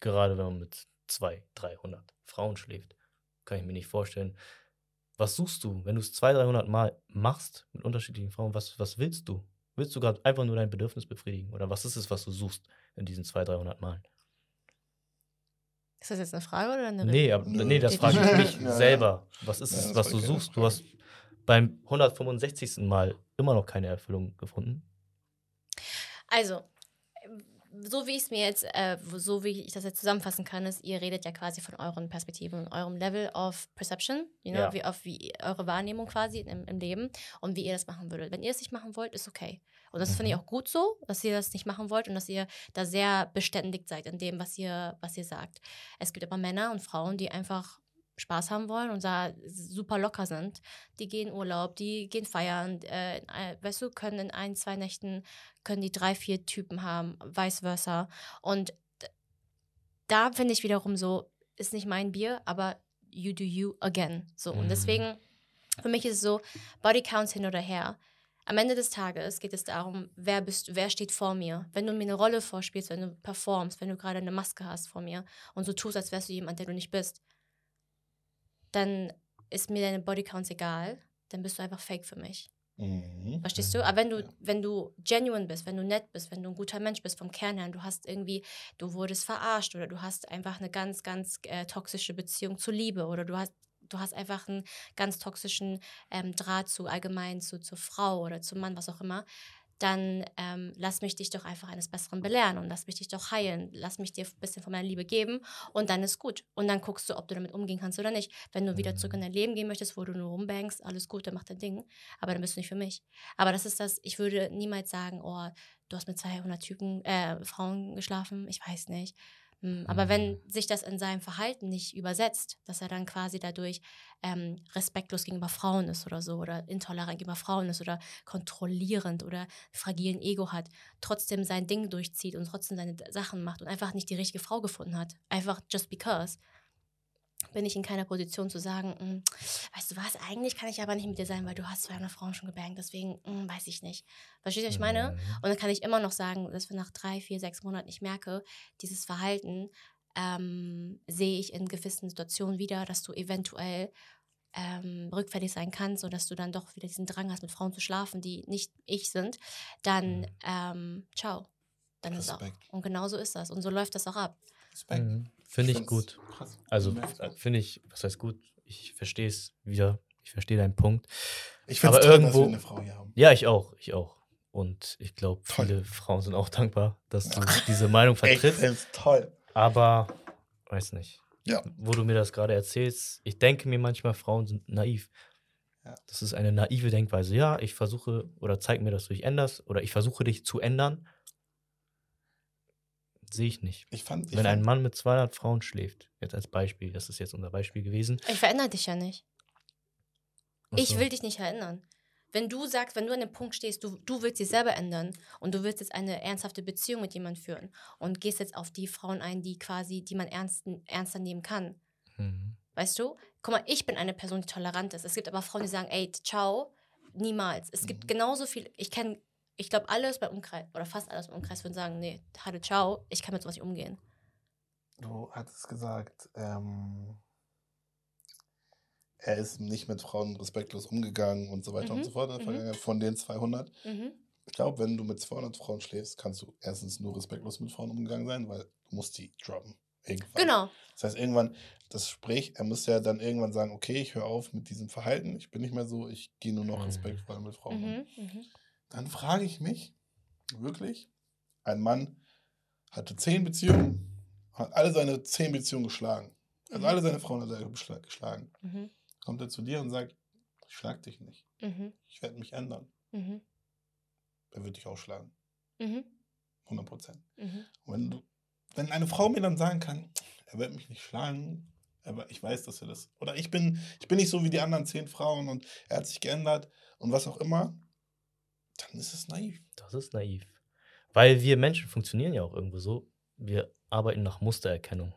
Gerade wenn man mit 200, 300 Frauen schläft. Kann ich mir nicht vorstellen. Was suchst du, wenn du es 200, 300 Mal machst mit unterschiedlichen Frauen? Was, was willst du? Willst du gerade einfach nur dein Bedürfnis befriedigen? Oder was ist es, was du suchst in diesen 200, 300 Malen? Ist das jetzt eine Frage oder eine Nee, aber, nee, das frage ich mich selber. Was ist Ja, es, was du suchst? Du hast beim 165. Mal immer noch keine Erfüllung gefunden. Also, so wie ich es mir jetzt, äh, so wie ich das jetzt zusammenfassen kann, ist, ihr redet ja quasi von euren Perspektiven und eurem Level of Perception, you know, Ja. wie auf wie eure Wahrnehmung quasi im, im Leben und wie ihr das machen würdet. Wenn ihr es nicht machen wollt, ist okay. Und das finde ich auch gut so, dass ihr das nicht machen wollt und dass ihr da sehr beständig seid in dem, was ihr, was ihr sagt. Es gibt aber Männer und Frauen, die einfach Spaß haben wollen und da super locker sind. Die gehen Urlaub, die gehen feiern, äh, weißt du, können in ein, zwei Nächten, können die drei, vier Typen haben, vice versa. Und da finde ich wiederum so, ist nicht mein Bier, aber you do you again. So, und Mhm. deswegen, für mich ist es so, Body Counts hin oder her. Am Ende des Tages geht es darum, wer bist, wer steht vor mir. Wenn du mir eine Rolle vorspielst, wenn du performst, wenn du gerade eine Maske hast vor mir und so tust, als wärst du jemand, der du nicht bist, dann ist mir deine Bodycounts egal, dann bist du einfach fake für mich. Mhm. Verstehst du? Aber wenn du, wenn du genuine bist, wenn du nett bist, wenn du ein guter Mensch bist vom Kern her, du hast irgendwie, du wurdest verarscht oder du hast einfach eine ganz, ganz äh, toxische Beziehung zur Liebe oder du hast, du hast einfach einen ganz toxischen ähm, Draht zu allgemein zu, zur Frau oder zum Mann, was auch immer, dann ähm, lass mich dich doch einfach eines Besseren belehren und lass mich dich doch heilen. Lass mich dir ein bisschen von meiner Liebe geben und dann ist gut. Und dann guckst du, ob du damit umgehen kannst oder nicht. Wenn du wieder zurück in dein Leben gehen möchtest, wo du nur rumbangst, alles gut, dann mach dein Ding. Aber dann bist du nicht für mich. Aber das ist das, ich würde niemals sagen, oh, du hast mit 200 Typen, äh, Frauen geschlafen, ich weiß nicht. Hm, Aber wenn sich das in seinem Verhalten nicht übersetzt, dass er dann quasi dadurch ähm, respektlos gegenüber Frauen ist oder so oder intolerant gegenüber Frauen ist oder kontrollierend oder fragilen Ego hat, trotzdem sein Ding durchzieht und trotzdem seine Sachen macht und einfach nicht die richtige Frau gefunden hat, einfach just because, bin ich in keiner Position zu sagen, "Mm, weißt du was, eigentlich kann ich aber nicht mit dir sein, weil du hast 200 Frauen schon gebankt, deswegen mm, weiß ich nicht. Verstehst du, was ich meine? Mhm. Und dann kann ich immer noch sagen, dass wir nach drei, vier, sechs Monaten ich merke, dieses Verhalten ähm, sehe ich in gewissen Situationen wieder, dass du eventuell ähm, rückfällig sein kannst und dass du dann doch wieder diesen Drang hast, mit Frauen zu schlafen, die nicht ich sind, dann Mhm. ähm, ciao. Dann ist auch. Respekt. Und genau so ist das. Und so läuft das auch ab. Respekt. Mhm. Finde ich find's gut. krass. Also auch. finde ich, was heißt gut? Ich verstehe es wieder. Ich verstehe deinen Punkt. Ich finde es toll, dass irgendwo- wir eine Frau hier haben. Ja, ich auch. Ich auch. Und ich glaube, viele Frauen sind auch dankbar, dass du diese Meinung Ich vertrittst. finde es toll. Aber, weiß nicht. Ja. Wo du mir das gerade erzählst, ich denke mir manchmal, Frauen sind naiv. Ja. Das ist eine naive Denkweise. Ja, ich versuche oder zeig mir, dass du dich änderst oder ich versuche dich zu ändern. Sehe ich nicht. Ich fand, ich Wenn ein fand, Mann mit 200 Frauen schläft, jetzt als Beispiel, das ist jetzt unser Beispiel gewesen. Ich verändere dich ja nicht. Ach Ich so. will dich nicht erinnern. wenn du sagst, wenn du an dem Punkt stehst, du, du willst dich selber ändern und du willst jetzt eine ernsthafte Beziehung mit jemandem führen und gehst jetzt auf die Frauen ein, die quasi, die man ernst, ernster nehmen kann. Mhm. Weißt du? Guck mal, ich bin eine Person, die tolerant ist. Es gibt aber Frauen, die sagen, ey, ciao, niemals. Es gibt genauso viel, ich kenne, ich glaube, alles beim Umkreis, oder fast alles beim Umkreis würden sagen, nee, hallo, ciao, ich kann mit sowas nicht umgehen. Du hattest gesagt, ähm, er ist nicht mit Frauen respektlos umgegangen und so weiter und Mhm, so fort in der mhm. Von den 200. Mhm. Ich glaube, wenn du mit 200 Frauen schläfst, kannst du erstens nur respektlos mit Frauen umgegangen sein, weil du musst die droppen. Irgendwann. Genau. Das heißt, irgendwann, das Sprich, er muss ja dann irgendwann sagen, okay, ich höre auf mit diesem Verhalten, ich bin nicht mehr so, ich gehe nur noch Mhm. respektvoll mit Frauen um. Mhm. Mhm. Dann frage ich mich, wirklich, ein Mann hatte zehn Beziehungen, hat alle seine zehn Beziehungen geschlagen. Also Mhm. alle seine Frauen hat er geschlagen. Mhm. Kommt er zu dir und sagt, ich schlag dich nicht, Mhm. ich werde mich ändern. Mhm. Er wird dich auch schlagen. Mhm. 100 Prozent. Mhm. Wenn, du, wenn eine Frau mir dann sagen kann, er wird mich nicht schlagen, aber ich weiß, dass er das. Oder ich bin, ich bin nicht so wie die anderen zehn Frauen und er hat sich geändert und was auch immer, dann ist es naiv. Das ist naiv. Weil wir Menschen funktionieren ja auch irgendwo so. Wir arbeiten nach Mustererkennung.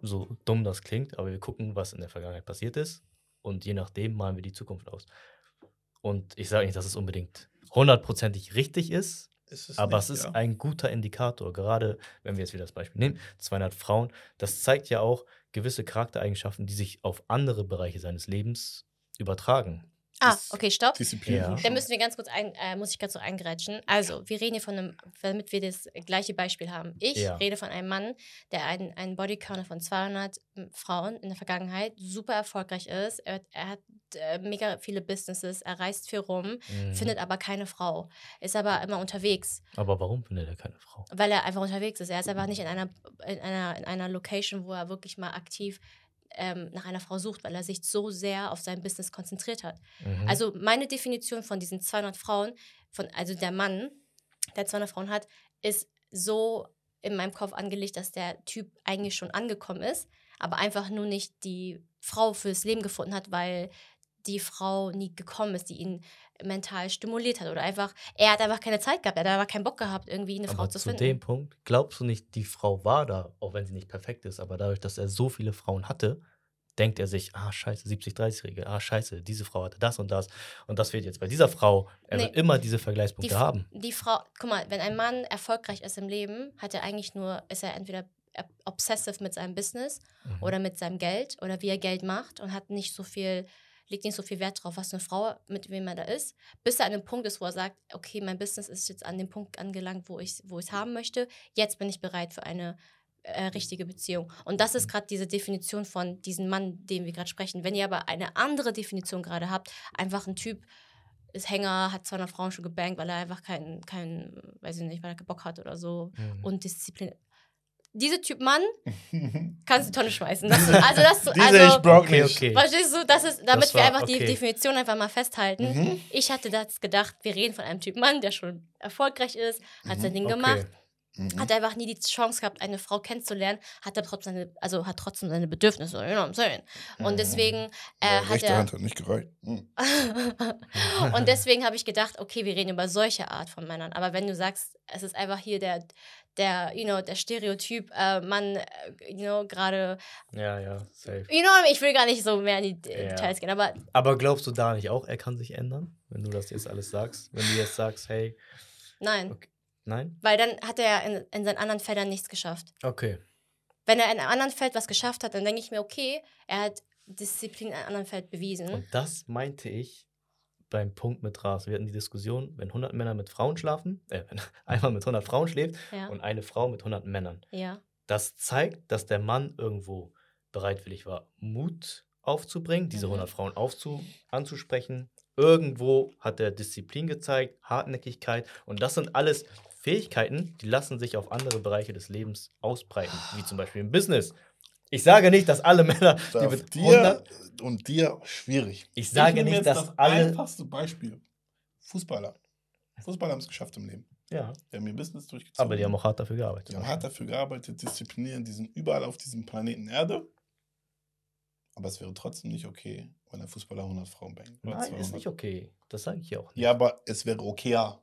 So dumm das klingt, aber wir gucken, was in der Vergangenheit passiert ist. Und je nachdem malen wir die Zukunft aus. Und ich sage nicht, dass es unbedingt hundertprozentig richtig ist, es aber nicht, es ist ja. ein guter Indikator. Gerade wenn wir jetzt wieder das Beispiel nehmen, 200 Frauen, das zeigt ja auch gewisse Charaktereigenschaften, die sich auf andere Bereiche seines Lebens übertragen. Ah, okay, stopp. Disziplin. Ja. Da müssen wir ganz kurz ein, äh, muss ich ganz so eingrätschen. Also, wir reden hier von einem, damit wir das gleiche Beispiel haben. Ich Ja. rede von einem Mann, der einen, einen Bodycounter von 200 Frauen in der Vergangenheit super erfolgreich ist. Er, er hat äh, mega viele Businesses, er reist viel rum, Mhm. findet aber keine Frau, ist aber immer unterwegs, aber warum findet er keine Frau? weil er einfach unterwegs ist. Er ist einfach nicht in einer, in einer, in einer Location, wo er wirklich mal aktiv ähm, nach einer Frau sucht, weil er sich so sehr auf sein Business konzentriert hat. Mhm. Also meine Definition von diesen 200 Frauen, von, also der Mann, der 200 Frauen hat, ist so in meinem Kopf angelegt, dass der Typ eigentlich schon angekommen ist, aber einfach nur nicht die Frau fürs Leben gefunden hat, weil die Frau nie gekommen ist, die ihn mental stimuliert hat oder einfach, er hat einfach keine Zeit gehabt, er hat einfach keinen Bock gehabt, irgendwie eine Frau aber zu zu finden. dem Punkt, glaubst du nicht, die Frau war da, auch wenn sie nicht perfekt ist, aber dadurch, dass er so viele Frauen hatte, denkt er sich, ah, scheiße, 70-30-Regel, ah, scheiße, diese Frau hatte das und das und das wird jetzt bei dieser Frau, er Nee. wird immer diese die, Vergleichspunkte F- haben. die Frau, guck mal, wenn ein Mann erfolgreich ist im Leben, hat er eigentlich nur, ist er entweder obsessive mit seinem Business Mhm. oder mit seinem Geld oder wie er Geld macht und hat nicht so viel, legt nicht so viel Wert drauf, was eine Frau, mit wem er da ist, bis er an einem Punkt ist, wo er sagt, okay, mein Business ist jetzt an dem Punkt angelangt, wo ich wo es haben möchte. Jetzt bin ich bereit für eine äh, richtige Beziehung. Und das ist gerade diese Definition von diesem Mann, den wir gerade sprechen. Wenn ihr aber eine andere Definition gerade habt, einfach ein Typ ist Hänger, hat 200 Frauen schon gebankt, weil er einfach keinen, keinen, weiß ich nicht, weil er keinen Bock hat oder so Mhm. und Disziplin. Dieser Typ Mann kannst du Tonne schmeißen. Das, also das, Diese also, ich brauch Okay, okay. verstehst du, das ist, damit Das wir war- einfach die okay. Definition einfach mal festhalten. Mhm. Ich hatte das gedacht, wir reden von einem Typ Mann, der schon erfolgreich ist, hat sein Ding gemacht, Mhm. hat einfach nie die Chance gehabt, eine Frau kennenzulernen, hat er trotzdem seine, also hat trotzdem seine Bedürfnisse, you know what I'm saying? Und Mhm. deswegen äh, Ja, hat rechte er Hand hat nicht gereicht. Mhm. und deswegen habe ich gedacht, okay, wir reden über solche Art von Männern. Aber wenn du sagst, es ist einfach hier der, der, you know, der Stereotyp, äh, Mann, äh, you know, gerade, Ja, ja, safe. you know, ich will gar nicht so mehr in die Ja. Details gehen, aber Aber glaubst du da nicht auch, er kann sich ändern, wenn du das jetzt alles sagst? Wenn du jetzt sagst, hey, nein, Okay. nein? weil dann hat er in, in seinen anderen Feldern nichts geschafft. Okay. Wenn er in einem anderen Feld was geschafft hat, dann denke ich mir, okay, er hat Disziplin in einem anderen Feld bewiesen. Und das meinte ich beim Punkt mit Ras. Wir hatten die Diskussion, wenn 100 Männer mit Frauen schlafen, äh, wenn einmal mit 100 Frauen schläft Ja, und eine Frau mit 100 Männern. ja, Das zeigt, dass der Mann irgendwo bereitwillig war, Mut aufzubringen, diese Mhm. 100 Frauen aufzu anzusprechen. Irgendwo hat er Disziplin gezeigt, Hartnäckigkeit und das sind alles Fähigkeiten, die lassen sich auf andere Bereiche des Lebens ausbreiten, wie zum Beispiel im Business. Ich sage nicht, dass alle Männer, die mit dir 100, und dir schwierig. ich sage nehme nicht, jetzt dass das alle, einfachste Beispiel. Fußballer. Fußballer haben es geschafft im Leben. ja, Die haben ihr Business durchgezogen. aber die haben auch hart dafür Die gearbeitet. haben hart dafür gearbeitet, disziplinieren, die sind überall auf diesem Planeten Erde. Aber es wäre trotzdem nicht okay, wenn ein Fußballer 100 Frauen bangt. Nein, ist 200. nicht okay. Das sage ich ja auch nicht. Ja, aber es wäre okayer.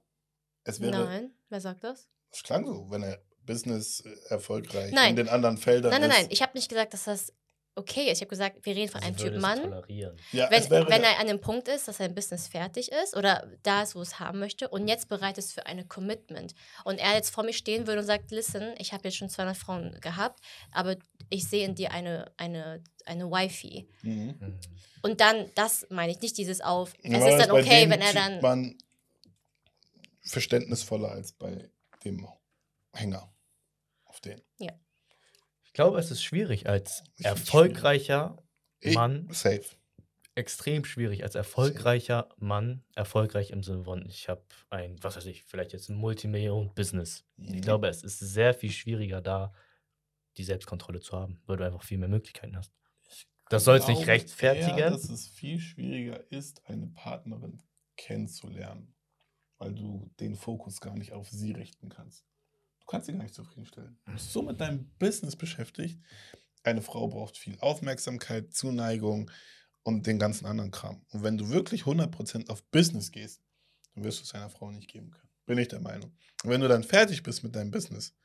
Es wäre, Nein, wer sagt das? es klang so, wenn er Business äh, erfolgreich Nein. in den anderen Feldern Nein, nein, ist. nein. Ich habe nicht gesagt, dass das okay ist. Ich habe gesagt, wir reden von Sie einem Typ Mann. Ja, Wenn, wenn er an dem Punkt ist, dass sein Business fertig ist oder da ist, wo es haben möchte und jetzt bereit ist für eine Commitment und er jetzt vor mir stehen würde und sagt, listen, ich habe jetzt schon 200 Frauen gehabt, aber ich sehe in dir eine, eine, eine Wifi. Mhm. Mhm. Und dann, das meine ich, nicht dieses auf, es Ja, ist dann okay, wenn er dann... man verständnisvoller als bei dem Hänger auf den. Ich glaube, es ist schwierig als Ich erfolgreicher Ich- Mann, Safe. extrem schwierig, als erfolgreicher Mann, erfolgreich im Sinne von, ich habe ein, was weiß ich, vielleicht jetzt ein Multimillion-Business. Mhm. Ich glaube, es ist sehr viel schwieriger da, die Selbstkontrolle zu haben, weil du einfach viel mehr Möglichkeiten hast. Das soll es nicht rechtfertigen. Eher, dass es viel schwieriger ist, eine Partnerin kennenzulernen, weil du den Fokus gar nicht auf sie richten kannst. Du kannst sie gar nicht zufriedenstellen. Du bist so mit deinem Business beschäftigt. Eine Frau braucht viel Aufmerksamkeit, Zuneigung und den ganzen anderen Kram. Und wenn du wirklich 100% auf Business gehst, dann wirst du es deiner Frau nicht geben können. Bin ich der Meinung. Und wenn du dann fertig bist mit deinem Business,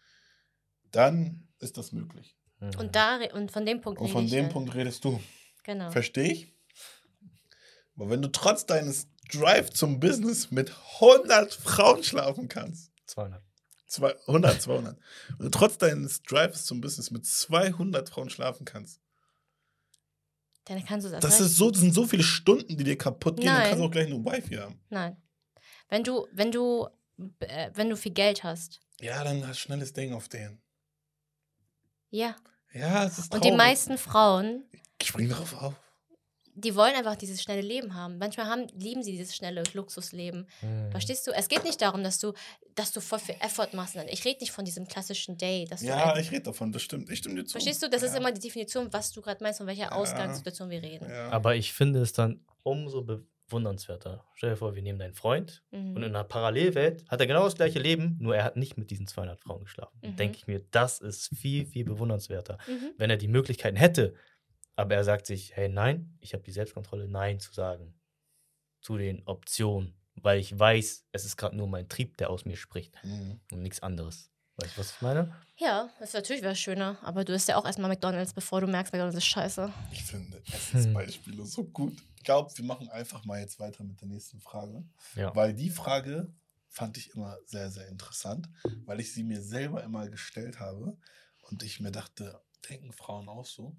dann ist das möglich. Mhm. Und, da, und von dem Punkt Und von ich, dem äh, Punkt redest du. Genau. Verstehe ich. Aber wenn du trotz deines Drive zum Business mit 100 Frauen schlafen kannst, 200. zwei- 100, 200, wenn du trotz deines Drives zum Business mit 200 Frauen schlafen kannst, Dann kannst du das. das, ist so, das sind so viele Stunden, die dir kaputt gehen, dann Nein. kannst du auch gleich eine Wifi haben. Nein. Wenn du, wenn du, äh, wenn du viel Geld hast, Ja, dann hast du schnelles Ding auf den. ja. Ja, es ist Und die traurig. meisten Frauen, Spring darauf auf. Die wollen einfach dieses schnelle Leben haben. Manchmal haben, lieben sie dieses schnelle Luxusleben. Mhm. Verstehst du? Es geht nicht darum, dass du, dass du voll viel Effort machst. Ich rede nicht von diesem klassischen Day. Dass Ja, du ich rede davon, das stimmt. Ich stimme dir zu. Verstehst du? Das ist ja. immer die Definition, was du gerade meinst, von welcher Ja. Ausgangssituation wir reden. Ja. Aber ich finde es dann umso bewundernswerter. Stell dir vor, wir nehmen deinen Freund Mhm. und in einer Parallelwelt hat er genau das gleiche Leben, nur er hat nicht mit diesen 200 Frauen geschlafen. Mhm. Denke ich mir, das ist viel, viel bewundernswerter. Mhm. Wenn er die Möglichkeiten hätte, aber er sagt sich, hey, nein, ich habe die Selbstkontrolle, nein zu sagen zu den Optionen, weil ich weiß, es ist gerade nur mein Trieb, der aus mir spricht Mhm. und nichts anderes. Weißt du, was ich meine? Ja, das wäre natürlich wäre schöner, aber du isst ja auch erstmal McDonalds, bevor du merkst, McDonalds ist scheiße. Ich finde Essensbeispiele so gut. Ich glaube, wir machen einfach mal jetzt weiter mit der nächsten Frage. Ja. Weil die Frage fand ich immer sehr, sehr interessant, weil ich sie mir selber immer gestellt habe und ich mir dachte, denken Frauen auch so?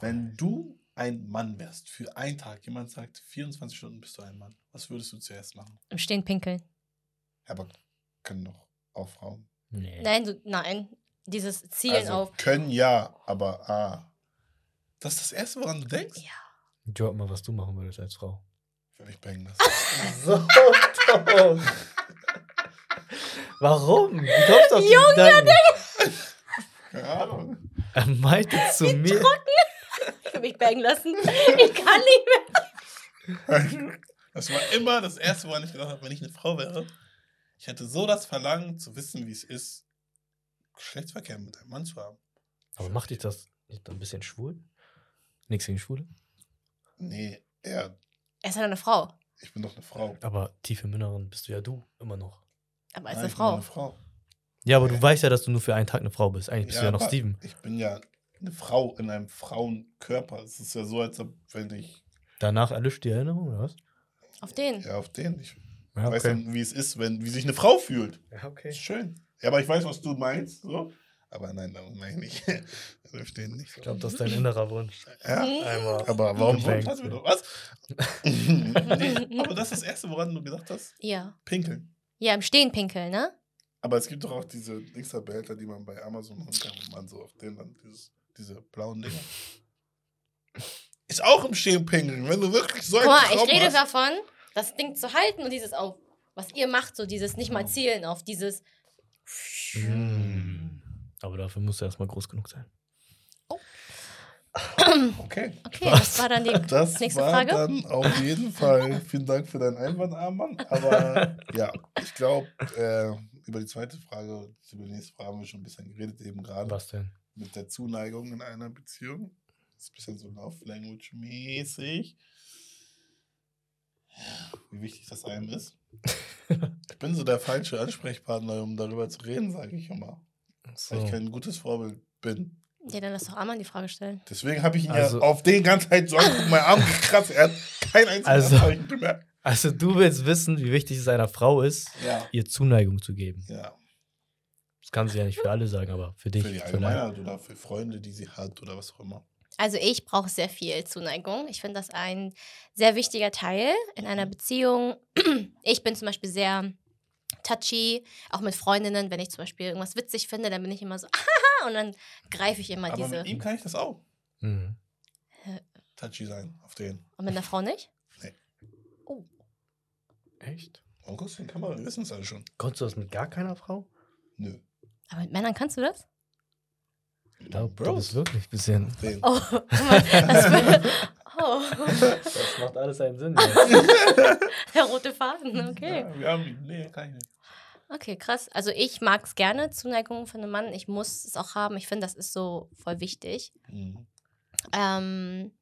Wenn du ein Mann wärst, für einen Tag, jemand sagt, 24 Stunden bist du ein Mann, was würdest du zuerst machen? Im Stehen pinkeln. Aber können doch auch Frauen. Nee. Nein, du, nein. Dieses Zielen Also, auf. können ja, aber ah. Das ist das Erste, woran du denkst? Ja. Job mal, was du machen würdest als Frau. Ich will mich bangen lassen. So dumm. Warum? Wie kommst du auf Gedanken? Keine Ahnung. Er meinte zu mir. Ich will mich bangen lassen. Ich kann nicht mehr. Das war immer das Erste, woran ich gedacht habe, wenn ich eine Frau wäre. Ich hätte so das Verlangen zu wissen, wie es ist, Geschlechtsverkehr mit einem Mann zu haben. Aber macht dich das nicht ein bisschen schwul? Nichts gegen Schwule? Nee, er, Er ist halt eine Frau. ich bin doch eine Frau. Aber tief im Inneren bist du ja du immer noch. Aber als Nein, eine ich bin doch Frau. Eine Frau. Ja, aber du weißt ja, dass du nur für einen Tag eine Frau bist. Eigentlich bist du ja noch Steven. Ich bin ja eine Frau in einem Frauenkörper. Es ist ja so, als ob, wenn ich Danach erlischt die Erinnerung, oder was? Auf den. ja, auf den, ich Ja, weiß dann, wie es ist, wenn, wie sich eine Frau fühlt. Ja, okay. Ist schön. Ja, aber ich weiß, was du meinst. So. Aber nein, das meine ich nicht. Wir stehen nicht so. Ich glaube, das ist dein innerer Wunsch. ja, Einmal. aber warum hast du doch was? nee, aber das ist das Erste, woran du gedacht hast? Ja. Pinkeln. Ja, im Stehen pinkeln, ne? Aber es gibt doch auch diese Dingsabehälter, die man bei Amazon holen kann, wo man so auf denen dann dieses, diese blauen Dinger. Ist auch im Stehen pinkeln, wenn du wirklich so Guck einen mal, ich rede hast. davon, das Ding zu halten und dieses auf, was ihr macht, so dieses nicht mal zielen auf dieses. Mm. Aber dafür musst du erstmal groß genug sein. Okay. Okay, das war dann die Das nächste war Frage. dann auf jeden Fall. Vielen Dank für deinen Einwand, Arman. Aber ja, ich glaube, äh, über die zweite Frage, über die nächste Frage haben wir schon ein bisschen geredet, eben gerade Was denn? Mit der Zuneigung in einer Beziehung. Das ist ein bisschen so Love Language mäßig. Wie wichtig das einem ist. ich bin so der falsche Ansprechpartner, um darüber zu reden, sage ich immer. Weil ich So. kein gutes Vorbild bin. Ja, dann lass doch Arman die Frage stellen. Deswegen habe ich ihn Also- ja auf den ganzen Zeit so angeguckt, meinen Arm gekratzt. Er hat kein einziges Also- Anzeichen bemerkt. Also du willst wissen, wie wichtig es einer Frau ist, Ja. ihr Zuneigung zu geben. Ja. Das kann sie ja nicht für alle sagen, aber für dich. Für die Allgemeinheit oder für Freunde, die sie hat oder was auch immer. Also ich brauche sehr viel Zuneigung. Ich finde das ein sehr wichtiger Teil in einer Beziehung. Ich bin zum Beispiel sehr touchy, auch mit Freundinnen. Wenn ich zum Beispiel irgendwas witzig finde, dann bin ich immer so, und dann greife ich immer Aber diese. mit ihm kann ich das auch. Mhm. Touchy sein auf den. Und mit einer Frau nicht? Echt? Und guckst du in die Kamera, wir wissen es alle schon. Konntest du das mit gar keiner Frau? Nö. Aber mit Männern kannst du das? Ja, du Bros. bist wirklich ein bisschen. Den. Oh, das wär- oh. Das macht alles einen Sinn. der rote Faden, okay. Ja, wir haben, nee, kann ich nicht. Okay, krass. Also ich mag es gerne, Zuneigung von einem Mann. Ich muss es auch haben. Ich finde, das ist so voll wichtig. Mhm. Ähm,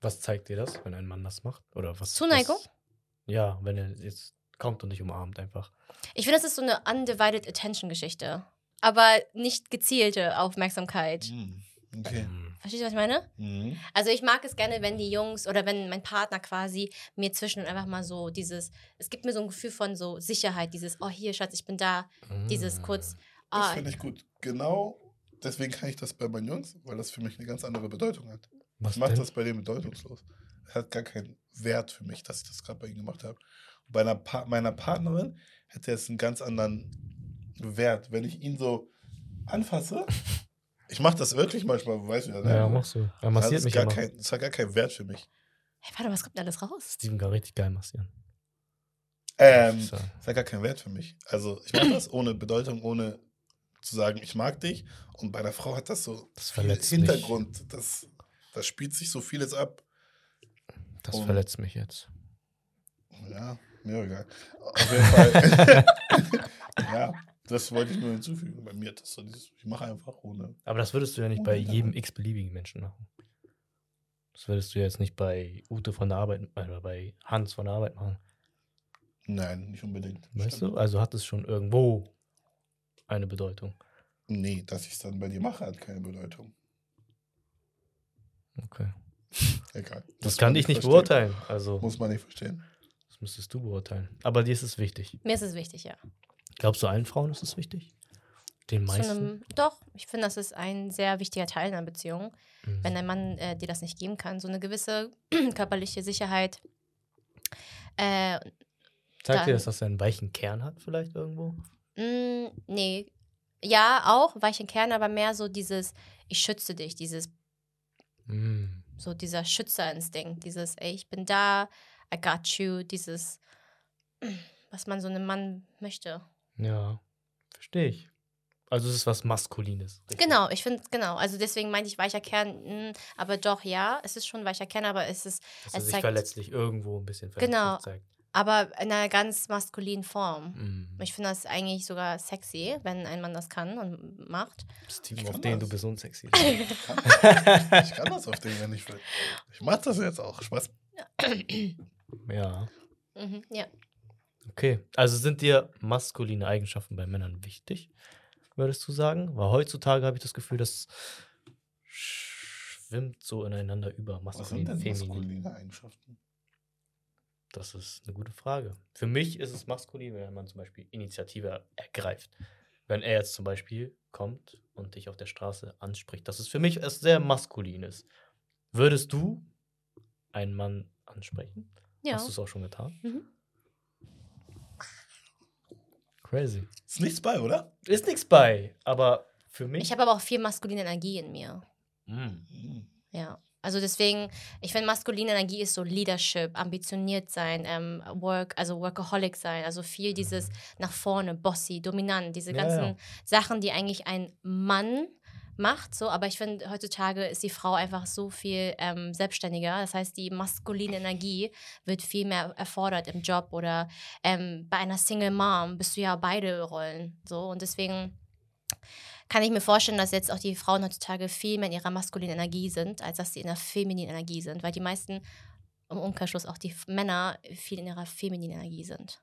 Was zeigt dir das, wenn ein Mann das macht? Oder was? Zuneigung? Was, ja, wenn er jetzt kommt und dich umarmt einfach. Ich finde, das ist so eine undivided attention Geschichte. Aber nicht gezielte Aufmerksamkeit. Mhm. Okay. Mhm. Verstehst du, was ich meine? Mhm. Also ich mag es gerne, wenn die Jungs oder wenn mein Partner quasi mir zwischen einfach mal so dieses, es gibt mir so ein Gefühl von so Sicherheit, dieses, oh hier, Schatz, ich bin da, dieses kurz, Das ah, finde ich gut. Genau deswegen kann ich das bei meinen Jungs, weil das für mich eine ganz andere Bedeutung hat. Was Ich mache das bei denen bedeutungslos. Es hat gar keinen Wert für mich, dass ich das gerade bei ihnen gemacht habe. Bei einer pa meiner Partnerin hätte es einen ganz anderen Wert, wenn ich ihn so anfasse. Ich mache das wirklich manchmal, weißt du ja. ne? Ja, machst du. Er das massiert ist mich gar kein, Das hat gar keinen Wert für mich. hey, warte, was kommt denn alles raus? Steven kann richtig geil massieren. Ähm, das hat gar keinen Wert für mich. Also ich mache das ohne Bedeutung, ohne zu sagen, ich mag dich. Und bei einer Frau hat das so Das verletzt mich. Hintergrund. Das, da spielt sich so vieles ab. Das Und- verletzt mich jetzt. Ja, mir egal. Auf jeden Fall. ja, das wollte ich nur hinzufügen. Bei mir das so dieses, ich mache einfach ohne. Aber das würdest du ja nicht bei jedem x-beliebigen Menschen machen. Das würdest du jetzt nicht bei Ute von der Arbeit oder bei Hans von der Arbeit machen. Nein, nicht unbedingt. Weißt Stimmt. du? Also hat es schon irgendwo eine Bedeutung. Nee, dass ich es dann bei dir mache, hat keine Bedeutung. Okay. Egal. Das Muss kann ich nicht verstehen. beurteilen. Also, Muss man nicht verstehen. Das müsstest du beurteilen. Aber dir ist es wichtig. Mir ist es wichtig, ja. Glaubst du, allen Frauen ist es wichtig? Den meisten? einem, doch, ich finde, das ist ein sehr wichtiger Teil einer Beziehung. Mhm. Wenn ein Mann äh, dir das nicht geben kann, so eine gewisse körperliche Sicherheit. Äh, Zeigt dir das, dass er einen weichen Kern hat, vielleicht irgendwo? mh, nee. Ja, auch, weichen Kern, aber mehr so dieses, ich schütze dich, dieses, Mhm. so dieser Schützerinstinkt, dieses, ey, ich bin da, I got you, dieses, was man so einem Mann möchte. Ja, verstehe ich. Also es ist was Maskulines. richtig? Genau, ich finde, genau. Also deswegen meinte ich weicher Kern, mh, aber doch, ja, es ist schon weicher Kern, aber es ist, Dass er es sich zeigt- verletzlich irgendwo ein bisschen verletzlich Genau. zeigt. aber in einer ganz maskulinen Form. Mhm. Ich finde das eigentlich sogar sexy, wenn ein Mann das kann und macht. Steven, Ich auf kann den das. du bist unsexy. Ich kann, ich kann das auf den, wenn ich will. Ich mach das jetzt auch. Spaß. ja, Mhm, ja. okay. Also sind dir maskuline Eigenschaften bei Männern wichtig, würdest du sagen? Weil heutzutage habe ich das Gefühl, das schwimmt so ineinander über, Was sind maskulin, denn feminin. maskuline Eigenschaften? Das ist eine gute Frage. Für mich ist es maskulin, wenn man zum Beispiel Initiative ergreift. Wenn er jetzt zum Beispiel kommt und dich auf der Straße anspricht, das ist für mich etwas sehr maskulines. Würdest du einen Mann ansprechen? Ja. Hast du es auch schon getan? Mhm. Crazy. Ist nichts bei, oder? Ist nichts bei, aber für mich. Ich habe aber auch viel maskuline Energie in mir. Mm. Hm. Ja. Also deswegen, ich finde, maskuline Energie ist so Leadership, ambitioniert sein, ähm, Work, also Workaholic sein, also viel dieses nach vorne, bossy, dominant, diese Ja, ganzen ja. Sachen, die eigentlich ein Mann macht, so, aber ich finde, heutzutage ist die Frau einfach so viel ähm, selbstständiger. Das heißt, die maskuline Energie wird viel mehr erfordert im Job oder ähm, bei einer Single Mom bist du ja beide Rollen. So und deswegen kann ich mir vorstellen, dass jetzt auch die Frauen heutzutage viel mehr in ihrer maskulinen Energie sind, als dass sie in der femininen Energie sind, weil die meisten im Umkehrschluss auch die Männer viel in ihrer femininen Energie sind.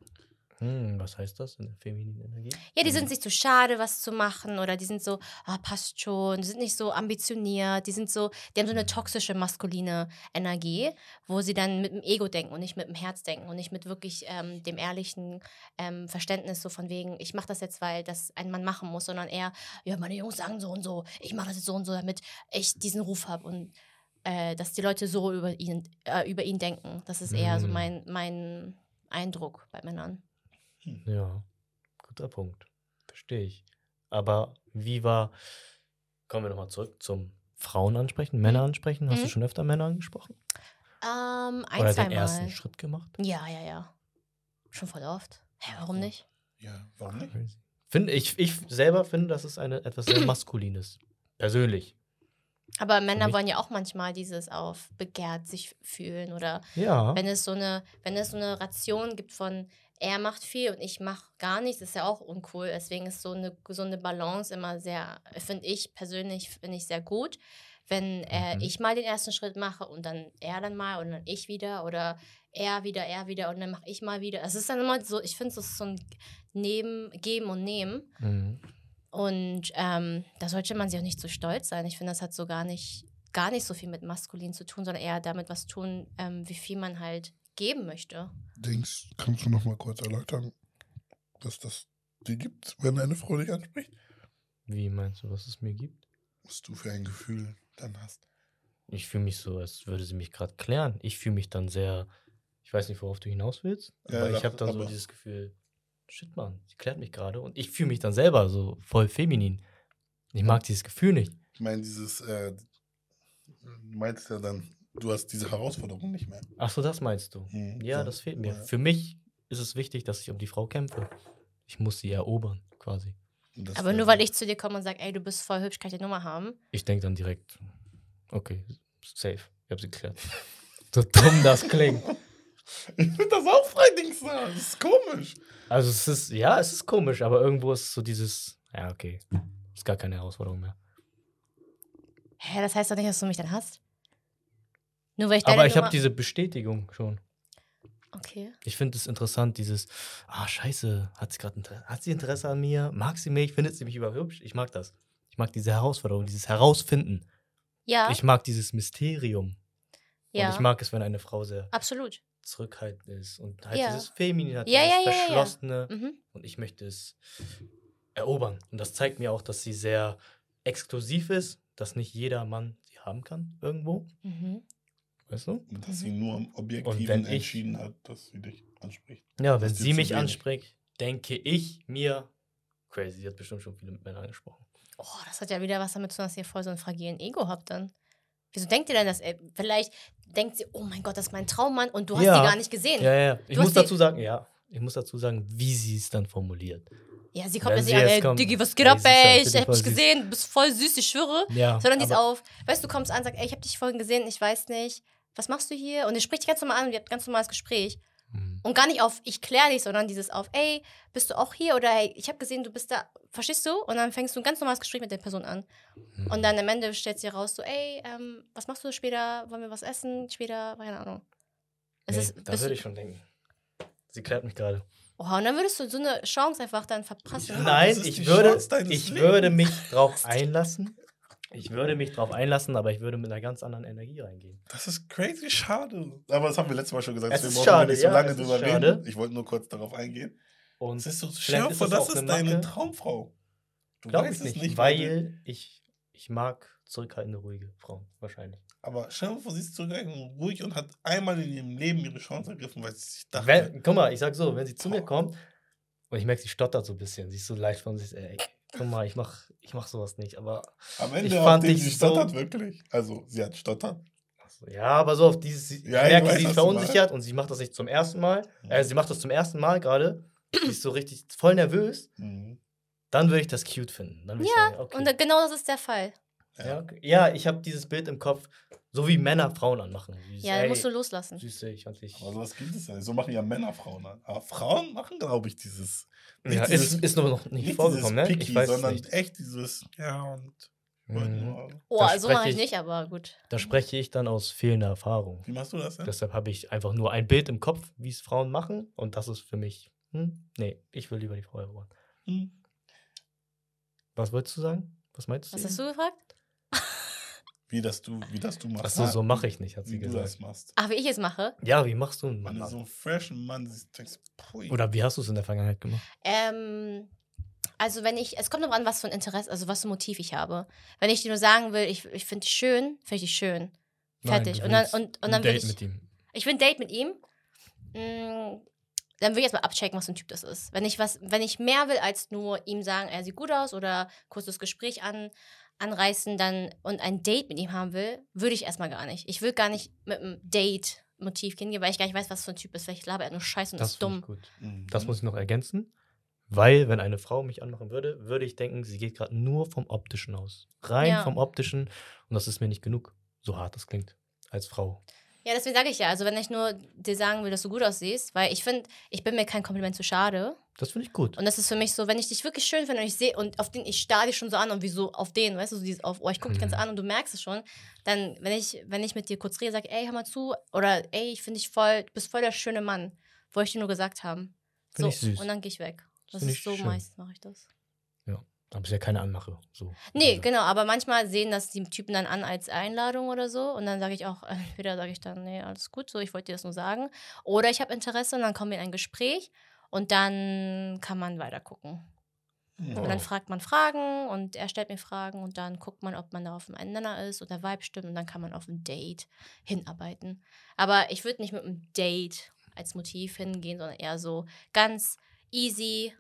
Hm, was heißt das in der femininen Energie? Ja, die sind sich zu schade, was zu machen oder die sind so, ah, passt schon, die sind nicht so ambitioniert, die sind so, die haben so eine toxische maskuline Energie, wo sie dann mit dem Ego denken und nicht mit dem Herz denken und nicht mit wirklich ähm, dem ehrlichen ähm, Verständnis so von wegen, ich mache das jetzt, weil das ein Mann machen muss, sondern eher, ja, meine Jungs sagen so und so, ich mache das jetzt so und so, damit ich diesen Ruf habe und äh, dass die Leute so über ihn, äh, über ihn denken. Das ist eher so Mhm. mein, mein Eindruck bei Männern. Ja, guter Punkt. Verstehe ich. Aber wie war, kommen wir nochmal zurück zum Frauen ansprechen, Männer ansprechen. Hast du Mhm. schon öfter Männer angesprochen? Ähm, ein, Oder zwei den ersten. Schritt gemacht? Ja, ja, ja. Schon voll oft. Hä, warum nicht? Ja, warum nicht? Find, ich, ich selber finde, das ist eine, etwas sehr Maskulines. Persönlich. Aber Männer wollen ja auch manchmal dieses auf begehrt sich fühlen oder Ja. wenn es so eine, wenn es so eine Ration gibt von er macht viel und ich mache gar nichts, ist ja auch uncool. Deswegen ist so eine gesunde Balance immer sehr, finde ich persönlich, finde ich sehr gut. Wenn äh, Mhm. ich mal den ersten Schritt mache und dann er dann mal und dann ich wieder oder er wieder, er wieder und dann mache ich mal wieder. Es ist dann immer so, ich finde, es ist so ein Neben, Geben und Nehmen. Mhm. Und ähm, da sollte man sich auch nicht so stolz sein. Ich finde, das hat so gar nicht, gar nicht so viel mit maskulin zu tun, sondern eher damit was tun, ähm, wie viel man halt geben möchte. Dings, kannst du noch mal kurz erläutern, was das dir gibt, wenn eine Frau dich anspricht? Wie meinst du, was es mir gibt? Was du für ein Gefühl dann hast. Ich fühle mich so, als würde sie mich gerade klären. Ich fühle mich dann sehr, ich weiß nicht, worauf du hinaus willst, Ja, aber ich habe dann so dieses Gefühl, shit, Mann, sie klärt mich gerade und ich fühle mich dann selber so voll feminin. Ich mag dieses Gefühl nicht. Ich meine, dieses, äh, du meinst ja dann, du hast diese Herausforderung nicht mehr. Ach so, das meinst du? Mhm, Ja, so. das fehlt mir. Ja. Für mich ist es wichtig, dass ich um die Frau kämpfe. Ich muss sie erobern, quasi. Das Aber nur weil ich zu dir komme und sage, ey, du bist voll hübsch, kann ich die Nummer haben? Ich denke dann direkt, okay, safe, ich habe sie geklärt. so dumm das klingt. Ich finde das auch frei, Dings da. Das ist komisch. Also es ist, ja, es ist komisch, aber irgendwo ist so dieses, ja, okay, ist gar keine Herausforderung mehr. Hä, das heißt doch nicht, dass du mich dann hast? Nur weil ich Aber ich habe diese Bestätigung schon. Okay. Ich finde es interessant, dieses, ah, scheiße, hat sie gerade Interesse, hat sie Interesse an mir? Mag sie mich? Findet sie mich überhaupt hübsch? Ich mag das. Ich mag diese Herausforderung, dieses Herausfinden. Ja, Ich mag dieses Mysterium. ja, Und ich mag es, wenn eine Frau sehr absolut. zurückhaltend ist und halt Ja. dieses Feminin hat, Ja, dieses ja. Verschlossene. Mhm. Und ich möchte es erobern. Und das zeigt mir auch, dass sie sehr exklusiv ist, dass nicht jeder Mann sie haben kann irgendwo. Mhm. Weißt du? Dass sie nur am Objektiven entschieden hat, dass sie dich anspricht. Ja, wenn sie mich anspricht, denke ich mir, crazy, sie hat bestimmt schon viele mit Männern gesprochen. Oh, das hat ja wieder was damit zu tun, dass ihr voll so einen fragilen Ego habt dann. Wieso denkt ihr denn das? Ey, vielleicht denkt sie, oh mein Gott, das ist mein Traummann und du hast Ja. sie gar nicht gesehen. Ja, Ja, ja, ja. Ich Du muss die- dazu sagen, ja, ich muss dazu sagen, wie sie es dann formuliert. sie kommt jetzt sie an, ey, Diggi, was geht ey, ab, ey? Ich hab dich gesehen, du bist voll süß, ich schwöre. Ja, Sondern die ist auf, weißt du, du kommst an, sagst, ey, ich hab dich vorhin gesehen, ich weiß nicht, was machst du hier? Und er spricht dich ganz normal an und ihr habt ein ganz normales Gespräch. Mhm. Und gar nicht auf, ich klär dich, sondern dieses auf, ey, bist du auch hier? Oder hey, ich habe gesehen, du bist da, verstehst du? Und dann fängst du ein ganz normales Gespräch mit der Person an. Mhm. Und dann am Ende stellt sie raus, so, ey, ähm, was machst du später? Wollen wir was essen? Später, keine Ahnung. Es nee, ist, da würde ich schon denken. Sie klärt mich gerade. oh, und dann würdest du so eine Chance einfach dann verpassen. Nein, ich würde, ich würde mich drauf einlassen. Ich würde mich drauf einlassen, aber ich würde mit einer ganz anderen Energie reingehen. Das ist crazy schade. Aber das haben wir letztes Mal schon gesagt. Es ist schade, nicht so ja, lange drüber schade. reden. Ich wollte nur kurz darauf eingehen. Und Es ist so, dir ist das ist eine deine Macke. Traumfrau. Du glaube weißt ich es nicht, weil ich, ich mag zurückhaltende, ruhige Frauen wahrscheinlich. Aber stell dir vor, sie ist zurückgegangen, ruhig und hat einmal in ihrem Leben ihre Chance ergriffen, weil sie sich dachte, Wenn, guck mal, ich sag so, wenn sie zu mir kommt und ich merke, sie stottert so ein bisschen, sie ist so leicht von sich, ey, guck mal, ich mach, ich mach sowas nicht, aber am Ende ich fand dich sie so- stottert wirklich. Also, sie hat stottert. ja, aber so auf dieses, ich Ja, ich merke, weiß, sie verunsichert und sie macht das nicht zum ersten Mal, äh, sie macht das zum ersten Mal gerade, sie ist so richtig voll nervös, Mhm. dann würde ich das cute finden. Ich Ja, sagen, okay. Und genau das ist der Fall. Ja, okay. ja ich habe dieses Bild im Kopf, so wie Männer Frauen anmachen. Dieses, Ja, ey, musst du loslassen. Süße, ich fand dich. Aber sowas gibt es ja nicht. So machen ja Männer Frauen an. Aber Frauen machen, glaube ich, dieses. Ja, dieses- ist, ist nur noch nicht, Nicht vorgekommen, ne? Picky, ich weiß es sondern nicht. echt dieses. Ja, und. Mhm. Oh, Da so mache spreche ich ich- nicht, aber gut. Da spreche ich dann aus fehlender Erfahrung. Wie machst du das denn? Deshalb habe ich einfach nur ein Bild im Kopf, wie es Frauen machen. Und das ist für mich, hm, nee, ich will lieber die Frau erobern. Hm. Was wolltest du sagen? Was meinst du? Was hast du gefragt? Wie das du, wie das du machst. Achso, so mache ich nicht, hat Wie sie du gesagt. das machst. Ach, wie ich es mache? Ja, wie machst du einen Wenn Mann? du so einen freshen Mann siehst, denkst du, pui. Oder wie hast du es in der Vergangenheit gemacht? Ähm, also wenn ich, es kommt noch an, was für ein Interesse, also was für ein Motiv ich habe. Wenn ich dir nur sagen will, ich, ich finde dich schön, finde ich dich schön. Fertig. du und dann, und, und ein dann will Date ich, mit ihm. ich will ein Date mit ihm. Mm, dann will ich erstmal abchecken, was für ein Typ das ist. Wenn ich was, wenn ich mehr will als nur ihm sagen, er sieht gut aus oder kurzes Gespräch an, anreißen dann und ein Date mit ihm haben will, würde ich erstmal gar nicht. Ich will gar nicht mit einem Date-Motiv hingehen, weil ich gar nicht weiß, was für ein Typ ist. Vielleicht labert er nur Scheiße und Das ist dumm. gut. Mhm. Das muss ich noch ergänzen. Weil, wenn eine Frau mich anmachen würde, würde ich denken, sie geht gerade nur vom Optischen aus. Rein Ja. vom Optischen. Und das ist mir nicht genug. So hart das klingt. Als Frau. Ja, deswegen sage ich ja, also wenn ich nur dir sagen will, dass du gut aussiehst, weil ich finde, ich bin mir kein Kompliment zu schade. Das finde ich gut. Und das ist für mich so, wenn ich dich wirklich schön finde und ich sehe und auf den, ich starre dich schon so an und wie so auf den, weißt du, so dieses auf, oh, ich gucke dich ganz Mhm. an und du merkst es schon, dann, wenn ich, wenn ich mit dir kurz rede, sage, ey, hör mal zu, oder ey, ich finde dich voll, du bist voll der schöne Mann, wollte ich dir nur gesagt haben. So, Find süß. und dann gehe ich weg. Das find ist so schön. meist mache ich das. Aber ist ja keine Anmache. So. Nee, Also, genau, aber manchmal sehen das die Typen dann an als Einladung oder so und dann sage ich auch, äh, entweder sage ich dann, nee, alles gut, so, ich wollte dir das nur sagen. Oder ich habe Interesse und dann kommen wir in ein Gespräch und dann kann man weiter gucken. Mhm. Und dann fragt man Fragen und er stellt mir Fragen und dann guckt man, ob man da auf einem Nenner ist und der Vibe stimmt und dann kann man auf ein Date hinarbeiten. Aber ich würde nicht mit einem Date als Motiv hingehen, sondern eher so ganz easy,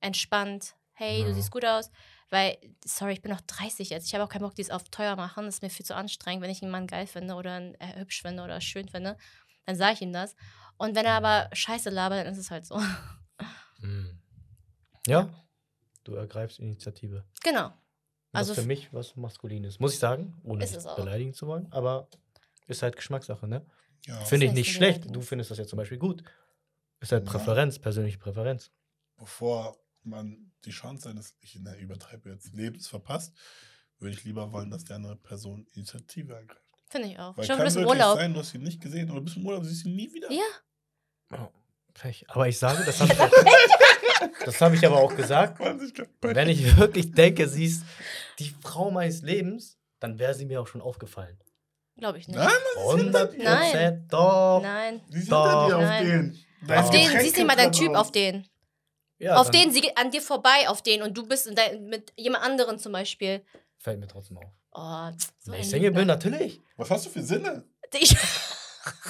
entspannt. Hey, du Ja. siehst gut aus. Weil, sorry, ich bin noch 30 jetzt. Ich habe auch keinen Bock, dies auf teuer machen. Das ist mir viel zu anstrengend. Wenn ich einen Mann geil finde oder einen, äh, hübsch finde oder schön finde, dann sage ich ihm das. Und wenn er aber Scheiße labert, dann ist es halt so. hm. Ja, du ergreifst Initiative. genau. Also Also für mich was Maskulines. Muss ich sagen, ohne es beleidigen zu wollen. Aber ist halt Geschmackssache, ne? Ja. Finde ich nicht schlecht. Du findest das ja zum Beispiel gut. Ist halt Ja. Präferenz, persönliche Präferenz. Bevor man die Chance seines, ich ne, übertreibe jetzt, Lebens verpasst, würde ich lieber wollen, dass die andere Person Initiative ergreift. Finde ich auch. Weil Schon kann wirklich Urlaub. sein, du hast sie nicht gesehen oder bist im Urlaub, du siehst sie nie wieder. Ja. Oh, Pech. Aber ich sage, das habe ich, auch- das hab ich aber auch gesagt. Man Wenn ich wirklich denke, sie ist die Frau meines Lebens, dann wäre sie mir auch schon aufgefallen. Glaube ich nicht. Nein, ist hinter 100 dir? Prozent doch. Nein. Sie sind Doch. auf Nein. den. Auf den, siehst du mal deinen Typ auf den. Ja, auf dann den, sie geht an dir vorbei auf den und du bist in dein, mit jemand anderen zum Beispiel. Fällt mir trotzdem auf. Oh, so Wenn ich Single bin, natürlich. Was hast du für Sinne? Ich,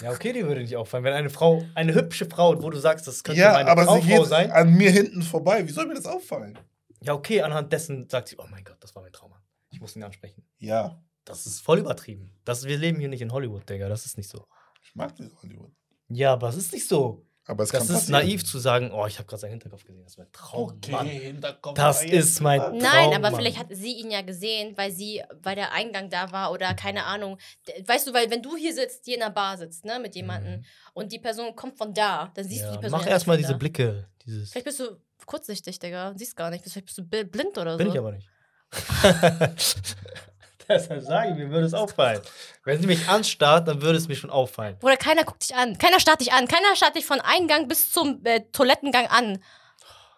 Ja, okay, die würde nicht auffallen. Wenn eine Frau, eine hübsche Frau, wo du sagst, das könnte ja, meine aber Traumfrau sie geht sein. an mir hinten vorbei. Wie soll mir das auffallen? Ja, okay, anhand dessen sagt sie, oh mein Gott, das war mein Trauma. Ich muss ihn ansprechen. Ja, Das ist voll übertrieben. Das, wir leben hier nicht in Hollywood, Digga. Das ist nicht so. ich mag das Hollywood. Ja, aber es ist nicht so. Aber es Das kann ist passieren. naiv zu sagen, oh, ich habe gerade seinen Hinterkopf gesehen. Das ist mein Traum. Mann. Hinterkopf. Das Nein, ist mein Mann. nein, Traum, aber vielleicht hat sie ihn ja gesehen, weil sie, weil der Eingang da war oder keine Ahnung. Weißt du, weil wenn du hier sitzt, hier in der Bar sitzt, ne, mit jemandem Mhm. und die Person kommt von da, dann siehst du Ja, die Person. mach ja erstmal diese da. Blicke. Dieses Vielleicht bist du kurzsichtig, Digga. Siehst gar nicht. Vielleicht bist du blind oder bin so. ich aber nicht. Deshalb sage ich, mir würde es auffallen. Wenn sie mich anstarrt, dann würde es mir schon auffallen. Bruder, keiner guckt dich an. Keiner starrt dich an. Keiner starrt dich von Eingang bis zum äh, Toilettengang an.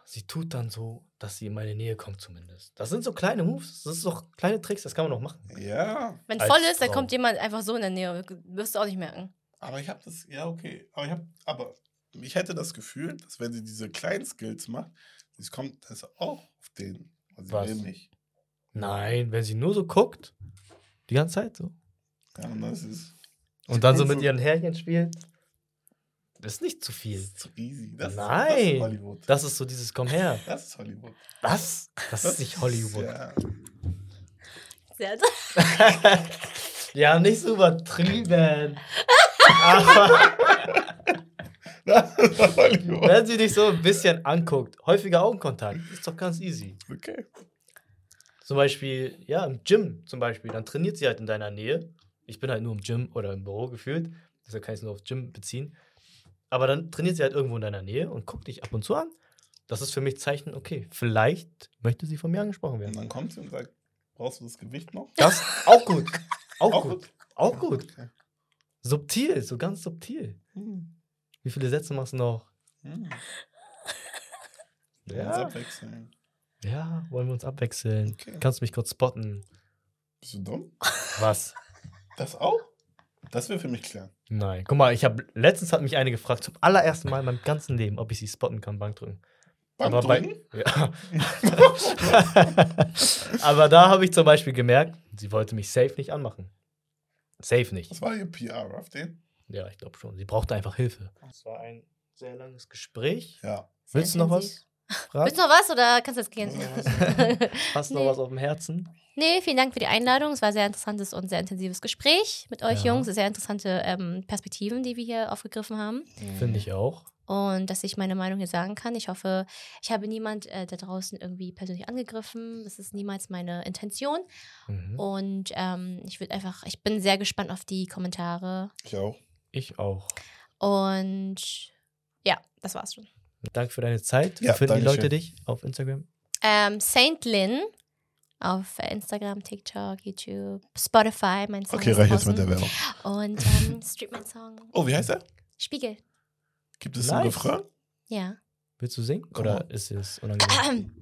Sie tut dann so, dass sie in meine Nähe kommt zumindest. Das sind so kleine Moves. Das sind doch kleine Tricks, das kann man noch machen. Ja, Wenn Als voll ist, dann kommt jemand einfach so in der Nähe. Wirst du auch nicht merken. aber ich habe das, ja, okay. Aber ich habe, aber ich hätte das Gefühl, dass wenn sie diese kleinen Skills macht, sie kommt das auch auf den. Also sie Was? will mich. Nein, wenn sie nur so guckt, die ganze Zeit so. Ja, und das ist, Und dann so mit ihren Härchen spielt. Das ist nicht zu das viel. ist zu easy. Das, Nein. Das ist Hollywood. Das ist so dieses Komm her. Das ist Hollywood. Was? Das ist nicht Hollywood. Ja. Sehr- Ja, nicht so übertrieben. Aber Das ist Hollywood. wenn sie dich so ein bisschen anguckt, häufiger Augenkontakt, ist doch ganz easy. Okay. Zum Beispiel, ja, im Gym zum Beispiel, dann trainiert sie halt in deiner Nähe. Ich bin halt nur im Gym oder im Büro gefühlt, deshalb kann ich es nur aufs Gym beziehen. Aber dann trainiert sie halt irgendwo in deiner Nähe und guckt dich ab und zu an. Das ist für mich Zeichen, okay, vielleicht möchte sie von mir angesprochen Und werden. dann kommt sie und sagt, brauchst du das Gewicht noch? Das auch gut. Auch, Auch gut. gut. Auch gut. Okay. Subtil, so ganz subtil. Hm. Wie viele Sätze machst du noch? Hm. Ja. Ja. Ja wollen wir uns abwechseln? Okay. Kannst du mich kurz spotten? Bist du dumm? Was? Das auch? Das wäre für mich klar. Nein. Guck mal, ich habe letztens hat mich eine gefragt, zum allerersten Mal in meinem ganzen Leben, ob ich sie spotten kann, Bankdrücken. Aber bei, Bankdrücken? ja. Aber da habe ich zum Beispiel gemerkt, sie wollte mich safe nicht anmachen. Safe nicht. Das war ihr PR, auf den? Ja, ich glaube schon. Sie brauchte einfach Hilfe. Es war ein sehr langes Gespräch. Ja. Willst du noch was? Fragen? Willst du noch was oder kannst du jetzt gehen? Hast du noch Nee. was auf dem Herzen? nee, vielen Dank für die Einladung. Es war ein sehr interessantes und sehr intensives Gespräch mit euch Ja. Jungs. Sehr interessante ähm, Perspektiven, die wir hier aufgegriffen haben. Finde ich auch. Und dass ich meine Meinung hier sagen kann. Ich hoffe, ich habe niemand äh, da draußen irgendwie persönlich angegriffen. Das ist niemals meine Intention. Mhm. Und ähm, ich würde einfach, ich bin sehr gespannt auf die Kommentare. Ich auch. Ich auch. Und ja, das war's schon. Danke für deine Zeit. Ja, finden die. Leute dich auf Instagram? Ähm, Saint Lynn auf Instagram, TikTok, YouTube, Spotify. Mein Song Okay, ist reich jetzt mit der Werbung. Und ähm, streamt mein Song. Oh, wie heißt er? Spiegel. Gibt es Nice. einen Refrain? Ja. Willst du singen? Komm Oder mal. ist es unangenehm?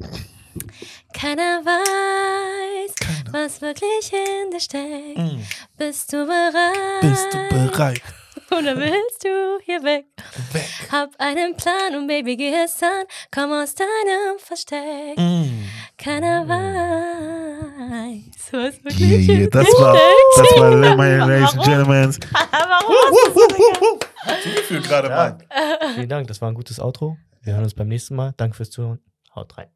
Keiner weiß, Keiner. was wirklich in dir steckt. Mm. Bist du bereit? Bist du bereit? Oder willst du hier weg? Weg. Hab einen Plan und Baby, geh es an. Komm aus deinem Versteck. Mm. Keiner weiß, was wirklich Yeah, das war, das war Lemon, Ladies and? Gentlemen. Warum hast du gerade mal. Vielen Dank, das war ein gutes Outro. Wir hören uns beim nächsten Mal. Danke fürs Zuhören. Haut rein.